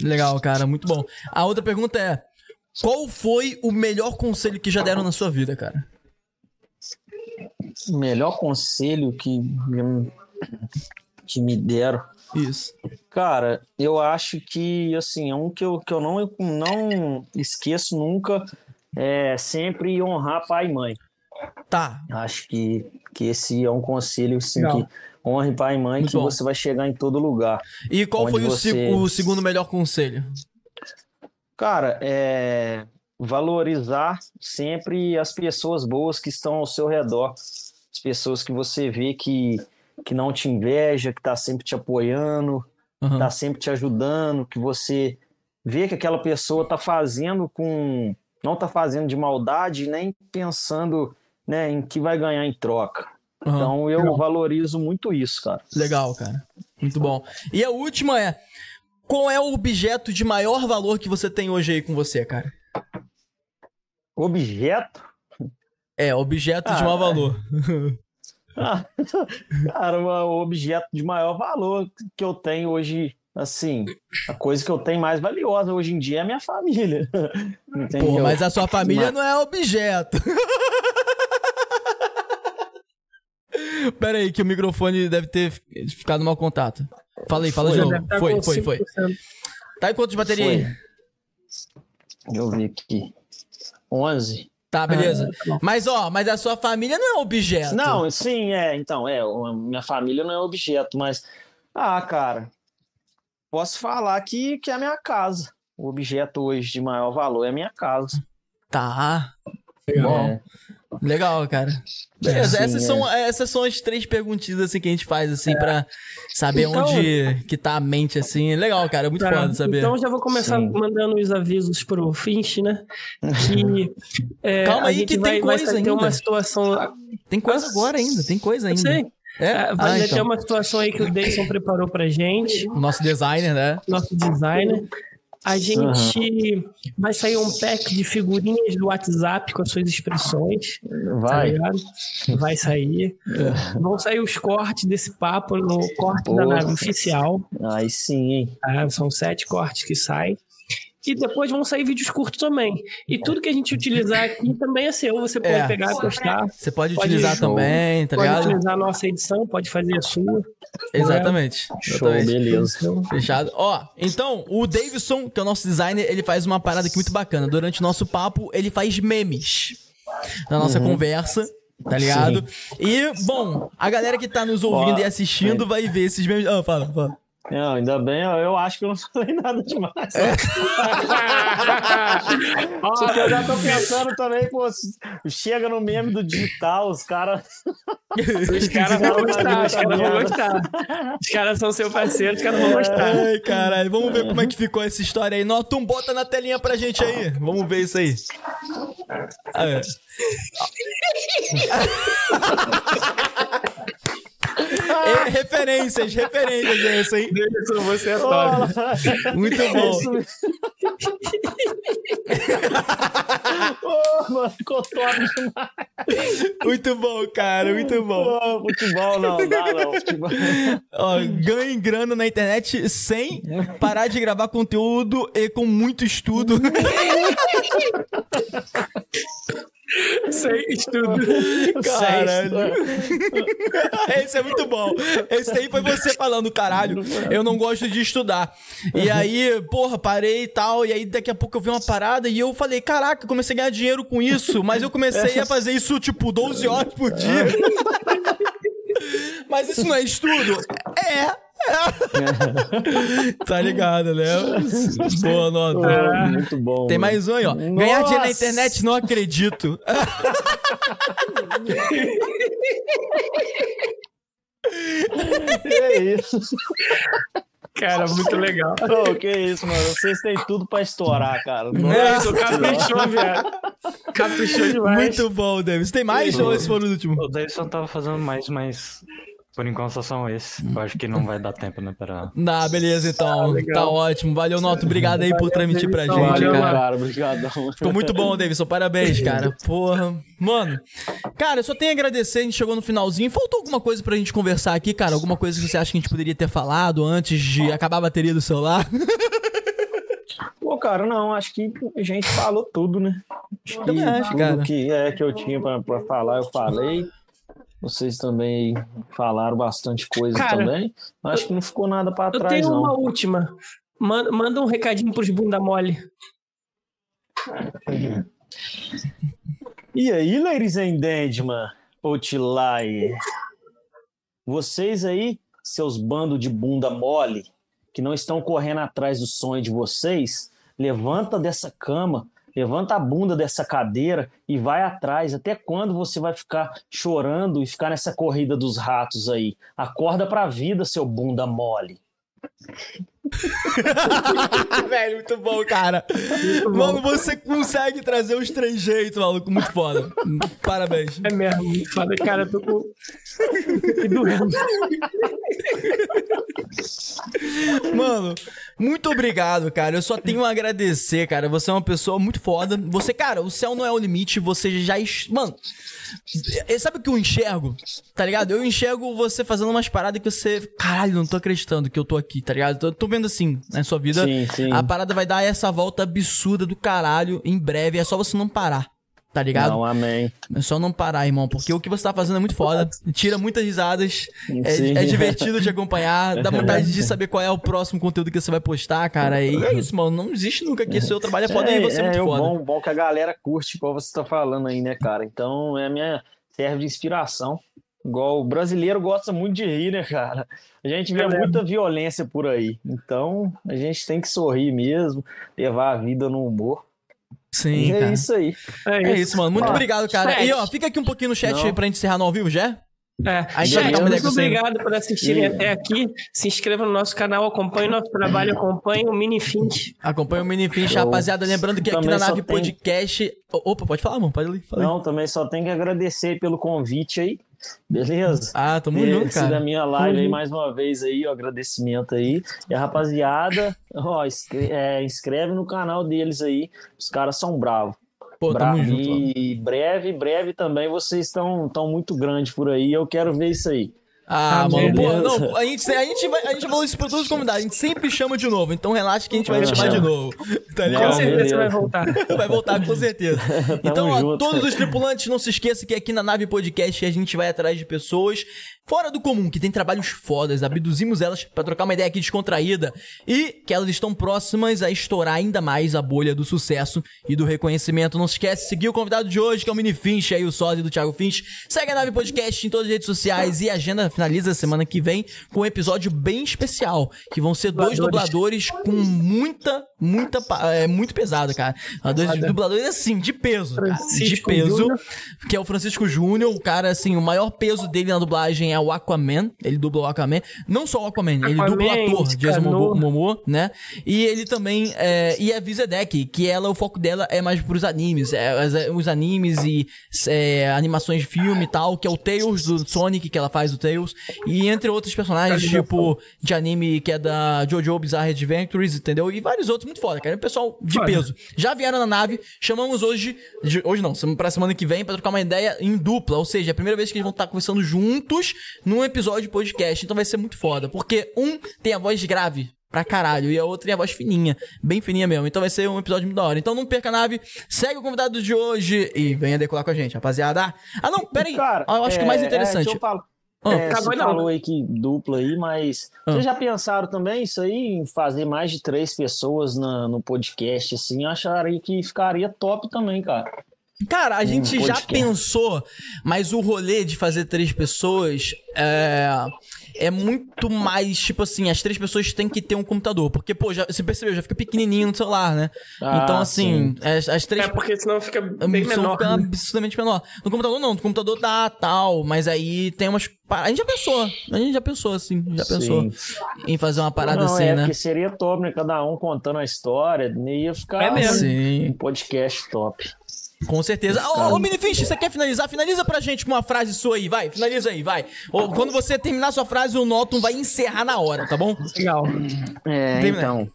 Legal, cara, muito bom. A outra pergunta é: qual foi o melhor conselho que já deram na sua vida, cara? O melhor conselho que, que me deram. Isso. Cara, eu acho que, assim, é um que eu, que eu não, não esqueço nunca, é sempre honrar pai e mãe. Tá. Acho que, que esse é um conselho, assim, que honre pai e mãe, Muito que bom. você vai chegar em todo lugar. E qual foi você... o, segundo melhor conselho? Cara, é valorizar sempre as pessoas boas que estão ao seu redor. As pessoas que você vê que, que não te inveja, que tá sempre te apoiando, uhum. tá sempre te ajudando, que você vê que aquela pessoa tá fazendo com. não tá fazendo de maldade, nem pensando né, em que vai ganhar em troca. Uhum. Então eu Legal. valorizo muito isso, cara. Legal, cara. Muito bom. E a última é: qual é o objeto de maior valor que você tem hoje aí com você, cara? Objeto? É, objeto ah, de maior valor. Ah, cara, o objeto de maior valor que eu tenho hoje, assim, a coisa que eu tenho mais valiosa hoje em dia é a minha família. Entendeu? Pô, mas a sua família mas... não é objeto. Pera aí, que o microfone deve ter ficado mal contato. Fala aí, fala de novo. Tá foi, foi, foi. Tá em quanto de bateria foi. aí? Deixa eu ver aqui. 11. Tá, beleza. Ah, mas, ó, mas a sua família não é objeto. Não, sim, é. Então, é. Minha família não é objeto, mas. Ah, cara. Posso falar que, que é a minha casa. O objeto hoje de maior valor é a minha casa. Tá. Legal. É. Legal, cara. Beleza, é, essas, são, é. essas são as três perguntinhas assim, que a gente faz, assim, é. pra saber então, onde que tá a mente, assim. Legal, cara, é muito tá, foda saber. Então já vou começar sim. mandando os avisos pro Finch, né? Que, é, Calma aí que vai, tem coisa vai ainda. ter uma situação... Tem coisa agora ainda, tem coisa ainda. Eu sei. É? Vai ah, então. ter uma situação aí que o Dayson preparou pra gente. O nosso designer, né? Nosso designer. A gente uhum. vai sair um pack de figurinhas do WhatsApp com as suas expressões. Vai. Tá vai sair. É. Vão sair os cortes desse papo no corte Porra. da nave oficial. Aí sim, hein? Ah, são sete cortes que saem. E depois vão sair vídeos curtos também. E tudo que a gente utilizar aqui também é seu. Você pode é. pegar e postar. Você pode, pode utilizar show. também, tá ligado? Pode utilizar a nossa edição, pode fazer a sua. Exatamente. Show, Exatamente. beleza. Fechado. Ó, então, o Davidson, que é o nosso designer, ele faz uma parada aqui muito bacana. Durante o nosso papo, ele faz memes na nossa uhum. conversa. Tá ligado? Sim. E, bom, a galera que tá nos ouvindo Ó, e assistindo é. vai ver esses memes. Ah, fala, fala. Não, ainda bem, eu acho que eu não falei nada demais. É. Porque eu já tô pensando também, pô, chega no meme do digital, os caras. Os caras vão gostar, os caras vão gostar. Os caras são seu parceiro, os caras vão gostar. Ai, caralho, vamos ver como é que ficou essa história aí. Notum, bota na telinha pra gente aí. Vamos ver isso aí. Ah, é. É, referências, referências é essa, hein? Deilson, você é top. Muito bom. oh, mano, ficou top demais. Muito bom, cara, muito bom. Oh, futebol não, dá não, futebol. Ó, ganhe grana na internet sem parar de gravar conteúdo e com muito estudo. Sem estudo. Caralho. Esse é muito bom. Esse aí foi você falando, caralho, eu não gosto de estudar. E aí, porra, parei e tal. E aí, daqui a pouco eu vi uma parada e eu falei, caraca, comecei a ganhar dinheiro com isso. Mas eu comecei a fazer isso, tipo, 12 horas por dia. Mas isso não é estudo? É. tá ligado, né? Boa nota. É, muito bom. Tem mais um aí, ó. Nossa. Ganhar dinheiro na internet, não acredito. é isso. Cara, muito legal. Oh, que isso, mano. Vocês têm tudo pra estourar, cara. Nossa, caprichou, viado. Caprichou demais. Muito bom, Davis. Tem mais ou esse foi o último? O Davidson tava fazendo mais, mas por enquanto só são esses. Eu acho que não vai dar tempo, né, pra... Nah, beleza, então. Ah, tá ótimo. Valeu, Noto. Obrigado aí por transmitir pra gente, Valeu, cara. cara. Obrigado. Ficou muito bom, Davidson. Parabéns, cara. Porra. Mano, cara, eu só tenho a agradecer. A gente chegou no finalzinho. Faltou alguma coisa pra gente conversar aqui, cara? Alguma coisa que você acha que a gente poderia ter falado antes de acabar a bateria do celular? Pô, cara, não. Acho que a gente falou tudo, né? Acho que acho, tudo cara. que é que eu tinha pra, pra falar, eu falei. Vocês também falaram bastante coisa Cara, também. Acho que não ficou nada para trás, não. Eu tenho uma última. Manda, manda um recadinho pros bunda mole. E aí, ladies and gentlemen. Vocês aí, seus bandos de bunda mole, que não estão correndo atrás do sonho de vocês, levanta dessa cama Levanta a bunda dessa cadeira e vai atrás. Até quando você vai ficar chorando e ficar nessa corrida dos ratos aí? Acorda pra vida, seu bunda mole. Velho, muito bom, cara. Muito Mano, você consegue trazer os três jeitos, maluco. Muito foda. Parabéns. É mesmo. Foda, cara, eu tô com. que doendo. Mano, muito obrigado, cara. Eu só tenho a agradecer, cara. Você é uma pessoa muito foda. Você, cara, o céu não é o limite. Você já. Mano, sabe o que eu enxergo? Tá ligado? Eu enxergo você fazendo umas paradas que você. Caralho, não tô acreditando que eu tô aqui, tá ligado? Tô, tô vendo assim, na sua vida. Sim, sim. A parada vai dar essa volta absurda do caralho em breve. É só você não parar. Tá ligado? Não, amém. É só não parar, irmão, porque o que você tá fazendo é muito foda. Tira muitas risadas. É, é, divertido te acompanhar. Dá vontade de saber qual é o próximo conteúdo que você vai postar, cara. E é isso, mano. Não existe nunca que seu trabalho é foda é, e você é, é muito é foda. Bom, bom que a galera curte, igual você tá falando aí, né, cara? Então é a minha serve de inspiração. Igual o brasileiro gosta muito de rir, né, cara? A gente vê é muita violência por aí. Então a gente tem que sorrir mesmo, levar a vida no humor. Sim. E é isso aí. É, é isso. isso, mano. Muito obrigado, cara. Chat. E ó, fica aqui um pouquinho no chat Não. pra gente encerrar no ao vivo já. É. Aí Chat, muito obrigado por assistirem até aqui. Se inscreva no nosso canal, acompanhe o nosso trabalho, acompanhe o Mini Finch. Acompanhe o Mini Finch, rapaziada. Lembrando que aqui na Nave tem... Podcast. Opa, pode falar, mano. Pode ir. Não, também só tem que agradecer pelo convite aí. Beleza? Ah, tamo junto, cara. da minha live aí mais uma vez aí, ó, agradecimento aí. E a rapaziada, ó, inscreve, é, inscreve no canal deles aí. Os caras são bravos. Pô, tamo Bravo. junto. E breve, breve também vocês estão tão muito grandes por aí. Eu quero ver isso aí. Ah, ah mano, pô, não, a gente, a, gente vai, a gente falou isso pra todos os convidados, a gente sempre chama de novo, então relaxa que a gente vai te chamar de novo. Tá ligado? Com certeza vai voltar. Vai voltar, com certeza. então, ó, todos os tripulantes, não se esqueçam que aqui na Nave Podcast a gente vai atrás de pessoas fora do comum, que tem trabalhos fodas, abduzimos elas para trocar uma ideia aqui descontraída e que elas estão próximas a estourar ainda mais a bolha do sucesso e do reconhecimento. Não se esquece de seguir o convidado de hoje, que é o Mini Finch, aí o sósia do Thiago Finch. Segue a Nave Podcast em todas as redes sociais e a agenda finaliza semana que vem com um episódio bem especial, que vão ser dois dubladores com muita, muita, é muito pesado, cara. Dois dubladores assim, de peso, cara, de peso, que é o Francisco Júnior, o cara assim, o maior peso dele na dublagem é o Aquaman, ele dubla o Aquaman, não só o Aquaman, Aquaman ele dubla o ator Jason Momoa, né? E ele também, é, e a Vizedek, que ela, o foco dela é mais pros animes, é, os animes e é, animações de filme e tal, que é o Tails do Sonic, que ela faz o Tails, e entre outros personagens, tipo, de anime que é da JoJo Bizarre Adventures, entendeu? E vários outros muito foda, cara, é um pessoal de peso. Já vieram na nave, chamamos hoje, hoje não, pra semana que vem, pra trocar uma ideia em dupla, ou seja, é a primeira vez que eles vão estar conversando juntos num episódio de podcast. Então vai ser muito foda. Porque um tem a voz grave pra caralho. E a outra tem a voz fininha. Bem fininha mesmo. Então vai ser um episódio muito da hora. Então não perca a nave. Segue o convidado de hoje e venha decolar com a gente, rapaziada. Ah, não, pera aí. Cara, eu acho é, que o mais é, interessante. É, ah, é, você falou aí que dupla aí, mas ah. vocês já pensaram também isso aí, em fazer mais de três pessoas na, no podcast, assim? Acharia que ficaria top também, cara. Cara, a gente já pensou, mas o rolê de fazer três pessoas é, é muito mais, tipo assim, as três pessoas têm que ter um computador. Porque, pô, já, você percebeu, já fica pequenininho no celular, né? Ah, então, assim, as, as, três... É porque senão fica bem menor. Fica né? absurdamente menor. No computador não, no computador dá tal, mas aí tem umas... A gente já pensou, a gente já pensou, assim, já pensou Sim. em fazer uma parada não, assim, é, né? Porque seria top, né? Cada um contando a história, ia ficar é mesmo. Assim, um podcast top. Com certeza. Ô, ô Minifish, você quer finalizar? Finaliza pra gente com uma frase sua aí, vai. Finaliza aí, vai. Ou, quando você terminar sua frase, o Notum vai encerrar na hora, tá bom? Legal. É, então.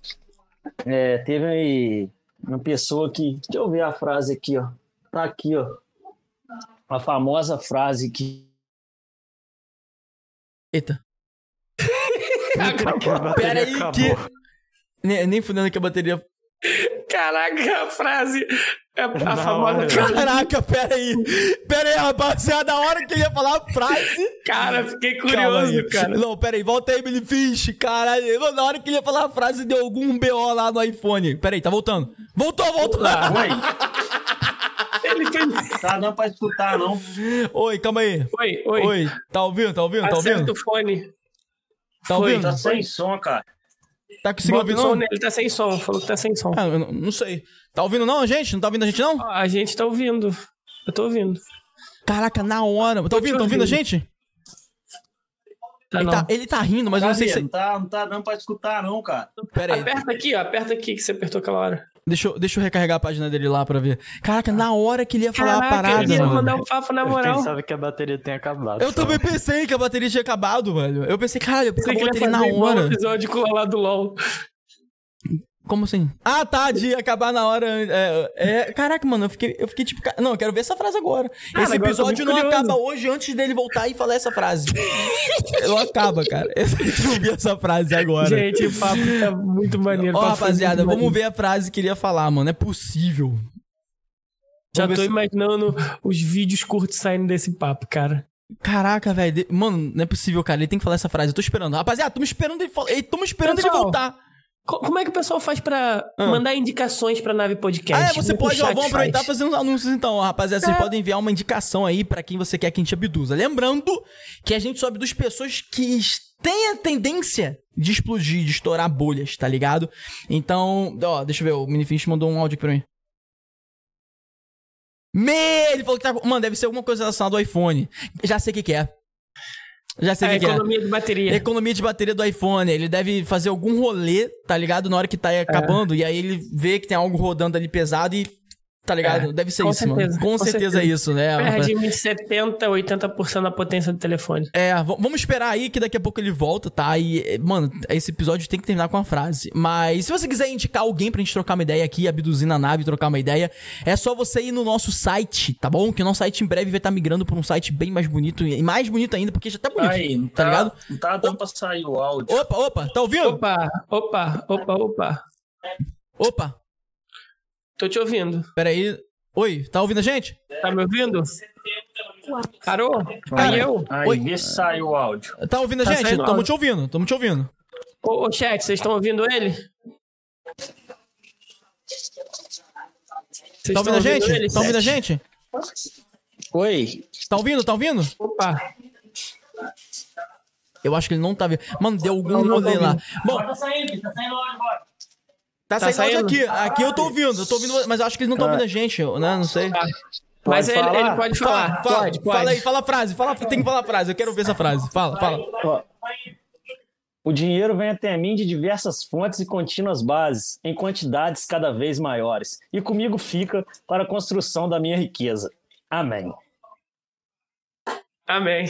É, teve aí uma pessoa que. Deixa eu ver a frase aqui, ó. Tá aqui, ó. A famosa frase que. Eita. Pera aí que. Nem, nem fudendo que a bateria. Caraca, a frase. É a não, famosa. Caraca, pera aí. Pera aí, rapaziada. A hora que ele ia falar a frase. Cara, fiquei curioso, cara. Não, pera aí, volta aí, Billy Fish. Caralho. Na hora que ele ia falar a frase, deu algum BO lá no iPhone. Pera aí, tá voltando. Voltou, voltou. Ah, oi. Ele tem... Tá não pra escutar, não. Oi, calma aí. Oi, oi. Oi. Tá ouvindo? Tá ouvindo? Tá ouvindo? Acerta o fone. Tá ouvindo? Tá sem som, cara. Tá conseguindo ouvir, não? Ele tá sem som, falou que tá sem som. Ah, eu não, não sei. Tá ouvindo não, a gente? Não tá ouvindo a gente, não? A gente tá ouvindo. Eu tô ouvindo. Caraca, na hora. Tá ouvindo? Tá ouvindo a gente? Tá ele, tá, ele, tá, rindo, mas eu não sei se. Não tá, não tá dando pra escutar, não, cara. Pera aí. Aperta aqui, ó. Aperta aqui que você apertou aquela hora. Deixa eu, deixa eu recarregar a página dele lá pra ver. Caraca, na hora que ele ia falar Caraca, a parada. Ele ia mandar um papo na moral. Eu pensava que a bateria tinha acabado. Eu também pensei que a bateria tinha acabado, velho. Eu pensei, cara, eu pensei que a bateria na hora. Um episódio com lá do LOL. Como assim? Ah, tá, de acabar na hora. É, é, caraca, mano, eu fiquei, eu fiquei tipo. Não, eu quero ver essa frase agora. Ah, Esse episódio não curioso. acaba hoje antes dele voltar e falar essa frase. não acaba, cara. Eu vi essa frase agora. Gente, o papo tá muito maneiro. Ó, oh, rapaziada, vamos maneiro. ver a frase que ele ia falar, mano. É possível. Já tô se... imaginando os vídeos curtos saindo desse papo, cara. Caraca, velho. Mano, não é possível, cara. Ele tem que falar essa frase. Eu tô esperando. Rapaziada, tô me esperando ele, tô me esperando Pessoal, ele voltar. Como é que o pessoal faz pra ah. mandar indicações pra nave podcast? Ah, é, você pode, ó, vamos aproveitar fazer uns anúncios então, rapaziada. Vocês é. podem enviar uma indicação aí pra quem você quer que a gente abduza. Lembrando que a gente só abduz pessoas que têm a tendência de explodir, de estourar bolhas, tá ligado? Então, ó, deixa eu ver, o Minifish mandou um áudio aqui pra mim. Me, ele falou que tá. Mano, deve ser alguma coisa relacionada ao iPhone. Já sei o que, que é. Já sei é, que economia é. de bateria. Economia de bateria do iPhone. Ele deve fazer algum rolê, tá ligado? Na hora que tá acabando. É. E aí ele vê que tem algo rodando ali pesado e Tá ligado? É, Deve ser isso, certeza, mano. Com, com certeza, certeza, é isso, né? Perde uns 70, 80% da potência do telefone. É, vamos esperar aí que daqui a pouco ele volta, tá? E, mano, esse episódio tem que terminar com uma frase. Mas se você quiser indicar alguém pra gente trocar uma ideia aqui, abduzir na nave, trocar uma ideia, é só você ir no nosso site, tá bom? Que o nosso site em breve vai estar tá migrando pra um site bem mais bonito. E mais bonito ainda, porque já tá bonito. Aí, tá, tá, ligado? Não tá dando pra sair o áudio. Opa, opa, tá ouvindo? Opa, opa, opa, opa. Opa. Tô te ouvindo. Peraí. Oi, tá ouvindo a gente? Tá me ouvindo? Parou? Caiu? Aí, Oi. vê se saiu o áudio. Tá ouvindo a tá gente? Tamo te ouvindo, tamo te ouvindo. Ô, ô chat, vocês estão ouvindo ele? Vocês tá ouvindo a gente? Ele, tá ouvindo a gente? Oi. Tá ouvindo? Tá ouvindo? Opa. Eu acho que ele não tá vendo. Mano, deu algum não, rolê lá. Bom, tá saindo, tá saindo lá embora. Tá, tá saindo, saindo aqui. Aqui eu tô ouvindo. Eu tô ouvindo, mas eu acho que eles não estão ouvindo a gente, né? Não sei. Ah, mas ele, ele, pode falar. Fala, pode, pode. Fala aí, fala a frase. Fala, tem que falar a frase. Eu quero ver essa frase. Fala, fala. O dinheiro vem até mim de diversas fontes e contínuas bases, em quantidades cada vez maiores, e comigo fica para a construção da minha riqueza. Amém. Amém.